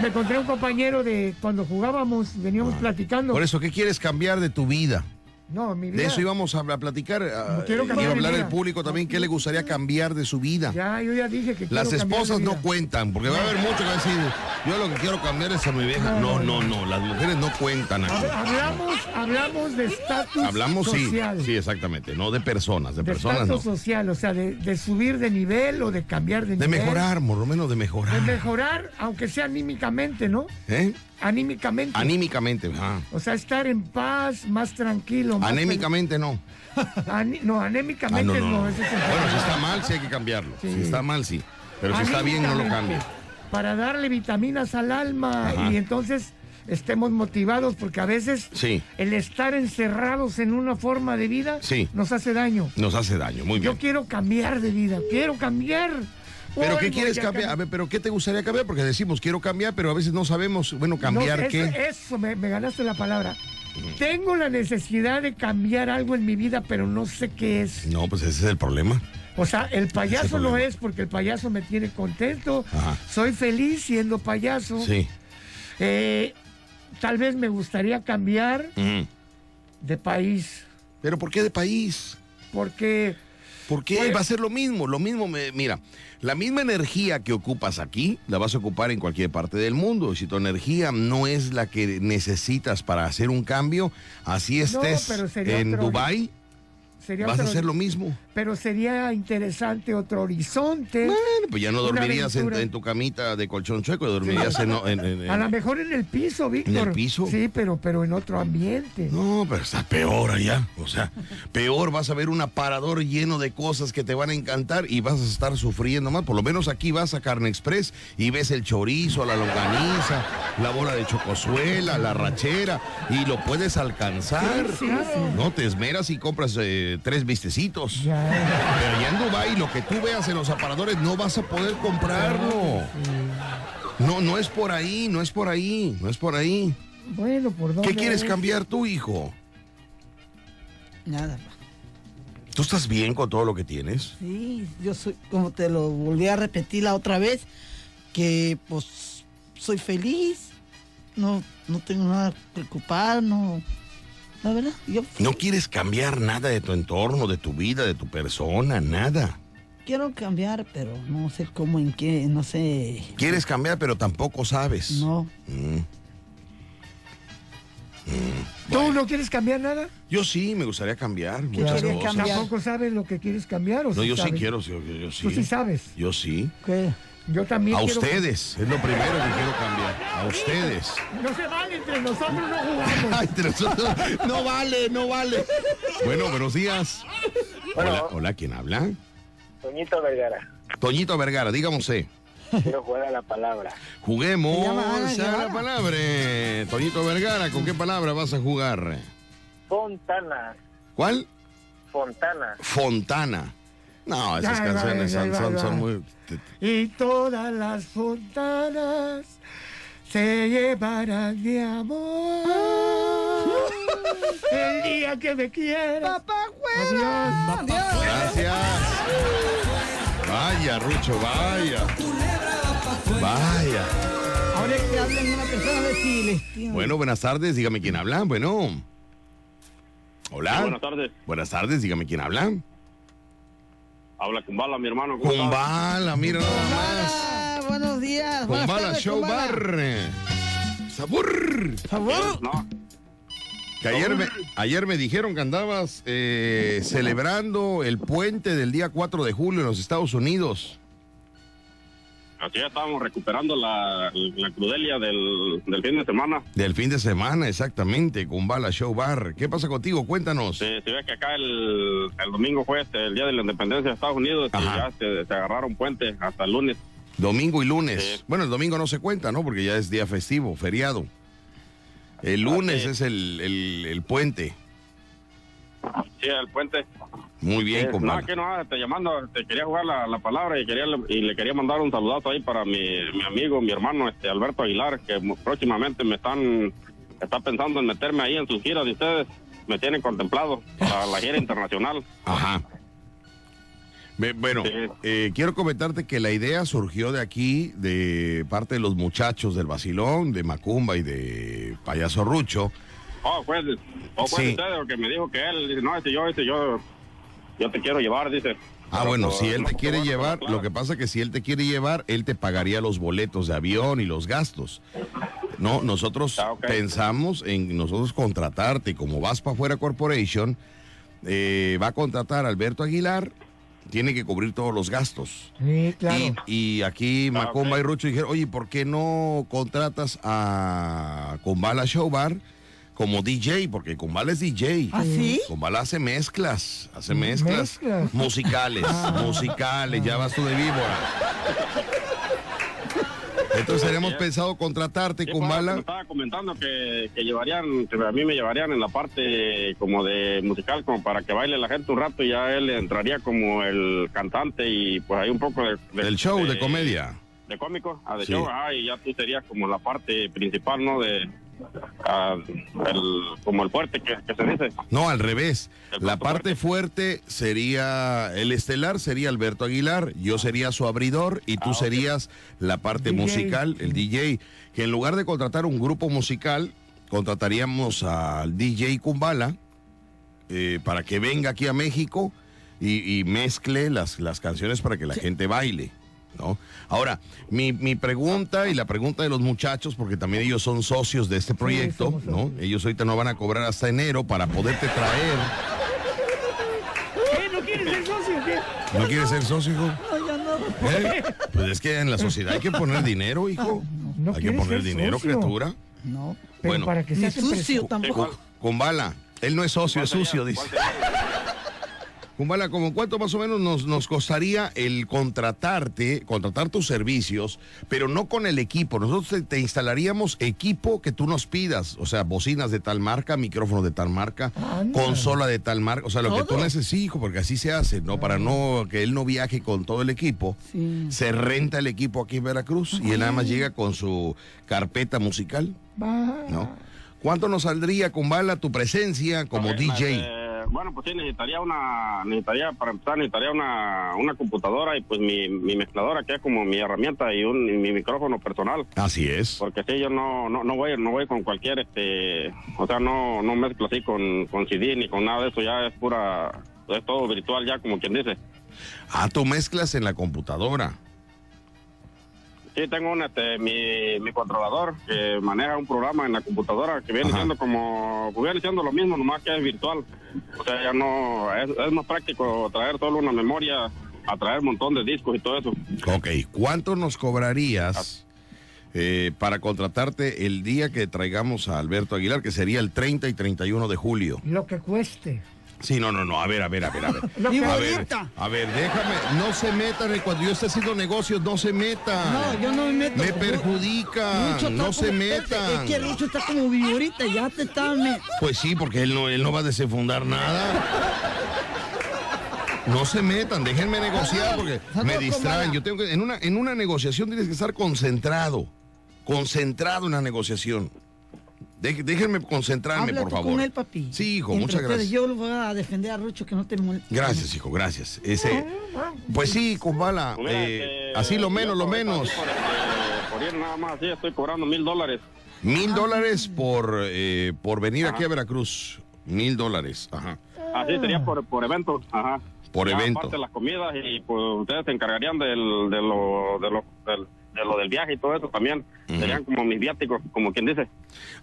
me encontré un compañero de cuando jugábamos, veníamos platicando. Por eso, ¿qué quieres cambiar de tu vida? No, mi vida. De eso íbamos a, platicar. a- quiero y a mi hablar el público también qué le gustaría cambiar de su vida. Ya, yo ya dije que Las de esposas no cuentan, porque va a haber mucho que decir, yo lo que quiero cambiar es a mi vieja. No, no, no, las mujeres no cuentan aquí. Hab- Hablamos, hablamos de estatus Hablamos, sí, social. sí, exactamente, no de personas, de, de personas estatus no. social, o sea, de, de subir de nivel o de cambiar de, De nivel. mejorar, por lo menos de De mejorar. mejorar, aunque sea anímicamente, ¿no? ¿Eh? Anímicamente. Anímicamente, ah. o sea, estar en paz, más tranquilo. Más Anémicamente no. no, Ah, anémicamente no, no, no. es el Bueno, si está mal, sí hay que cambiarlo. Sí. Si está mal, sí. Pero si está bien, no lo cambie. Para darle vitaminas al alma Ajá. y entonces estemos motivados porque a veces Sí, el estar encerrados en una forma de vida Sí. nos hace daño. nos hace daño, muy Yo bien. quiero cambiar de vida, quiero cambiar. ¿Pero qué quieres cambiar? A ver, ¿pero qué te gustaría cambiar? Porque decimos, quiero cambiar, pero a veces no sabemos, bueno, cambiar No, qué. Eso, me, me ganaste la palabra. Tengo la necesidad de cambiar algo en mi vida, pero no sé qué es. No, pues ese es el problema. O sea, el payaso problema. es porque el payaso me tiene contento. Ajá. Soy feliz siendo payaso. Sí. Eh, tal vez me gustaría cambiar de país. ¿Pero por qué de país? Porque ¿Por qué? Pues- Va a ser lo mismo, lo mismo, me- mira, la misma energía que ocupas aquí, la vas a ocupar en cualquier parte del mundo. Y si tu energía no es la que necesitas para hacer un cambio, así estés en sería vas a hacer lo mismo. Pero sería interesante otro horizonte. Bueno, pues ya no dormirías en, en tu camita de colchón chueco, dormirías en, en- en- en- A lo mejor en el piso, Víctor. el piso? Sí, pero, pero en otro ambiente. No, pero está peor allá. O sea, peor, vas a ver un aparador lleno de cosas que te van a encantar y vas a estar sufriendo más. Por lo menos aquí vas a Carne Express y ves el chorizo, la longaniza, la bola de chocosuela, la rachera y lo puedes alcanzar. Sí, sí. No, te esmeras y compras eh, tres vistecitos. Ya. Pero allá en Dubái, lo que tú veas en los aparadores no vas a poder comprarlo. No, no es por ahí, no es por ahí, no es por ahí. Bueno, ¿por dónde? ¿Qué quieres es? cambiar tú, hijo? Nada. ¿Tú estás bien con todo lo que tienes? Sí, yo soy, como te lo volví a repetir la otra vez, que pues soy feliz, no, no tengo nada que preocupar, no, la verdad, yo No quieres cambiar nada de tu entorno, de tu vida, de tu persona, nada. quiero cambiar, pero no sé cómo, en qué, no sé. Quieres cambiar, pero tampoco sabes. No. Mm. ¿Tú no quieres cambiar nada? Yo sí, me gustaría cambiar ¿Qué muchas quieres cosas. cambiar? ¿Tampoco sabes lo que quieres cambiar? ¿o No, sí yo sí quiero, yo, yo- yo sí. Tú sí sabes. Yo sí. ¿Qué? Yo también A quiero- ustedes, es lo primero que quiero cambiar. A ustedes. No se vale, entre nosotros no jugamos. Ay, entre nosotros, no vale, no vale. Bueno, buenos días. Hola, hola, ¿quién habla? Toñito Vergara, Toñito Vergara, dígame usted. quiero jugar a la palabra. Juguemos a la palabra. Toñito Vergara, ¿con qué palabra vas a jugar? Fontana, ¿Cuál? Fontana. Fontana. No, esas Ya, canciones son, son- son muy... Y todas las fontanas se llevarán de amor. El día que me quieras. Papá Adiós. Gracias. Vaya, Rucho, vaya. Vaya. Ahora que hablen una persona, si les Bueno, buenas tardes, dígame quién habla. Bueno. Hola. Sí, buenas tardes. Buenas tardes, dígame quién habla. Habla Kumbala, mi hermano. Kumbala, mira nada más. Ah, buenos días. buenas Kumbala tardes, Show Kumbala. Bar. Sabor. Sabor. No, Que ayer me, ayer me dijeron que andabas eh, celebrando el puente del día 4 de julio en los Estados Unidos. Aquí ya estábamos recuperando la, la crudelia del, del fin de semana. Del fin de semana, exactamente, Kumbala Show Bar. ¿Qué pasa contigo? Cuéntanos. Se, se ve que acá el, el domingo fue este, el día de la independencia de Estados Unidos y ya se, se agarraron puente hasta el lunes. Domingo y lunes. Bueno, el domingo no se cuenta, ¿no? Porque ya es día festivo, feriado. El lunes es el, el- el puente. Sí, el puente. Muy bien, Eh, no, Kumbala. aquí no, te llamando, te quería jugar la, la palabra y quería y le quería mandar un saludazo ahí para mi, mi amigo, mi hermano, este Alberto Aguilar, que próximamente me están, está pensando en meterme ahí en sus giras de ustedes, me tienen contemplado para la gira internacional. Ajá. Bueno, eh, quiero comentarte que la idea surgió de aquí, de parte de los muchachos del Basilón, de Macumba y de Payaso Rucho, Oh, fue, oh, fue Sí. usted el que me dijo que él, dice, no, este yo, este yo, yo te quiero llevar, dice. Ah, Pero, bueno, pues, si él no, te quiere no, llevar, claro. lo que pasa es que si él te quiere llevar, él te pagaría los boletos de avión y los gastos. No, nosotros Ah, pensamos en nosotros contratarte, como vas para afuera Corporation, eh, va a contratar a Alberto Aguilar, tiene que cubrir todos los gastos. Sí, claro. Y, y aquí Macumba y Rucho dijeron, oye, ¿por qué no contratas a Kumbala Show Bar como DJ? Porque Kumbala es DJ. ¿Ah, sí? Kumbala hace mezclas, hace mezclas, Mezclas. musicales, musicales, ya vas tú de víbora. Entonces tenemos pensado contratarte, Sí, pues, me Kumbala. estaba comentando que, que llevarían, que a mí me llevarían en la parte como de musical, como para que baile la gente un rato y ya él entraría como el cantante y pues hay un poco de... Del show, de comedia. De cómico, ah, de Sí. show, ah, y ya tú serías como la parte principal, ¿no? De... ah, el- como el fuerte que, que se dice. No, al revés. La parte fuerte sería, el estelar sería Alberto Aguilar, yo sería su abridor y tú serías la parte DJ. musical, el DJ, que en lugar de contratar un grupo musical, contrataríamos al DJ Kumbala eh, para que venga aquí a México y, y mezcle las, las canciones para que la gente baile. ¿No? Ahora, mi, mi pregunta y la pregunta de los muchachos, porque también ellos son socios de este proyecto, ¿no? Ellos ahorita no van a cobrar hasta enero para poderte traer. ¿Qué? ¿No quieres ser socio? ¿Qué? ¿No quieres ser socio, hijo? No, ya no. ¿Eh? Pues es que en la sociedad hay que poner dinero, hijo. No hay que poner dinero, socio. criatura. No. Pero Bueno. para que Ni seas sucio tampoco. Con bala. Él no es socio, es sucio, dice. Kumbala, ¿como cuánto más o menos nos, nos costaría el contratarte, contratar tus servicios, pero no con el equipo? Nosotros te, te instalaríamos equipo que tú nos pidas, o sea, bocinas de tal marca, micrófonos de tal marca, Anda. consola de tal marca, o sea, lo que tú necesites, hijo, porque así se hace, ¿no? Para no que él no viaje con todo el equipo, Sí. se renta el equipo aquí en Veracruz y él nada más llega con su carpeta musical, Va. ¿no? ¿Cuánto nos saldría, Kumbala, tu presencia como DJ? Bueno, pues sí, necesitaría una, necesitaría, para empezar, necesitaría una, una computadora y pues mi, mi mezcladora, que es como mi herramienta y, un, y mi micrófono personal. Así es. Porque sí, yo no, no, no voy, no voy con cualquier, este, o sea, no, no mezclo así con, con CD ni con nada de eso, ya es pura, es todo virtual ya, como quien dice. Ah, tú mezclas en la computadora. Sí, tengo un, este, mi, mi controlador que maneja un programa en la computadora que viene Ajá. siendo como, pues viene siendo lo mismo, nomás que es virtual. O sea, ya no, es, es más práctico traer solo una memoria a traer un montón de discos y todo eso. Ok, ¿cuánto nos cobrarías eh, para contratarte el día que traigamos a Alberto Aguilar, que sería el 30 y 31 de julio? Lo que cueste. Sí, no, no, no, a ver, a ver, a ver, a ver. A ver, a ver, déjame, no se metan, cuando yo esté haciendo negocios, no se metan. No, yo no me meto. Me perjudica, no se metan. Es que Lucho está como viborita, ya te está. Pues sí, porque él no, él no va a desenfundar nada. No se metan, déjenme negociar porque me distraen. Yo tengo que, en una, en una negociación tienes que estar concentrado, concentrado en la negociación. Déjenme concentrarme, Habla por tú favor. con él, papi. Sí, hijo, Entre muchas gracias. Yo lo voy a defender a Rucho, que no te moleste. Gracias, hijo, gracias. Ese, pues sí, Kumbala, eh, este, así lo menos, lo menos. Por, ir nada más así, estoy cobrando mil dólares. Mil dólares por, eh, por venir aquí a Veracruz. Mil dólares, ajá. Así sería por, por evento, ajá. Por Ya evento. Aparte las comidas y pues ustedes se encargarían del, de, lo, de, lo, del, de lo del viaje y todo eso también. Serían como mis viáticos, como quien dice.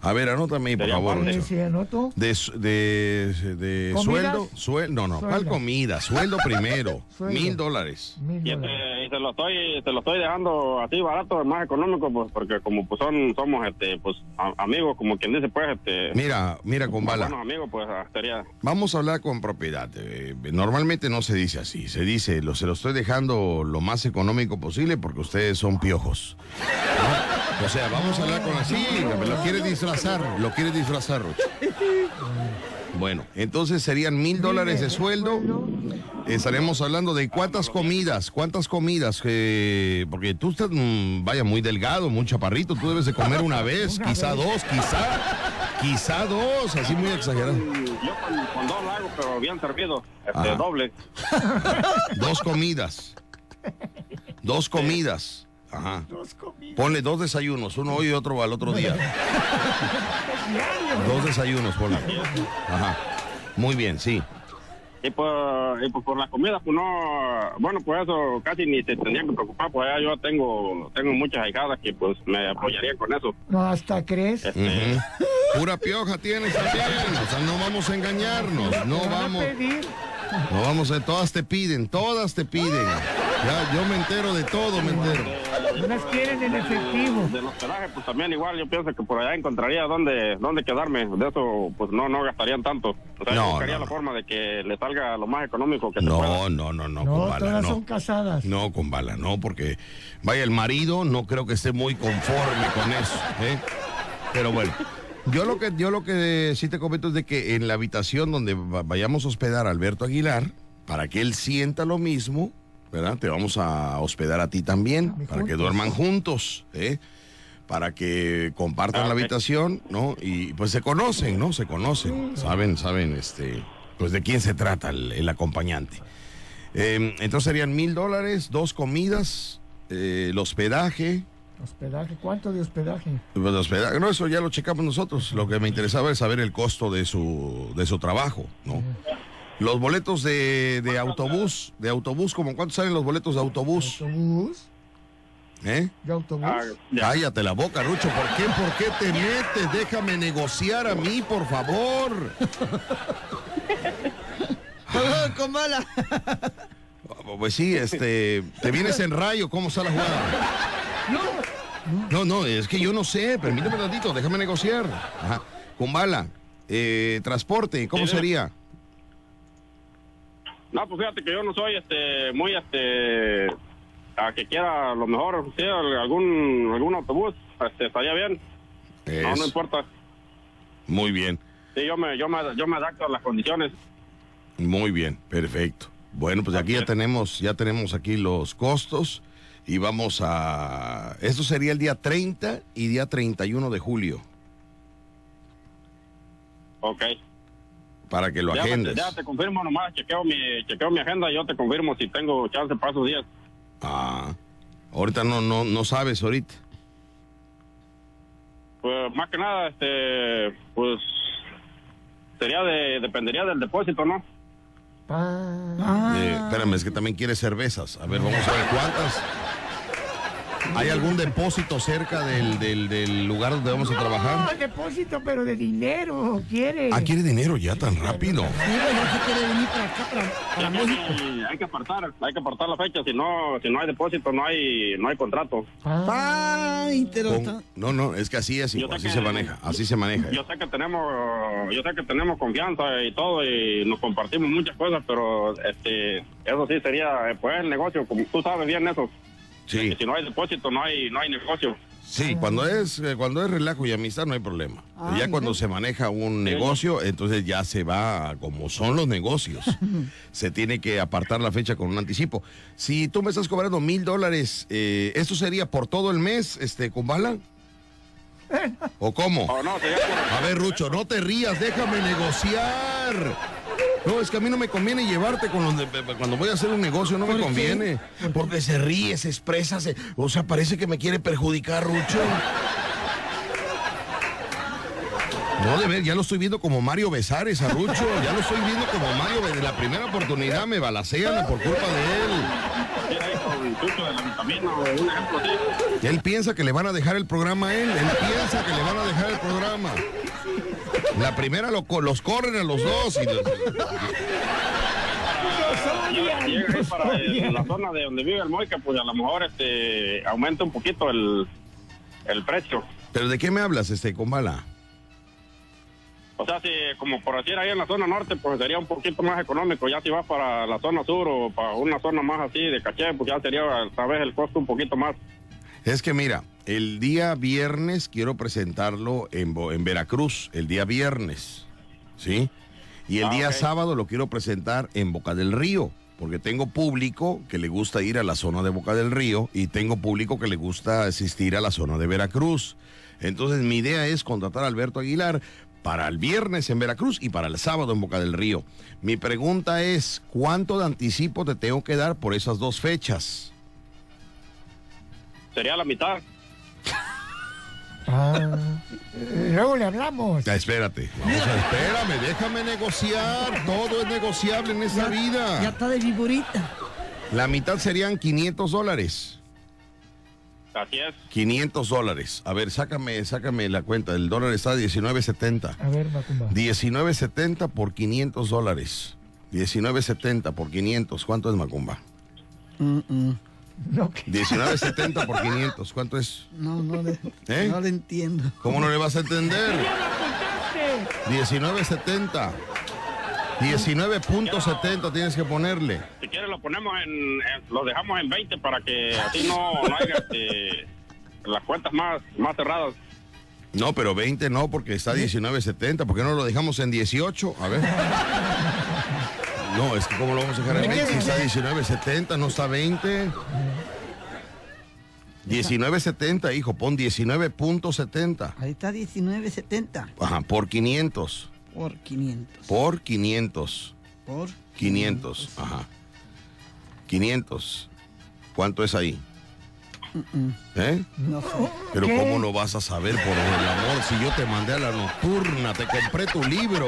A ver, anótame ahí, por favor. parte. Sí, anoto. De, su- de, de sueldo, sueldo, no, no, ¿cuál Sueldo. comida? Sueldo primero, mil dólares. Mil Y, este, y se lo estoy se lo estoy dejando así barato, más económico, pues porque como pues son somos este pues a- amigos, como quien dice, pues este Mira, mira, con bala. amigos, pues ah, sería Vamos a hablar con propiedad. Eh, normalmente no se dice así, se dice, lo, se lo estoy dejando lo más económico posible porque ustedes son piojos. ¿no? O sea, vamos a hablar con así, lo quiere disfrazar, lo quiere disfrazar, Rucho. Bueno, entonces serían mil dólares de sueldo. Estaremos hablando de cuántas comidas, cuántas comidas, eh, porque tú estás, mm, vaya, muy delgado, muy chaparrito, tú debes de comer una vez, quizá dos, quizá, quizá dos, así muy exagerado. yo con, con dos hago, pero bien servido, este doble. Dos comidas. Dos comidas. Ajá. Dos comidas. Ponle dos desayunos, uno hoy y otro al otro día. Dos desayunos, ponle. Ajá. Muy bien, sí. Y pues, y pues por la comida, pues no, bueno, pues eso casi ni te tendría que preocupar, pues ya yo tengo, tengo muchas ahijadas que pues me apoyarían con eso. No, hasta crees. Este, Pura pioja tienes también. O sea, no vamos a engañarnos. No vamos. pedir. No vamos a. Todas te piden, todas te piden. Ya, yo me entero de todo, me entero. Unas quieren en efectivo. del hospedaje, pues también igual yo pienso que por allá encontraría dónde, dónde quedarme. De eso, pues no, no gastarían tanto. O sea, No, yo buscaría no, la forma de que le salga lo más económico que se pueda. No, no, no, no, No, con bala, todas no. son casadas. No, con bala, no, porque vaya, el marido no creo que esté muy conforme con eso, ¿eh? Pero bueno, yo lo que, yo lo que sí te comento es de que en la habitación donde va- vayamos a hospedar a Alberto Aguilar, para que él sienta lo mismo, ¿verdad? Te vamos a hospedar a ti también, para que duerman juntos, ¿eh? Para que compartan Ah, la ok. habitación, ¿no? Y pues se conocen, ¿no? Se conocen, saben, saben, este, pues de quién se trata el, el acompañante. Eh, entonces serían mil dólares, dos comidas, eh, el hospedaje. Hospedaje, ¿cuánto de hospedaje? pues, el hospedaje, no, eso ya lo checamos nosotros. Lo que me interesaba es saber el costo de su, de su trabajo, ¿no? Los boletos de, de autobús, de autobús, ¿como cuánto salen los boletos de autobús? ¿Autobús? ¿Eh? ¿De autobús? Ah, Cállate la boca, Rucho. ¿Por qué? ¿Por qué te metes? Déjame negociar a mí, por favor. Perdón, con bala. Pues sí, este, te vienes en rayo, ¿cómo está la jugada? No, no, es que yo no sé, permíteme un ratito, déjame negociar. Ajá. Con bala, eh, transporte, ¿cómo sería? No, pues fíjate que yo no soy este muy este a que quiera a lo mejor sí, algún algún autobús este, estaría bien. No, no Eso. importa. Muy bien, Sí, yo me yo me yo me adapto a las condiciones. muy bien, perfecto. Bueno, pues aquí ya tenemos, ya tenemos aquí los costos y vamos a... Esto sería el día 30 y día 31 de julio, Ok. para que lo Ya, agendes. ya te confirmo nomás, chequeo mi chequeo mi agenda y yo te confirmo si tengo chance para esos días. Ah, ahorita no, no, no sabes ahorita. Pues más que nada este pues sería de dependería del depósito, ¿no? Eh, espérame, es que también quiere cervezas. A ver, vamos a ver cuántas. ¿Hay algún depósito cerca del, del, del lugar donde vamos a trabajar? No, depósito, pero de dinero, quiere. Ah, quiere dinero ya tan rápido. ya se quiere venir para acá, para, para México. Y hay que apartar, hay que apartar la fecha, si no si no hay depósito no hay no hay contrato. Ay, te lo Con- está- no, no, es que así es, así que- se maneja, así se maneja. Yo sé que tenemos yo sé que tenemos confianza y todo y nos compartimos muchas cosas, pero este eso sí sería pues el negocio, como tú sabes bien eso. Sí. Que si no hay depósito no hay no hay negocio. Sí, cuando es, eh, cuando es relajo y amistad no hay problema. Ah, ya cuando se maneja un negocio, entonces ya se va como son los negocios. se tiene que apartar la fecha con un anticipo. Si tú me estás cobrando mil dólares, eh, ¿esto sería por todo el mes, este, con bala? ¿O cómo? Oh, no, sería por- A ver, Rucho, no te rías, déjame negociar. No, es que a mí no me conviene llevarte con los de- cuando voy a hacer un negocio, no me conviene. Porque se ríe, se expresa, se- o sea, parece que me quiere perjudicar, Rucho. No, de ver, ya lo estoy viendo como Mario Besares a Rucho, ya lo estoy viendo como Mario, desde la primera oportunidad me balacean por culpa de él. Él piensa que le van a dejar el programa a él, él piensa que le van a dejar el programa. La primera lo los corren a los dos y los- para la zona de donde vive el Moica, pues a lo mejor este aumenta un poquito el, el precio. ¿Pero de qué me hablas, este, con bala? O sea, si como por decir ahí en la zona norte, pues sería un poquito más económico. Ya si vas para la zona sur o para una zona más así de caché, pues ya sería tal vez el costo un poquito más. Es que mira, el día viernes quiero presentarlo en, Veracruz, el día viernes, ¿sí? Y el Ah, día sábado lo quiero presentar en Boca del Río, porque tengo público que le gusta ir a la zona de Boca del Río y tengo público que le gusta asistir a la zona de Veracruz. Entonces mi idea es contratar a Alberto Aguilar para el viernes en Veracruz y para el sábado en Boca del Río. Mi pregunta es, ¿cuánto de anticipo te tengo que dar por esas dos fechas? sería la mitad. Ah, luego le hablamos. Ya, espérate. Vamos a- espérame, déjame negociar. Todo es negociable en esta vida. Ya está de viborita. La mitad serían 500 dólares. Así es. 500 dólares. A ver, sácame, sácame la cuenta. El dólar está a 19.70. A ver, Macumba. 19.70 por 500 dólares. 19.70 por 500. ¿Cuánto es Macumba? No, 19.70 por 500. ¿Cuánto es? No, no le, ¿Eh? no le entiendo. ¿Cómo no le vas a entender? 19.70. 19.70 tienes que ponerle. Si quieres lo ponemos en, en- lo dejamos en 20 para que así no, no haya este, las cuentas más, más cerradas. No, pero 20 no, porque está 19.70. ¿Por qué no lo dejamos en 18? A ver. No, es que ¿cómo lo vamos a dejar en 20? Si está 19.70, no está 20. 19.70, hijo, pon 19.70. Ahí está 19.70 Ajá, por 500. por 500. Por 500. Por 500, ajá. 500. ¿Cuánto es ahí? ¿Eh? No sé. Pero ¿Qué? ¿cómo lo vas a saber por el amor si yo te mandé a la nocturna, te compré tu libro?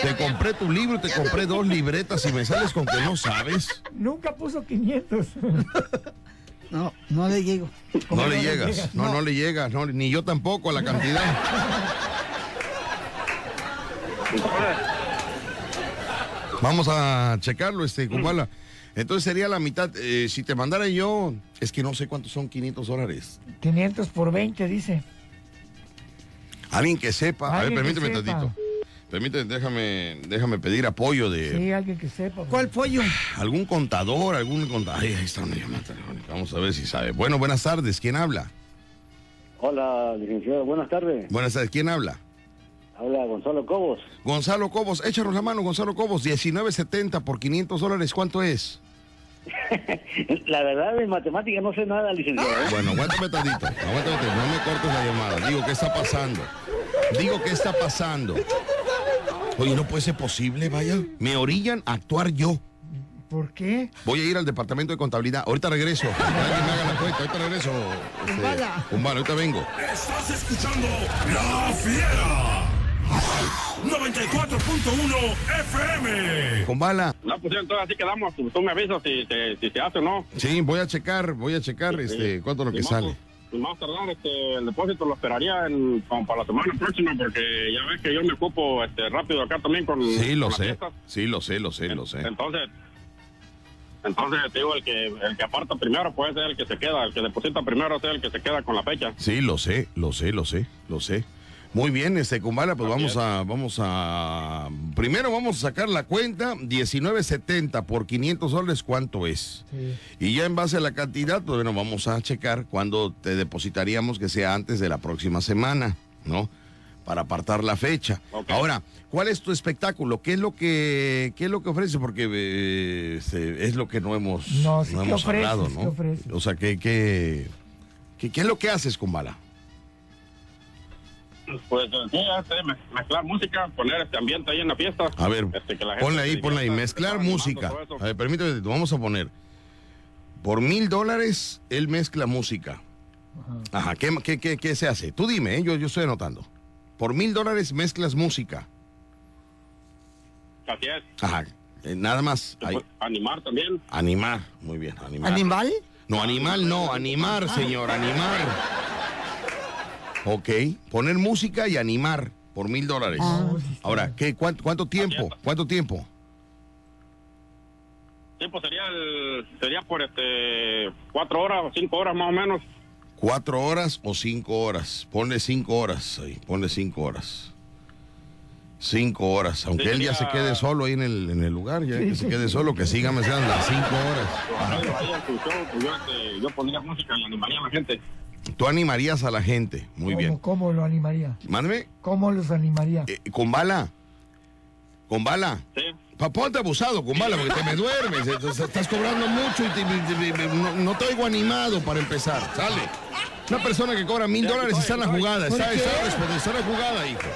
Te compré tu libro, te compré dos libretas y me sales con que no sabes. Nunca puso 500. No, no le llego. No le llegas, no, no le llegas, no, ni yo tampoco a la cantidad. Vamos a checarlo, este, Kumbala. Entonces sería la mitad. eh, si te mandara yo, es que no sé cuántos son 500 dólares. 500 por 20, dice. Alguien que sepa. A ver, Alguien permíteme sepa. tantito. Permíteme, déjame, déjame pedir apoyo de Sí, alguien que sepa. ¿Cuál pollo? algún contador, algún contador. Ahí está una llamada telefónica. Vamos a ver si sabe. Bueno, buenas tardes. ¿Quién habla? Hola, licenciado. Buenas tardes. Buenas tardes. ¿Quién habla? Habla Gonzalo Cobos. Gonzalo Cobos. Échanos la mano, Gonzalo Cobos. 19.70 por 500 dólares. ¿Cuánto es? La verdad, de matemática no sé nada, licenciado. ¿eh? Bueno, aguántame tantito. Aguántame tantito. No me cortes la llamada. Digo, ¿qué está pasando? Digo, ¿qué está pasando? Oye, no puede ser posible, vaya. Me orillan a actuar yo. ¿Por qué? Voy a ir al departamento de contabilidad. Ahorita regreso. Que me haga la cuenta. Ahorita regreso. Este, Kumbala. Kumbala, ahorita vengo. Estás escuchando La Fiera. 94.1 FM. Kumbala. No, pues entonces así quedamos. Tú, tú me avisas si, se- si se hace o no. Sí, voy a checar, voy a checar este, cuánto es lo que sale. Más- más tardar, este, el depósito lo esperaría en, como para la semana próxima porque ya ves que yo me ocupo este, rápido acá también con Sí, lo con las sé. fiestas. Sí, lo sé, lo sé, lo sé. Entonces, entonces te digo, el que, el que aparta primero puede ser el que se queda, el que deposita primero es el que se queda con la fecha. Sí, lo sé, lo sé, lo sé, lo sé. Muy bien, este Kumbala, pues vamos a, vamos a, primero vamos a sacar la cuenta, 19.70 por 500 dólares, ¿cuánto es? Y ya en base a la cantidad, pues bueno, vamos a checar cuándo te depositaríamos que sea antes de la próxima semana, ¿no? Para apartar la fecha. Ahora, ¿cuál es tu espectáculo? ¿Qué es lo que, qué es lo que ofrece? Porque eh, este, es lo que no hemos, No, sí, ¿qué hemos ofreces? hablado, ¿Qué ¿no? O sea, ¿qué, qué, qué, qué es lo que haces, Kumbala? Pues sí, este, mez- mezclar música, poner este ambiente ahí en la fiesta. A ver, Este, que la gente ponle ahí, ponle ahí, mezclar música. A ver, permíteme, vamos a poner. Por mil dólares, él mezcla música. Ajá, ¿qué, qué, qué, qué se hace? Tú dime, ¿eh? yo, yo estoy anotando. Por mil dólares mezclas música. Así es. Ajá, eh, nada más. Ahí. Animar también. Animar, muy bien, animar. ¿Animal? No, animal no, animar, señor, animar. Ok, poner música y animar por mil dólares. Ahora, ¿qué, cuánto, ¿cuánto tiempo? ¿Cuánto tiempo? Sí, pues sería, el, sería por este cuatro horas o cinco horas más o menos. ¿Cuatro horas o cinco horas? Ponle cinco horas ahí, ponle cinco horas. Cinco horas, aunque Sí, él ya se quede solo ahí en el, en el lugar, ya que se quede solo, que siga mezclando las cinco horas. Show, pues, yo, este, yo pondría música y animaría a la gente. Tú animarías a la gente, muy ¿Cómo, bien. ¿Cómo lo animaría? Mándeme, ¿Cómo los animaría? eh, con bala, con bala. Pa- ponte abusado con bala porque te me duermes, estás cobrando mucho y te- te- te- no, no te oigo animado para empezar, sale. Una persona que cobra mil dólares está en la jugada, está, está, la jugada, hijo.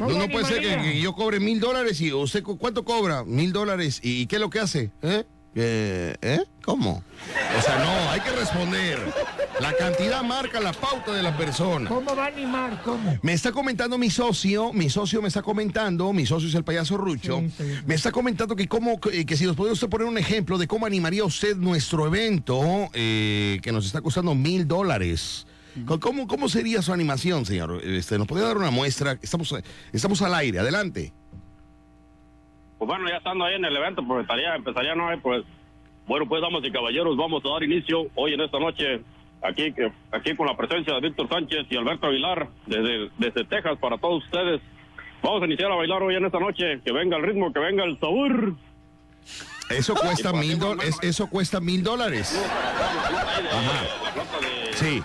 No, ¿Cómo no puede ser que, yo cobre mil dólares y usted cu- cuánto cobra mil dólares y, y qué es lo que hace, ¿eh? Eh, ¿Eh? ¿Cómo? O sea, no, hay que responder. La cantidad marca la pauta de la persona. ¿Cómo va a animar? ¿Cómo? Me está comentando mi socio, mi socio me está comentando, mi socio es el payaso Rucho, me está comentando que cómo, que que si nos puede usted poner un ejemplo de cómo animaría usted nuestro evento eh, que nos está costando mil dólares. ¿Cómo, ¿Cómo sería su animación, señor? Este, ¿Nos podría dar una muestra? Estamos, estamos al aire, adelante. Pues bueno, ya estando ahí en el evento, pues estaría, empezaría, ¿no? Pues, bueno, pues, damas y caballeros, vamos a dar inicio hoy en esta noche, aquí, aquí con la presencia de Víctor Sánchez y Alberto Aguilar, desde, desde Texas, para todos ustedes. Vamos a iniciar a bailar hoy en esta noche, que venga el ritmo, que venga el sabor. Eso cuesta mil dólares. Eso cuesta mil dólares. Sí.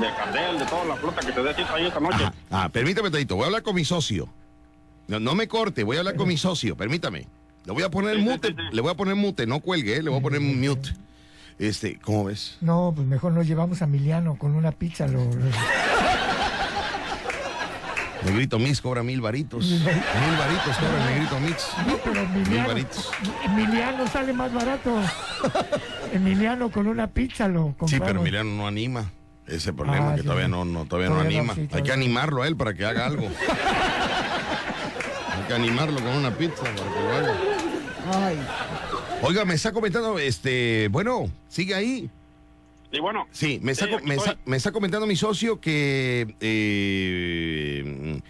De cardel, de toda la flota que te dé ahí esta noche. Ah, permítame, Tadito, voy a hablar con mi socio. No, no me corte, voy a hablar con mi socio, permítame. Le voy a poner mute, le voy a poner mute, no cuelgue, eh, le voy a poner mute. Este, ¿cómo ves? No, pues mejor nos llevamos a Emiliano con una pizza. Lo, lo- Negrito Mix cobra mil varitos. Mil varitos cobra el Negrito Mix. No, pero Mil Emiliano, varitos. Emiliano sale más barato. Emiliano con una pizza lo compramos. Sí, pero Emiliano no anima. Ese problema, Ah, que sí. todavía no, no, todavía no Todavía no, anima. sí, Hay que animarlo a él para que haga algo. Hay que animarlo con una pizza para que lo haga. Ay. Oiga, me está comentando, este, bueno, sigue ahí. Y bueno. Sí, me está, Sí, me, está, me está comentando mi socio que eh,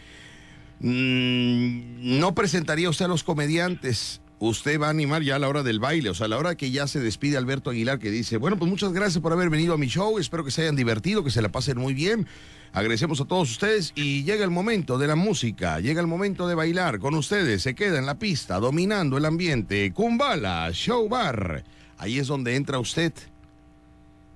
mm, no presentaría usted a los comediantes. Usted va a animar ya a la hora del baile, o sea, a la hora que ya se despide Alberto Aguilar, que dice, bueno, pues muchas gracias por haber venido a mi show, espero que se hayan divertido, que se la pasen muy bien. Agradecemos a todos ustedes y llega el momento de la música, llega el momento de bailar con ustedes, se queda en la pista dominando el ambiente. Kumbala, Show Bar. Ahí es donde entra usted.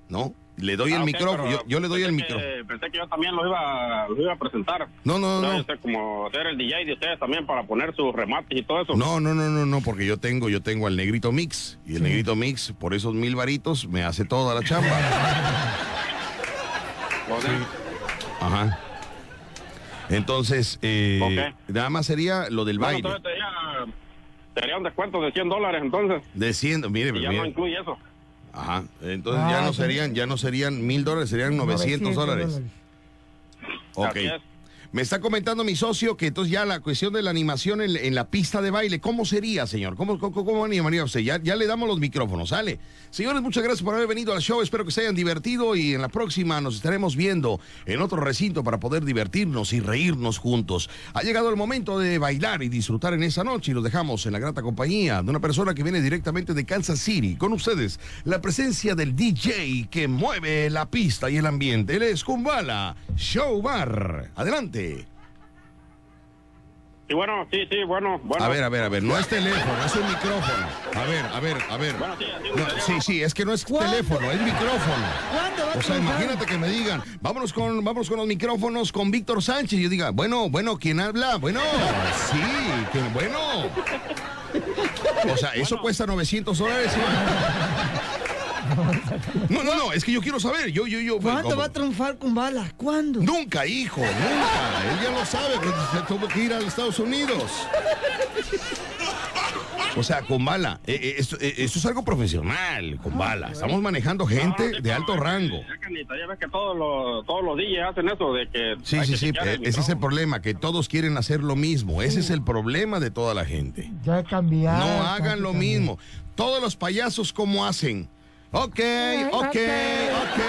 ¿No? Le doy Ah, el ok, micrófono, yo, yo le doy el micrófono. Pensé que yo también lo iba, lo iba a presentar. No, no, no. Yo sé como ser el DJ de ustedes también para poner sus remates y todo eso. No, no, no, no, no, porque yo tengo, yo tengo al negrito mix. Y el negrito mix, por esos mil varitos, me hace toda la chamba. Ajá. Entonces, eh, nada más sería lo del Bueno, baile. entonces sería, sería un descuento de 100 dólares entonces. De 100, mire, Y ya no incluye eso. Ajá. Entonces ya no sí. serían, ya no serían mil dólares, serían 900 dólares. Ok. Así es. Me está comentando mi socio que entonces ya la cuestión de la animación en, la pista de baile, ¿cómo sería, señor? ¿Cómo, cómo, cómo animaría usted? Ya, ya le damos los micrófonos, ¿sale? Señores, muchas gracias por haber venido al show. Espero que se hayan divertido y en la próxima nos estaremos viendo en otro recinto para poder divertirnos y reírnos juntos. Ha llegado el momento de bailar y disfrutar en esa noche y los dejamos en la grata compañía de una persona que viene directamente de Kansas City. Con ustedes, la presencia del DJ que mueve la pista y el ambiente. Él es Kumbala Show Bar. Adelante. Y bueno, sí, sí, bueno, bueno. A ver, a ver, a ver, no es teléfono, es un micrófono. A ver, a ver, a ver. No, sí, sí, es que no es teléfono, es micrófono. ¿Cuándo va a O sea, imagínate que me digan, vámonos con, vámonos con los micrófonos con Víctor Sánchez. Y yo diga, bueno, bueno, ¿quién habla? Bueno, sí, que bueno. O sea, eso cuesta 900 dólares. ¿sí? No, no, no, es que yo quiero saber. Yo, yo, yo. ¿Cuándo como- va a triunfar con balas? ¿Cuándo? Nunca, hijo, nunca. Él ya lo sabe, pues, se tuvo que ir a los Estados Unidos. O sea, con bala. eh, eh, esto, eh, esto es algo profesional, con bala. Estamos manejando gente de alto rango. Ya ver que todos los, todos los DJs hacen eso de que. Sí, sí, que sí. Ese es el problema, que todos quieren hacer lo mismo. Ese es el problema de toda la gente. Ya he cambiado. No hagan lo mismo. Todos los payasos, ¿cómo hacen? Ok, ok, ok.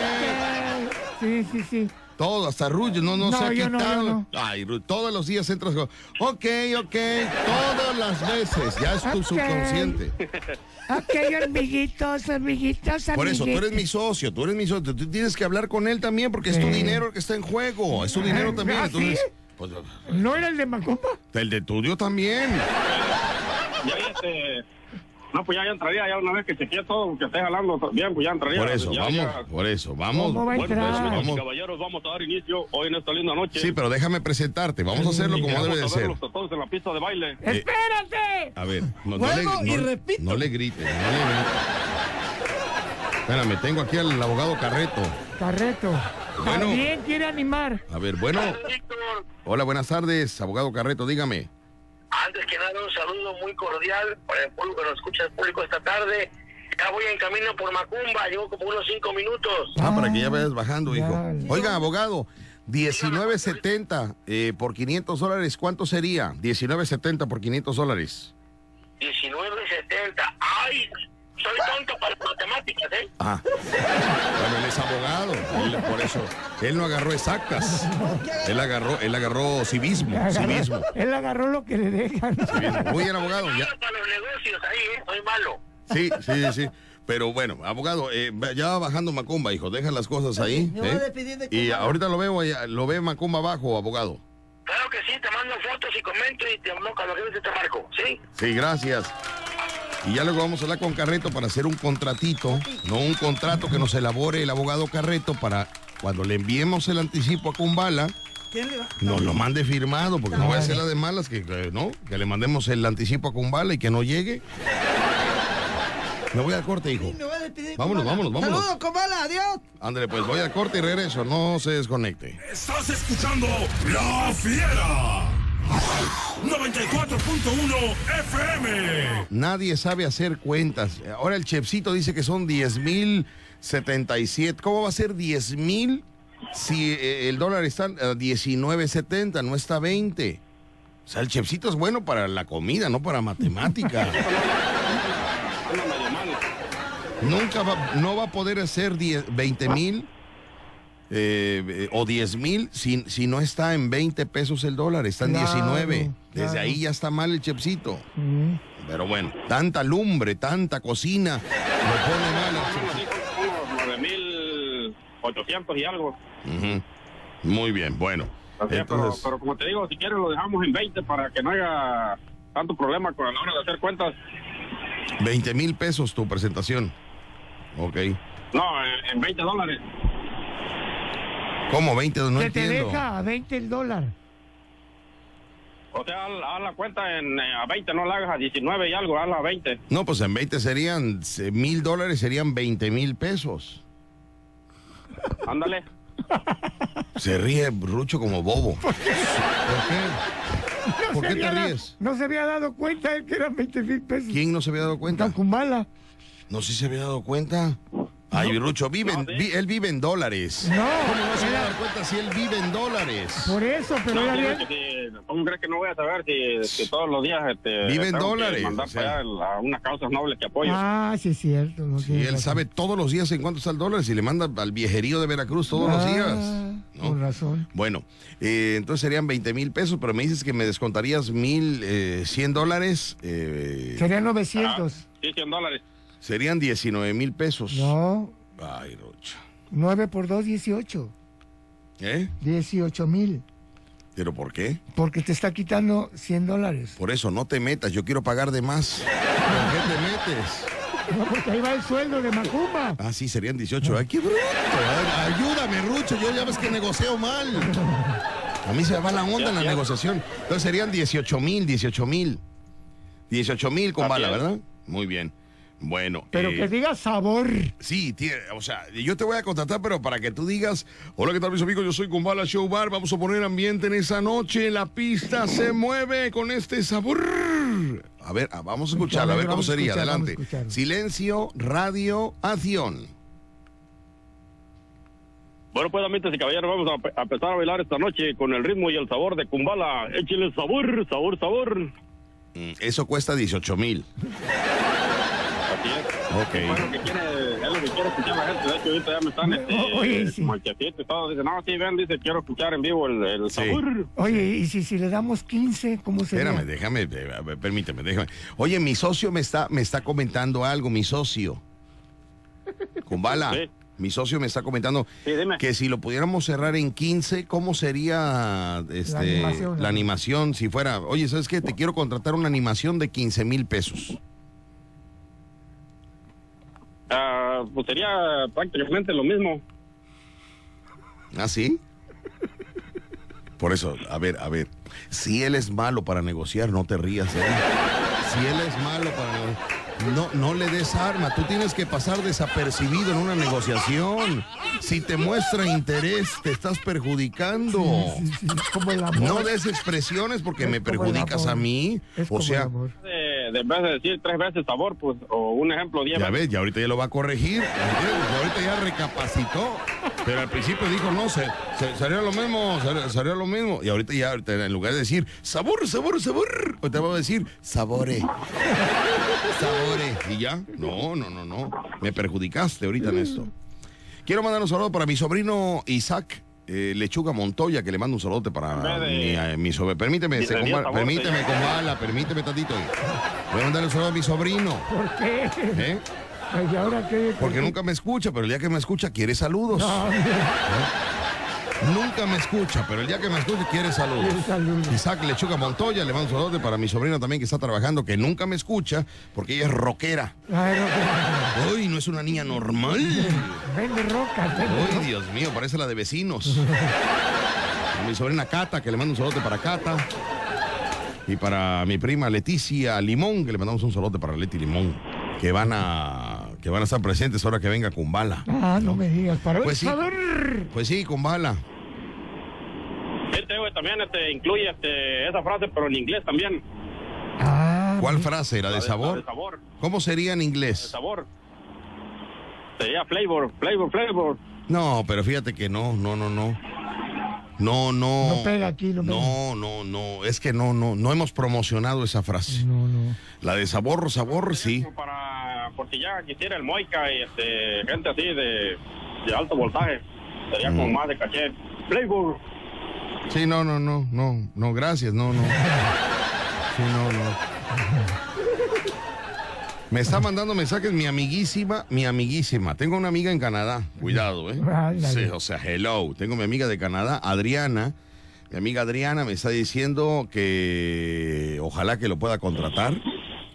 Sí, sí, sí. Todo, hasta Rullo, no, no, No, quitado. yo no. Ay, Ru- todos los días entras con, ok, ok, todas las veces, ya es tu subconsciente. Ok, hormiguitos, hormiguitos, Por eso, tú eres mi socio, tú eres mi socio, tú tienes que hablar con él también porque es tu dinero el que está en juego, es tu dinero también. ¿Ah, Entonces, sí? pues, ¿No era el de Macumba? el de tuyo también. Ya, ya. No, pues ya, ya entraría, ya una vez que chequeé todo, que esté jalando bien, pues ya entraría. Por eso, Ya, vamos, ya. por eso, vamos. Bueno, pues, vamos. mis caballeros, vamos a dar inicio hoy en esta linda noche. Sí, pero déjame presentarte, vamos a hacerlo Y como debe de ser. todos en la pista de baile. Eh, ¡Espérate! A ver, no, no le, y no- repito. no le grites, no le grites. Espérame, tengo aquí al abogado Carreto. Carreto. Bueno. También quiere animar. A ver, bueno. Hola, buenas tardes, abogado Carreto, dígame. Antes que nada, un saludo muy cordial para el público que nos escucha, el público esta tarde. acá voy en camino por Macumba, llevo como unos cinco minutos. Ah, para que ya vayas bajando, hijo. Oiga, abogado, 19.70 eh, por 500 dólares, ¿cuánto sería? 19.70 por 500 dólares. 19.70. ¡Ay! Soy tonto para matemáticas, ¿eh? Ah, bueno, él es abogado, él- por eso. Él no agarró exactas. Él agarró, él agarró civismo, civismo. Él agarró lo que le dejan. civismo. Muy bien, abogado. Ya, Para los negocios ahí, ¿eh? Soy malo. sí, sí, sí. Pero bueno, abogado, eh, ya va bajando Macumba, hijo. Deja las cosas ahí. me voy a ¿eh? despedir de Y ahorita lo veo, allá- lo ve Macumba abajo, abogado. Claro que sí, te mando fotos y comento y te no, cuando quieras te marco, ¿sí? Sí, gracias. Y ya luego vamos a hablar con Carreto para hacer un contratito, no un contrato que nos elabore el abogado Carreto para cuando le enviemos el anticipo a Kumbala, ¿Quién le va? nos lo mande firmado, porque no voy a hacer la de malas, que, que no, que le mandemos el anticipo a Kumbala y que no llegue. Me voy al corte, hijo. Me voy a despedir de Vámonos, vámonos, vámonos. Saludos, Kumbala, adiós. Ándale, pues voy al corte y regreso, no se desconecte. Estás escuchando La Fiera. 94.1 FM. Nadie sabe hacer cuentas. Ahora el chefcito dice que son 10 mil 77. ¿Cómo va a ser 10 mil si eh, el dólar está a 19.70, no está a 20? O sea, el chefcito es bueno para la comida, no para matemática. Nunca va, no va a poder hacer 10 20 mil eh, eh, o 10 mil si, si no está en 20 pesos el dólar, está en Claro, 19. Desde claro. ahí ya está mal el chefcito. Mm. Pero bueno, tanta lumbre, tanta cocina, lo pone mal. Unos 9.800 y algo. Muy bien, bueno. Así es, pero, Entonces, pero como te digo, si quieres lo dejamos en 20 para que no haya tanto problema con la hora de hacer cuentas. 20 mil pesos tu presentación. Ok. No, en, en 20 dólares. ¿Cómo 20? No que te entiendo. deja a 20 el dólar. O sea, haz, haz la cuenta en, eh, a 20, no la hagas a 19 y algo, hazla a 20. No, pues en 20 serían eh, mil dólares, serían 20 mil pesos. Ándale. Se ríe Rucho como bobo. ¿Por qué? ¿Por qué te había da- ríes? No se había dado cuenta él que eran 20 mil pesos. ¿Quién no se había dado cuenta? Kumbala. No, sí se había dado cuenta. Ay, Rucho, vive en- vi- él vive en dólares. No, ¿Cómo no se va a dar cuenta si él vive en dólares? Por eso, pero No, que si- ¿Cómo crees que no voy a saber si, si todos los días este, Vive en tengo que dólares, mandar o sea. para allá a unas causas nobles que apoyo? Ah, sí es cierto. No Y él razón. sabe todos los días en cuánto está el dólar si le manda al viejerío de Veracruz todos los Ah, días. Con razón. Bueno, eh, entonces serían 20 mil pesos, pero me dices que me descontarías mil eh, 100 dólares. eh, Serían 900. Sí, 100 dólares. Serían 19 mil pesos. No, Ay, Rocha. 9 por 2, 18. ¿Eh? 18 mil. ¿Pero por qué? Porque te está quitando 100 dólares. Por eso, no te metas, yo quiero pagar de más. ¿Por qué te metes? No, porque ahí va el sueldo de Macumba. Ah, sí, serían 18. Ay, qué bruto. Ay, Ayúdame, Rucho, yo ya ves que negocio mal. A mí se me va la onda en la negociación. Entonces serían 18 mil, 18 mil. 18 mil con bala. ¿verdad? Muy bien. Bueno. Pero eh, que diga sabor. Sí, tiene, o sea, yo te voy a contratar, pero para que tú digas, hola, ¿qué tal mis amigos? Yo soy Kumbala Show Bar, vamos a poner ambiente en esa noche, la pista se mueve con este sabor. A ver, ah, vamos a escucharlo, a ver cómo sería, escuchar, adelante. Silencio, radio, acción. Bueno, pues, amigas y caballeros, vamos a empezar a bailar esta noche con el ritmo y el sabor de Kumbala. Échale sabor, sabor, sabor. Mm, Eso cuesta 18 mil. Así es. Ok. Bueno, que quiere, es lo que quiere escuchar la gente. De hecho, ahorita ya me están, este, Oye, sí. y todo. Dice, no, sí, ven, dice, quiero escuchar en vivo el, el Sí. sabor. Oye, y si, si le damos 15, ¿cómo sería? Espérame, déjame, permíteme, déjame. Oye, mi socio me está, me está comentando algo, mi socio. Kumbala, Sí. mi socio me está comentando Sí, que si lo pudiéramos cerrar en 15, ¿cómo sería este, la, animación, animación, ¿no? si fuera, oye, ¿sabes qué? Te quiero contratar una animación de 15 mil pesos. Ah, pues sería prácticamente lo mismo. ¿Ah, sí? Por eso, a ver, a ver, si él es malo para negociar, no te rías. ¿eh? Si él es malo para negociar, no, no le des arma. Tú tienes que pasar desapercibido en una negociación. Si te muestra interés, te estás perjudicando. Sí, sí, como el amor. No des expresiones porque Es me perjudicas a mí. Es O como el sea, amor. De, de, en vez de decir tres veces sabor, pues, o un ejemplo, diez Ya veces. ves, ya ahorita ya lo va a corregir. ahorita ya recapacitó. Pero al principio dijo, no, se, se- sería lo mismo, sería, sería lo mismo. Y ahorita ya, ahorita en lugar de decir sabor, sabor, sabor, ahorita va a decir sabore. Sabore. Y ya, no, no, no, no. Me perjudicaste ahorita en esto. Quiero mandar un saludo para mi sobrino Isaac. Eh, Lechuga Montoya, que le mando un saludo para de- mi, eh, mi sobrino. Permíteme, se permíteme, señor. con bala, permíteme tantito. Voy a mandar un saludo a mi sobrino. ¿Por qué? ¿eh? Ay, ¿y ahora qué? Porque nunca me escucha, pero el día que me escucha quiere saludos. ¿Eh? Nunca me escucha, pero el día que me escucha quiere saludos. Saludos. Isaac Lechuga Montoya, le mando un saludo para mi sobrina también que está trabajando, que nunca me escucha, porque ella es rockera. Uy, no es una niña normal. vende Uy, rocas. Dios mío, parece la de vecinos. A mi sobrina Cata, que le mando un saludo para Cata. Y para mi prima Leticia Limón, que le mandamos un saludo para Leti Limón, que van a que van a estar presentes ahora que venga con bala. Ah, no me digas. Para Pues sí. Pues sí, con bala. Este, güey, también este, incluye este, esa frase, pero en inglés también. ¿Cuál frase? ¿La de La sabor? de sabor. ¿Cómo sería en De inglés? sabor. Sería flavor, flavor, flavor. No, pero fíjate que no, no, no, no. No, no. No pega aquí, no pega. No, no, no. Es que no, no, no hemos promocionado esa frase. No, no. La de sabor, sabor, sí. Para, porque ya quisiera el Moica y este, gente así de, de alto voltaje. Sería como Mm. más de caché. Flavor. Sí, no, no, no, no, no, gracias, no, no. Sí, no, no. Me está mandando mensajes mi amiguísima, mi amiguísima. Tengo una amiga en Canadá, cuidado, ¿eh? Sí, o sea, hello. Tengo mi amiga de Canadá, Adriana. Mi amiga Adriana me está diciendo que ojalá que lo pueda contratar.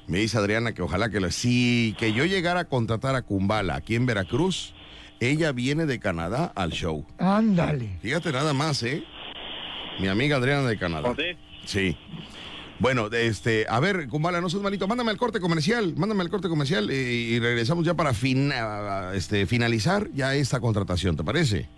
Me dice Adriana que ojalá que lo... Si que yo llegara a contratar a Kumbala aquí en Veracruz, ella viene de Canadá al show. Ándale. Fíjate nada más, ¿eh? Mi amiga Adriana de Canadá. ¿Oh, sí? Sí. Bueno, este, a ver, Kumbala, no seas malito, mándame al corte comercial, mándame al corte comercial eh, y regresamos ya para este, finalizar ya esta contratación, ¿te parece?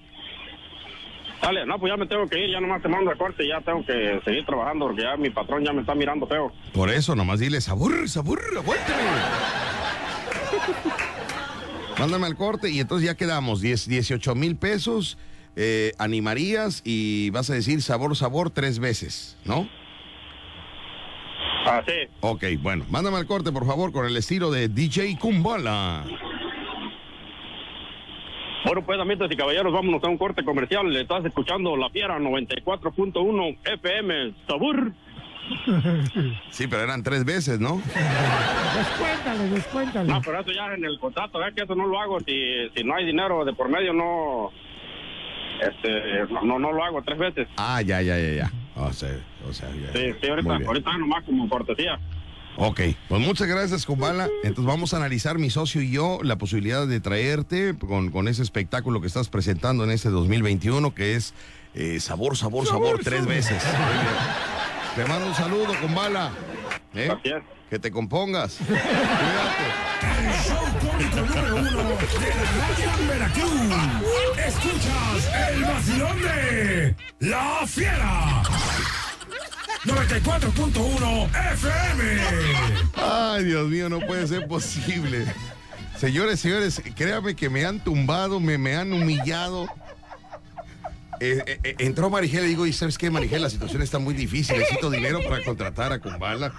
Dale, no, pues ya me tengo que ir, ya nomás te mando el corte y ya tengo que seguir trabajando porque ya mi patrón ya me está mirando feo. Por eso, nomás dile, sabor, sabor, aguántame. Mándame al corte y entonces ya quedamos, 10, 18 mil pesos, eh, animarías y vas a decir sabor, sabor tres veces, ¿no? Así. Ok, bueno, mándame al corte, por favor, con el estilo de DJ Kumbala. Bueno, pues, amigas y caballeros, vámonos a un corte comercial. Estás escuchando La Fiera 94.1 FM. Sabor. Sí, pero eran tres veces, ¿no? Descuéntale, descuéntale. No, pero eso ya en el contrato, es que eso no lo hago. Si, si no hay dinero de por medio, no. Este, no, no lo hago tres veces. Ah, ya, ya, ya, ya. O sea, o sea, ya. Sí, sí, ahorita, ahorita nomás como cortesía. Ok, pues muchas gracias, Kumbala. Entonces vamos a analizar, mi socio y yo, la posibilidad de traerte con, con ese espectáculo que estás presentando en este 2021, que es eh, Sabor, Sabor, Sabor, tres veces. Te mando un saludo, Kumbala. ¿Eh? Que te compongas. Cuídate. El show cómico número uno de la Veracruz. Escuchas el vacilón de La Fiera. 94.1 FM. Ay, Dios mío, no puede ser posible. Señores, señores, créame que me han tumbado, me, me han humillado. Eh, eh, eh, entró Marigel y digo, ¿y sabes qué, Marigel? La situación está muy difícil, necesito dinero para contratar a Kumbala.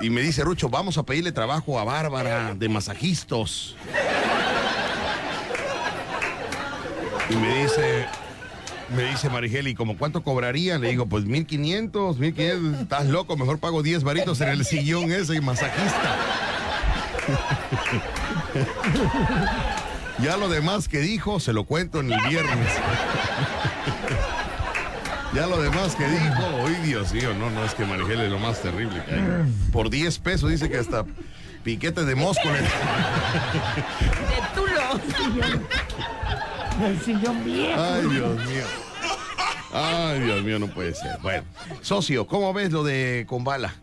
Y me dice Rucho, vamos a pedirle trabajo a Bárbara de masajistas. Y me dice, me dice Marigel, ¿y como cuánto cobraría? Le digo, pues 1500, 1500, estás loco, mejor pago 10 varitos en el sillón ese masajista. Ya lo demás que dijo, se lo cuento en el viernes. Ya lo demás que dijo, hoy Dios mío, no, no, es que Marigel es lo más terrible que hay. Por 10 pesos dice que hasta piquete de Móscoles. De Tulo. El sillón viejo. Ay, Dios mío. Ay, Dios mío, no puede ser. Bueno, socio, ¿cómo ves lo de Combala?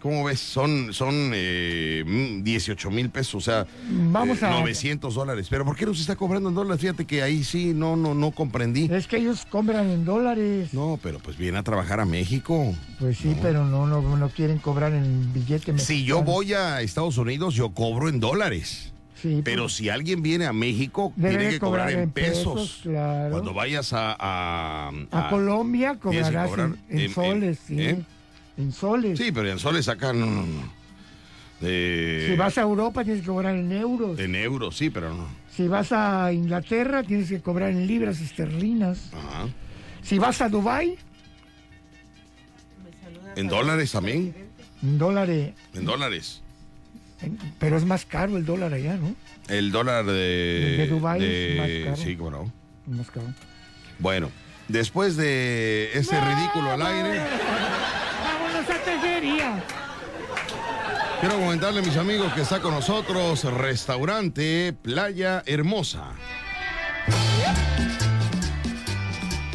¿Cómo ves? Son, son eh, mm, 18 mil pesos, o sea, Vamos eh, a- 900 dólares. Pero ¿por qué no se está cobrando en dólares? Fíjate que ahí sí no, no, no comprendí. Es que ellos cobran en dólares. No, pero pues viene a trabajar a México. Pues sí, pero no, no, no quieren cobrar en billete Si yo voy a Estados Unidos, yo cobro en dólares. Sí, Pero pues, si alguien viene a México, tiene que cobrar, en pesos. pesos, claro. Cuando vayas a... A, a Colombia cobrarás cobrar en, en en- en- soles, sí. ¿eh? En soles. Sí, pero en soles sacan... no, no, no. De- Si vas a Europa tienes que cobrar en euros. En euros, sí, pero no. Si vas a Inglaterra tienes que cobrar en libras esterlinas. Ajá. Si vas a Dubai En dólares también. en dólares. En dólares. Pero es más caro el dólar allá, ¿no? El dólar de... De Dubái es más caro. Sí, cómo no. Más caro. Bueno, después de ese ridículo al aire... Vámonos a tejería. Quiero comentarle a mis amigos que está con nosotros Restaurante Playa Hermosa.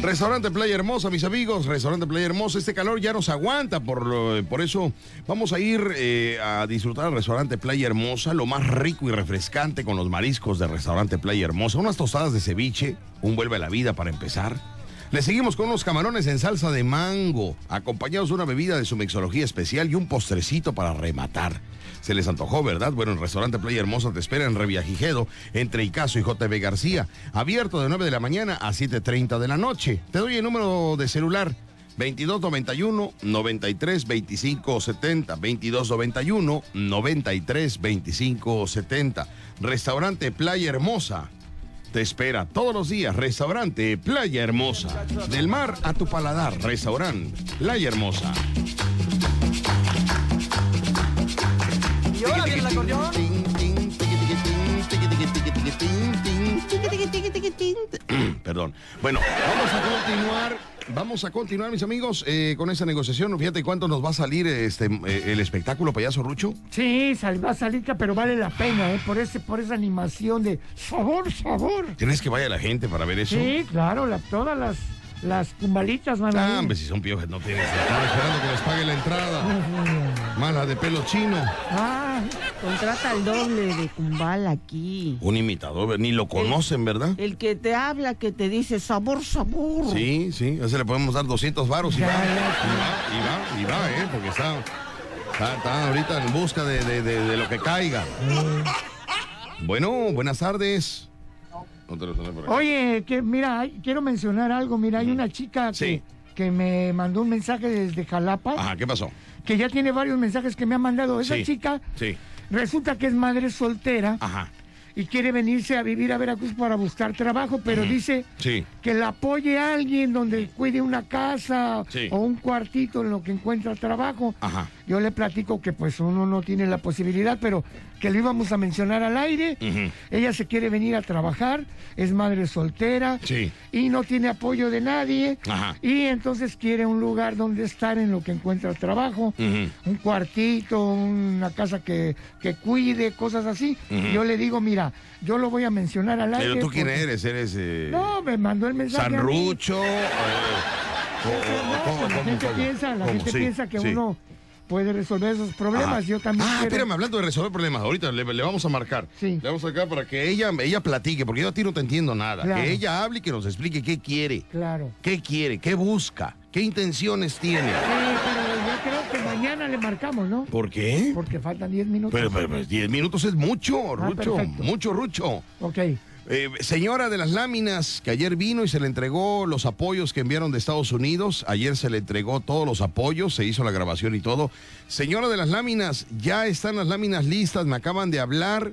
Restaurante Playa Hermosa, mis amigos, Restaurante Playa Hermosa, este calor ya nos aguanta, por, por eso vamos a ir eh, a disfrutar al Restaurante Playa Hermosa, lo más rico y refrescante con los mariscos del Restaurante Playa Hermosa, unas tostadas de ceviche, un vuelve a la vida para empezar. Le seguimos con unos camarones en salsa de mango, acompañados de una bebida de su mixología especial y un postrecito para rematar. Se les antojó, ¿verdad? Bueno, el restaurante Playa Hermosa te espera en Reviajigedo, entre Icaso y JB García. Abierto de 9 de la mañana a 7.30 de la noche. Te doy el número de celular. 2291 93 25 70 2291 93 25 70 Restaurante Playa Hermosa te espera todos los días. Restaurante Playa Hermosa. Del mar a tu paladar. Restaurante Playa Hermosa. Y ahora viene el acordeón. Perdón. Bueno, vamos a continuar. Vamos a continuar, mis amigos, eh, con esa negociación. Fíjate cuánto nos va a salir este eh, el espectáculo, payaso Rucho. Sí, sal- va a salir, pero vale la pena, ¿eh? Por, ese, por esa animación de sabor, sabor. ¿Tienes que vaya la gente para ver eso? Sí, claro, la- todas las, las cumbalitas van a Ah, hombre, si son piojos, no tienes. Están esperando que les pague la entrada. Mala de pelo chino. Ah, contrata al doble de Kumbal aquí. Un imitador, ni lo conocen, ¿verdad? El que te habla, que te dice sabor, sabor. Sí, sí, a ese le podemos dar 200 varos y va, y va, y va, y va, ¿eh? Porque está, está, está ahorita en busca de, de- de- de lo que caiga. Bueno, buenas tardes. Oye, que mira, quiero mencionar algo. Mira, hay una chica que, que me mandó un mensaje desde Jalapa, Ajá, ¿qué pasó? que ya tiene varios mensajes que me ha mandado. Esa Sí, chica Sí. resulta que es madre soltera Ajá. y quiere venirse a vivir a Veracruz para buscar trabajo, pero Ujú. dice Sí. que la apoye a alguien donde cuide una casa o un cuartito en lo que encuentra trabajo. Ajá. Yo le platico que pues uno no tiene la posibilidad, pero que lo íbamos a mencionar al aire. Ella se quiere venir a trabajar, es madre soltera Sí. y no tiene apoyo de nadie. Ajá. Y entonces quiere un lugar donde estar en lo que encuentra trabajo, un cuartito, una casa que, que cuide, cosas así. Yo le digo, mira, yo lo voy a mencionar al aire. Pero tú quién porque- eres, eres eh, No, me mandó el mensaje. Sanrucho. eh, o- o- o- ¿cómo, La gente cómo? piensa, la gente piensa que sí. uno puede resolver esos problemas. Yo también Ah, quiero- espérame, hablando de resolver problemas, ahorita le, le vamos a marcar. Le vamos a marcar para que ella, ella platique, porque yo a ti no te entiendo nada. Claro. Que ella hable y que nos explique qué quiere, Claro. qué quiere, qué busca, qué intenciones tiene. Eh, pero yo creo que mañana le marcamos, ¿no? ¿Por qué? Porque faltan 10 minutos. Pero, pero, pero 10 minutos es mucho, Ah, Rucho, perfecto. mucho, Rucho. Ok. Eh, señora de las láminas, que ayer vino y se le entregó los apoyos que enviaron de Estados Unidos. Ayer se le entregó todos los apoyos, se hizo la grabación y todo. Señora de las láminas, ya están las láminas listas, me acaban de hablar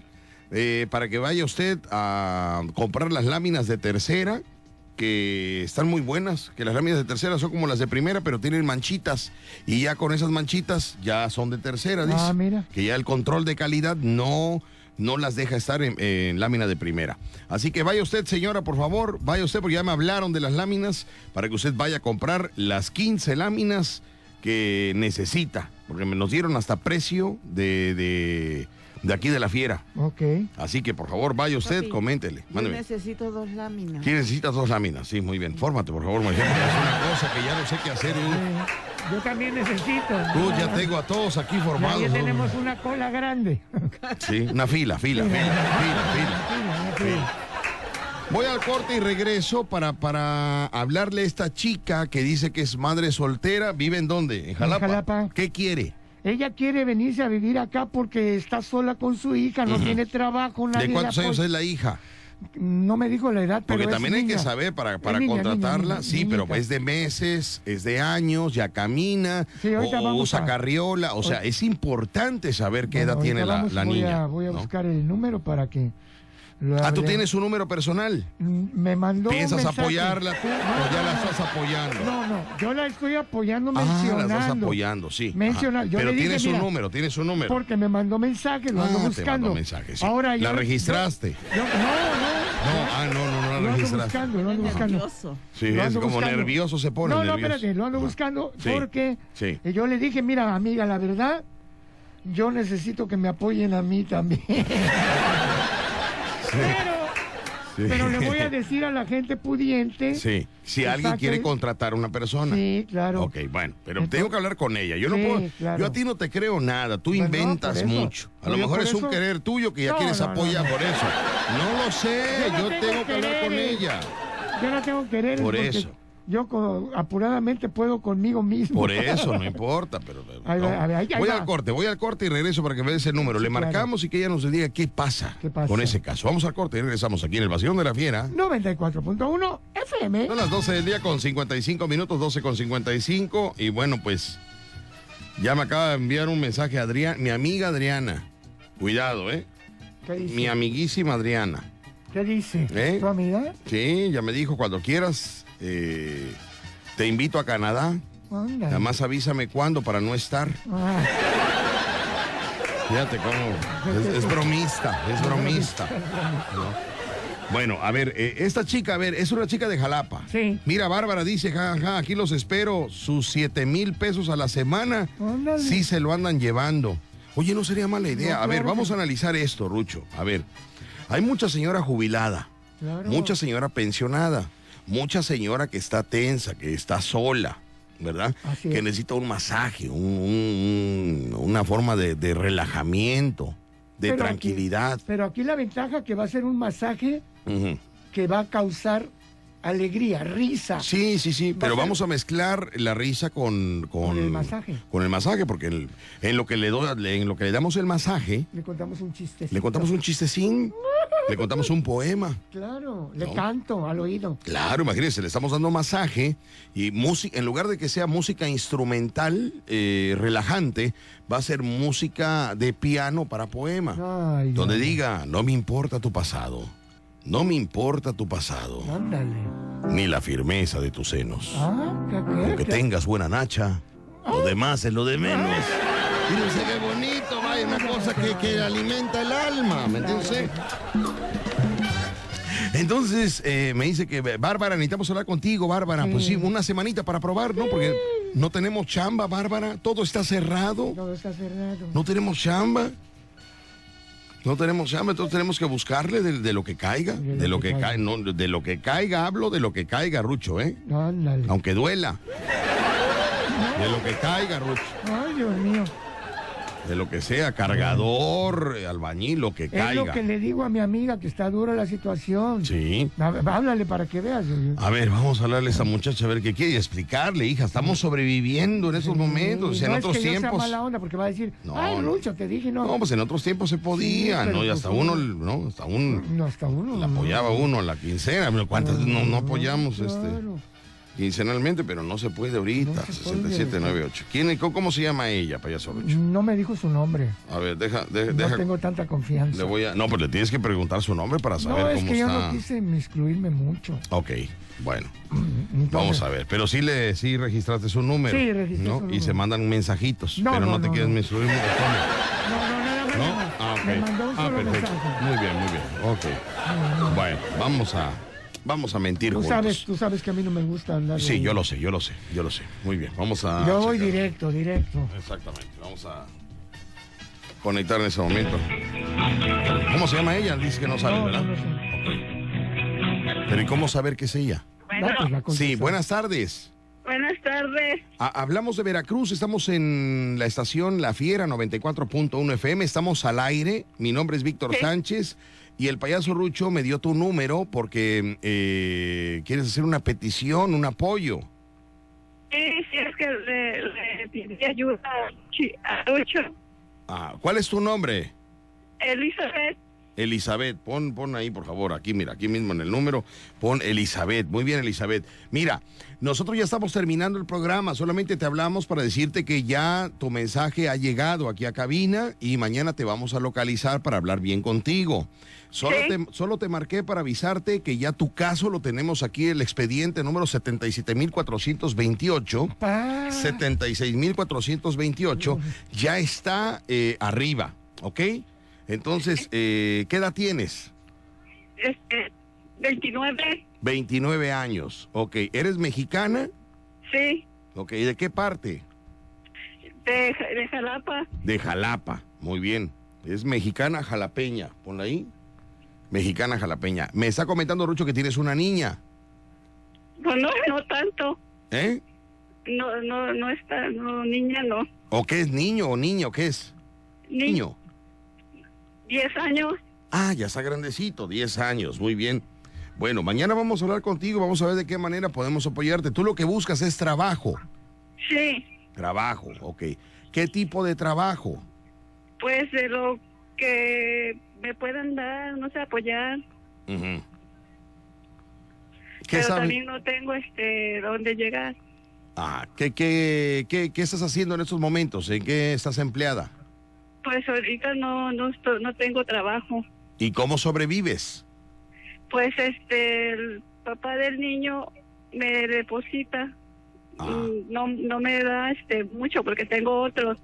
eh, para que vaya usted a comprar las láminas de tercera, que están muy buenas, que las láminas de tercera son como las de primera, pero tienen manchitas. Y ya con esas manchitas ya son de tercera, dice. Ah, mira. Que ya el control de calidad no no las deja estar en, lámina de primera. Así que vaya usted, señora, por favor, vaya usted, porque ya me hablaron de las láminas, para que usted vaya a comprar las 15 láminas que necesita, porque me nos dieron hasta precio de, de de aquí de la fiera. Ok. Así que por favor, vaya usted, Papi, coméntele. Yo necesito dos láminas. ¿Quién necesita dos láminas? Sí, muy bien. Fórmate, por favor, Moisés, porque es una cosa que ya no sé qué hacer. yo. Yo también necesito. Tú ya tengo a todos aquí formados. ya tenemos una cola grande. Sí, una fila, fila, fila, fila, fila. Voy al corte y regreso para, para hablarle a esta chica que dice que es madre soltera. ¿Vive en dónde? ¿En Jalapa? Jalapa. ¿Qué quiere? Ella quiere venirse a vivir acá porque está sola con su hija, no tiene trabajo, nadie ¿De cuántos años es la hija? No me dijo la edad, pero Porque también hay que saber para, para niña, contratarla. niña, sí, pero es de meses, es de años, ya camina, Sí, o usa a- carriola. O sea, es importante saber qué Bueno, edad tiene la, vamos, la voy niña. A, voy a ¿no? buscar el número para que lo Ah, tú tienes un número personal. Mm, Me mandó un ¿Piensas mensaje. apoyarla tú o ya la estás apoyando? No, no, yo la estoy apoyando Ah, la mencionando. estás apoyando, sí. Menciona- Ajá. yo Pero le dije, un mira, número, tienes un número. Porque me mandó mensaje, lo ando Ah, te buscando. mandó mensaje, sí. Ahora ¿La yo- registraste? yo- no, no. No, ah, no, no, no Lo la ando registraste. buscando, lo ando buscando. Nervioso. Sí, Lo es como buscando. nervioso se pone. No, no, nervioso. espérate, lo ando buscando Sí, porque sí. eh, yo le dije, mira, amiga, la verdad, yo necesito que me apoyen a mí también. Pero, Sí. pero le voy a decir a la gente pudiente. Sí, si alguien quiere contratar a una persona. Sí, claro. Ok, bueno, pero tengo que hablar con ella. Yo no Sí, puedo. claro. Yo a ti no te creo nada. Tú Pues inventas mucho. A lo mejor es un eso- querer tuyo que ya No, quieres no, apoyar por eso. No lo sé. Yo tengo tengo que hablar con ella. Yo no tengo querer Por eso. Yo apuradamente puedo conmigo mismo. Por eso, no importa, pero Ahí va, a ahí- voy va. al corte, voy al corte y regreso para que me dé ese número. Le claro. marcamos y que ella nos diga qué pasa, pasa? con ese caso. Vamos al corte y regresamos aquí en el Vacío de la Fiera. 94.1 FM. Son las 12 del día con 55 minutos, 12 con 55. Y bueno, pues ya me acaba de enviar un mensaje Adrián, mi amiga Adriana. Cuidado, ¿eh? ¿Qué dice? Mi amiguísima Adriana. ¿Qué dice? ¿Eh? ¿Tu amiga? Sí, ya me dijo cuando quieras. Eh, te invito a Canadá. Ándale. Nada más avísame cuándo para no estar. Ah, Fíjate cómo. Es, es bromista, es bromista. ¿no? Bueno, a ver, eh, esta chica, a ver, es una chica de Jalapa. Sí. Mira, Bárbara dice, ja, ja, aquí los espero, sus 7 mil pesos a la semana. Ándale. Sí se lo andan llevando. Oye, no sería mala idea. No, a ver, vamos que- a analizar esto, Rucho. A ver, hay mucha señora jubilada, claro. mucha señora pensionada, mucha señora que está tensa, que está sola, ¿verdad? Así que es. necesita un masaje, un- un- un- una forma de, de relajamiento, de Pero aquí- tranquilidad. Pero aquí la ventaja que va a ser un masaje que va a causar alegría, risa. Sí, sí, sí, pero ser- vamos a mezclar la risa con, con, Con el masaje. con el masaje, porque el- en, lo que le do- en lo que le damos el masaje, Le contamos un chiste. le contamos un chistecín, le contamos un poema. Claro, le No. canto al oído. Claro, imagínense, le estamos dando masaje y música, en lugar de que sea música instrumental, eh, relajante, va a ser música de piano para poema. Ay, donde ay, diga, no me importa tu pasado, no me importa tu pasado, Ándale. ni la firmeza de tus senos. Ah, ¿qué, qué, Con que qué? tengas buena nacha, lo demás es lo de menos. Fíjense qué bonito, una cosa que, que alimenta el alma, ¿me entiendes? Entonces eh, me dice que Bárbara, necesitamos hablar contigo, Bárbara. Pues sí, una semanita para probar, ¿no? Porque no tenemos chamba, Bárbara. Todo está cerrado. Todo está cerrado. No tenemos chamba. No tenemos chamba, entonces tenemos que buscarle de, de lo que caiga. De lo que caiga, no, de lo que caiga, hablo de lo que caiga, Rucho, ¿eh? Ándale. Aunque duela. De lo que caiga, Rucho. Ay, Dios mío. De lo que sea, cargador, eh, albañil, lo que Es caiga. lo que le digo a mi amiga, que está dura la situación. Sí. Háblale para que veas. A ver, vamos a hablarle a esa muchacha a ver qué quiere y explicarle, hija. Estamos sobreviviendo en esos momentos. Y en no otros es que yo sea tiempos. mala onda, porque va a decir, No, ay, no. Lucho, te dije, no. No, pues en otros tiempos se podía, Sí, ¿no? Y pues hasta uno- uno, ¿no? Hasta uno No, hasta uno. apoyaba uno a la quincena. pero ¿Cuántas no, no apoyamos este Claro. Quincenalmente? Pero no se puede ahorita. 6798. ¿Quién, cómo, cómo se llama ella, payaso Rucho? No me dijo su nombre. A ver, deja, de- No deja. tengo tanta confianza. Le voy a, no, pues le tienes que preguntar su nombre para saber No, es cómo que yo está. no quise excluirme mucho. Ok, bueno. Entonces- Vamos a ver, pero sí le sí registraste su número. Sí, registré ¿no? su Y se mandan mensajitos, No, pero no, no, te no, quieres no. menstruar. ¿Cómo? No, no. ¿No? más. Ah, ok. Me mandó un Ah, perfecto. mensaje. Muy bien, muy bien. Ok. Bueno, vamos a vamos a mentir Tú juntos. sabes, tú sabes que a mí no me gusta andar. Sí, de- yo lo sé, yo lo sé, yo lo sé. Muy bien, vamos a Yo voy checar. directo, directo. Exactamente. Vamos a conectar en ese momento. ¿Cómo se llama ella? Dice que no sabe, ¿verdad? Pero ¿y cómo saber que es ella? Bueno, Sí, buenas tardes. buenas tardes. Ha- hablamos de Veracruz, estamos en la estación La Fiera 94.1 FM, estamos al aire. Mi nombre es Víctor Sánchez y el payaso Rucho me dio tu número porque eh, quieres hacer una petición, un apoyo. Sí, sí, es que le, le pedí ayuda a Lucho. Ah, ¿Cuál es tu nombre? Elizabeth, Elizabeth, pon, pon ahí por favor, aquí mira, aquí mismo en el número, pon Elizabeth. Muy bien, Elizabeth. Mira, nosotros ya estamos terminando el programa, solamente te hablamos para decirte que ya tu mensaje ha llegado aquí a cabina y mañana te vamos a localizar para hablar bien contigo. Solo, Sí. te, solo te marqué para avisarte que ya tu caso lo tenemos aquí, el expediente número 77.428. 76.428 ya está eh, arriba, ¿ok? Entonces, eh, ¿qué edad tienes? este, 29, 29 años, ok. ¿Eres mexicana? sí, Ok, ¿de qué parte? de, de Jalapa. De Jalapa, muy bien. Es mexicana jalapeña, ponla ahí. Mexicana jalapeña. Me está comentando Rucho que tienes una niña, Pues no, no tanto. ¿eh? No, no, no está, no, niña no. ¿O qué es niño o niño? ¿Qué es? Niño. 10 años. Ah, ya está grandecito, 10 años, muy bien. Bueno, mañana vamos a hablar contigo, vamos a ver de qué manera podemos apoyarte. Tú lo que buscas es trabajo. Sí, Trabajo, ok. ¿Qué tipo de trabajo? pues de lo que me puedan dar, no sé, apoyar. ¿Qué, Pero sabe- también no tengo este dónde llegar. Ah, ¿qué, qué, qué, qué estás haciendo en estos momentos? ¿En qué estás empleada? Pues ahorita no, no, no tengo trabajo. ¿Y cómo sobrevives? Pues este, el papá del niño me deposita. Ah. No, no me da este mucho porque tengo otros.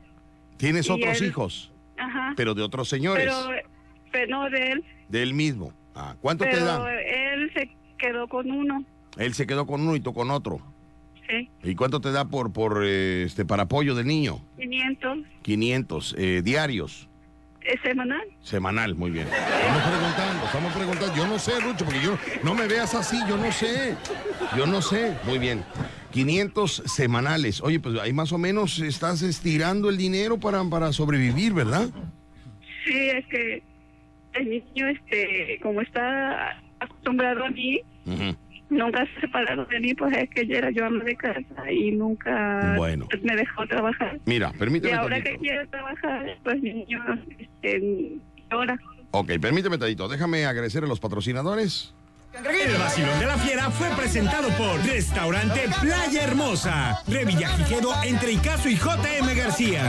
¿Tienes Y otros él- hijos? Ajá. Pero de otros señores. Pero, pero no de él. Del mismo. Ah, ¿Cuánto te da? él se quedó con uno. Él se quedó con uno y tú con otro. Sí. ¿Y cuánto te da por, por eh, este para apoyo del niño? 500 500 eh, diarios. ¿Es semanal? Semanal, muy bien. Estamos preguntando, estamos preguntando. Yo no sé, Lucho, porque yo no me veas así, yo no sé. Yo no sé. Muy bien. 500 semanales. Oye, pues ahí más o menos estás estirando el dinero para, para sobrevivir, ¿verdad? Sí, es que el niño, este, como está acostumbrado a mí, Ujú. nunca se separado de mí, pues es que ya era yo ama de casa y nunca Bueno. me dejó trabajar. Mira, Y permíteme ahora tantito. que quiere trabajar, pues mi niño este, llora. Ok, permíteme tantito. Déjame agradecer a los patrocinadores. El vacilón de la fiera fue presentado por Restaurante Playa Hermosa, Revillagigedo entre Icaso y JM García.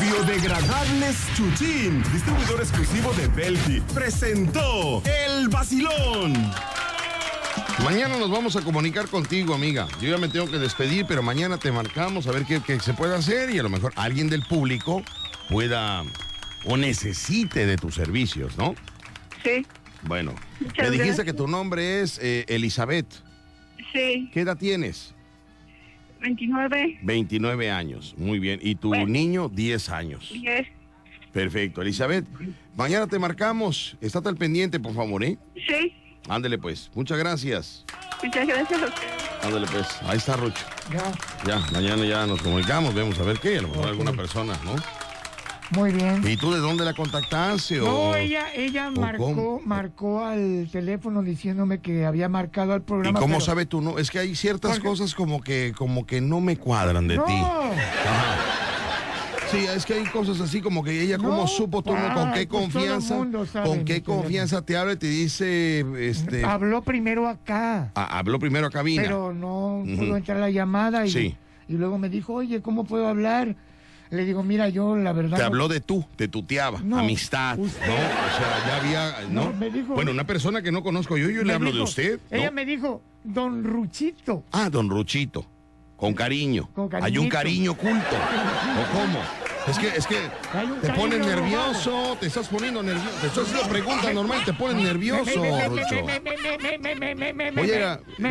Biodegradables Chuchín, distribuidor exclusivo de Belgi, presentó El Vacilón. Mañana nos vamos a comunicar contigo, amiga. Yo ya me tengo que despedir, pero mañana te marcamos a ver qué, qué se puede hacer y a lo mejor alguien del público pueda o necesite de tus servicios, ¿no? Sí, Bueno, Muchas me dijiste gracias. que tu nombre es eh, Elizabeth. sí, ¿Qué edad tienes? 29, 29 años. Muy bien. ¿Y tu Bueno. niño? 10 años. 10. Perfecto. Elizabeth, mañana te marcamos. Estate al pendiente, por favor, ¿eh? Sí, Ándele pues. Muchas gracias. muchas gracias. Ándale pues. Ahí está, Rocho. Ya, Ya, mañana ya nos comunicamos, vemos a ver qué, a lo mejor alguna persona, ¿no? Muy bien. ¿Y tú de dónde la contactaste? O... No, ella, ella marcó, cómo? marcó al teléfono diciéndome que había marcado al ¿Y programa. cómo pero- sabe tú no? Es que hay ciertas Porque- cosas como que, como que no me cuadran de No. ti. Ajá. Sí, es que hay cosas así como que ella, ¿cómo No, supo tú? ¿Con qué pues todo el confianza? mundo sabe ¿Con qué confianza te habla y te dice, este... Habló primero acá, Ah, habló primero a cabina. pero no pudo entrar la llamada y, Sí. y luego me dijo, oye, ¿cómo puedo hablar? Le digo, mira, yo la verdad... Te no- habló de tú, te tuteaba, No, amistad, usted. ¿no? O sea, ya había, ¿no? No, me dijo- bueno, una persona que no conozco yo, yo le hablo de usted. Ella me dijo, don Ruchito. Ah, don Ruchito. Con cariño. Con Hay un cariño oculto. ¿O cómo? Es que, es que te cariño nervioso, te estás poniendo nervioso. Te estoy haciendo preguntas normales, te pones nervioso, Rucho. Oye,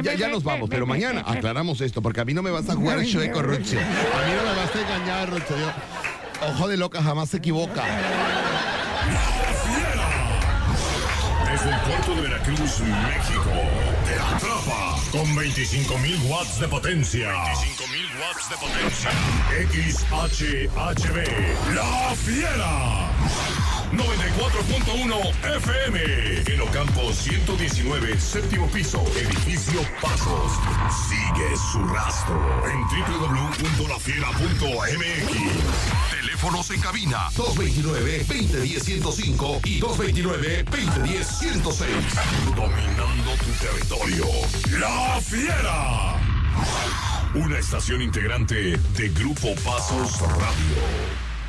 ya, ya nos vamos, pero mañana aclaramos esto, porque a mí no me vas a jugar chueco, Rucho. A mí no me vas a engañar, Rucho. Yo- Ojo de loca jamás se equivoca. Desde el puerto de Veracruz, México, te atrapa con 25.000 watts de potencia. 25.000 watts de potencia. XHHB, La Fiera. 94.1 FM. En Ocampo 119, séptimo piso, edificio Pasos. Sigue su rastro en www.lafiera.mx. Teléfonos en cabina 229-2010-105 y 229-2010-106. Dominando tu territorio. La Fiera. Una estación integrante de Grupo Pasos Radio.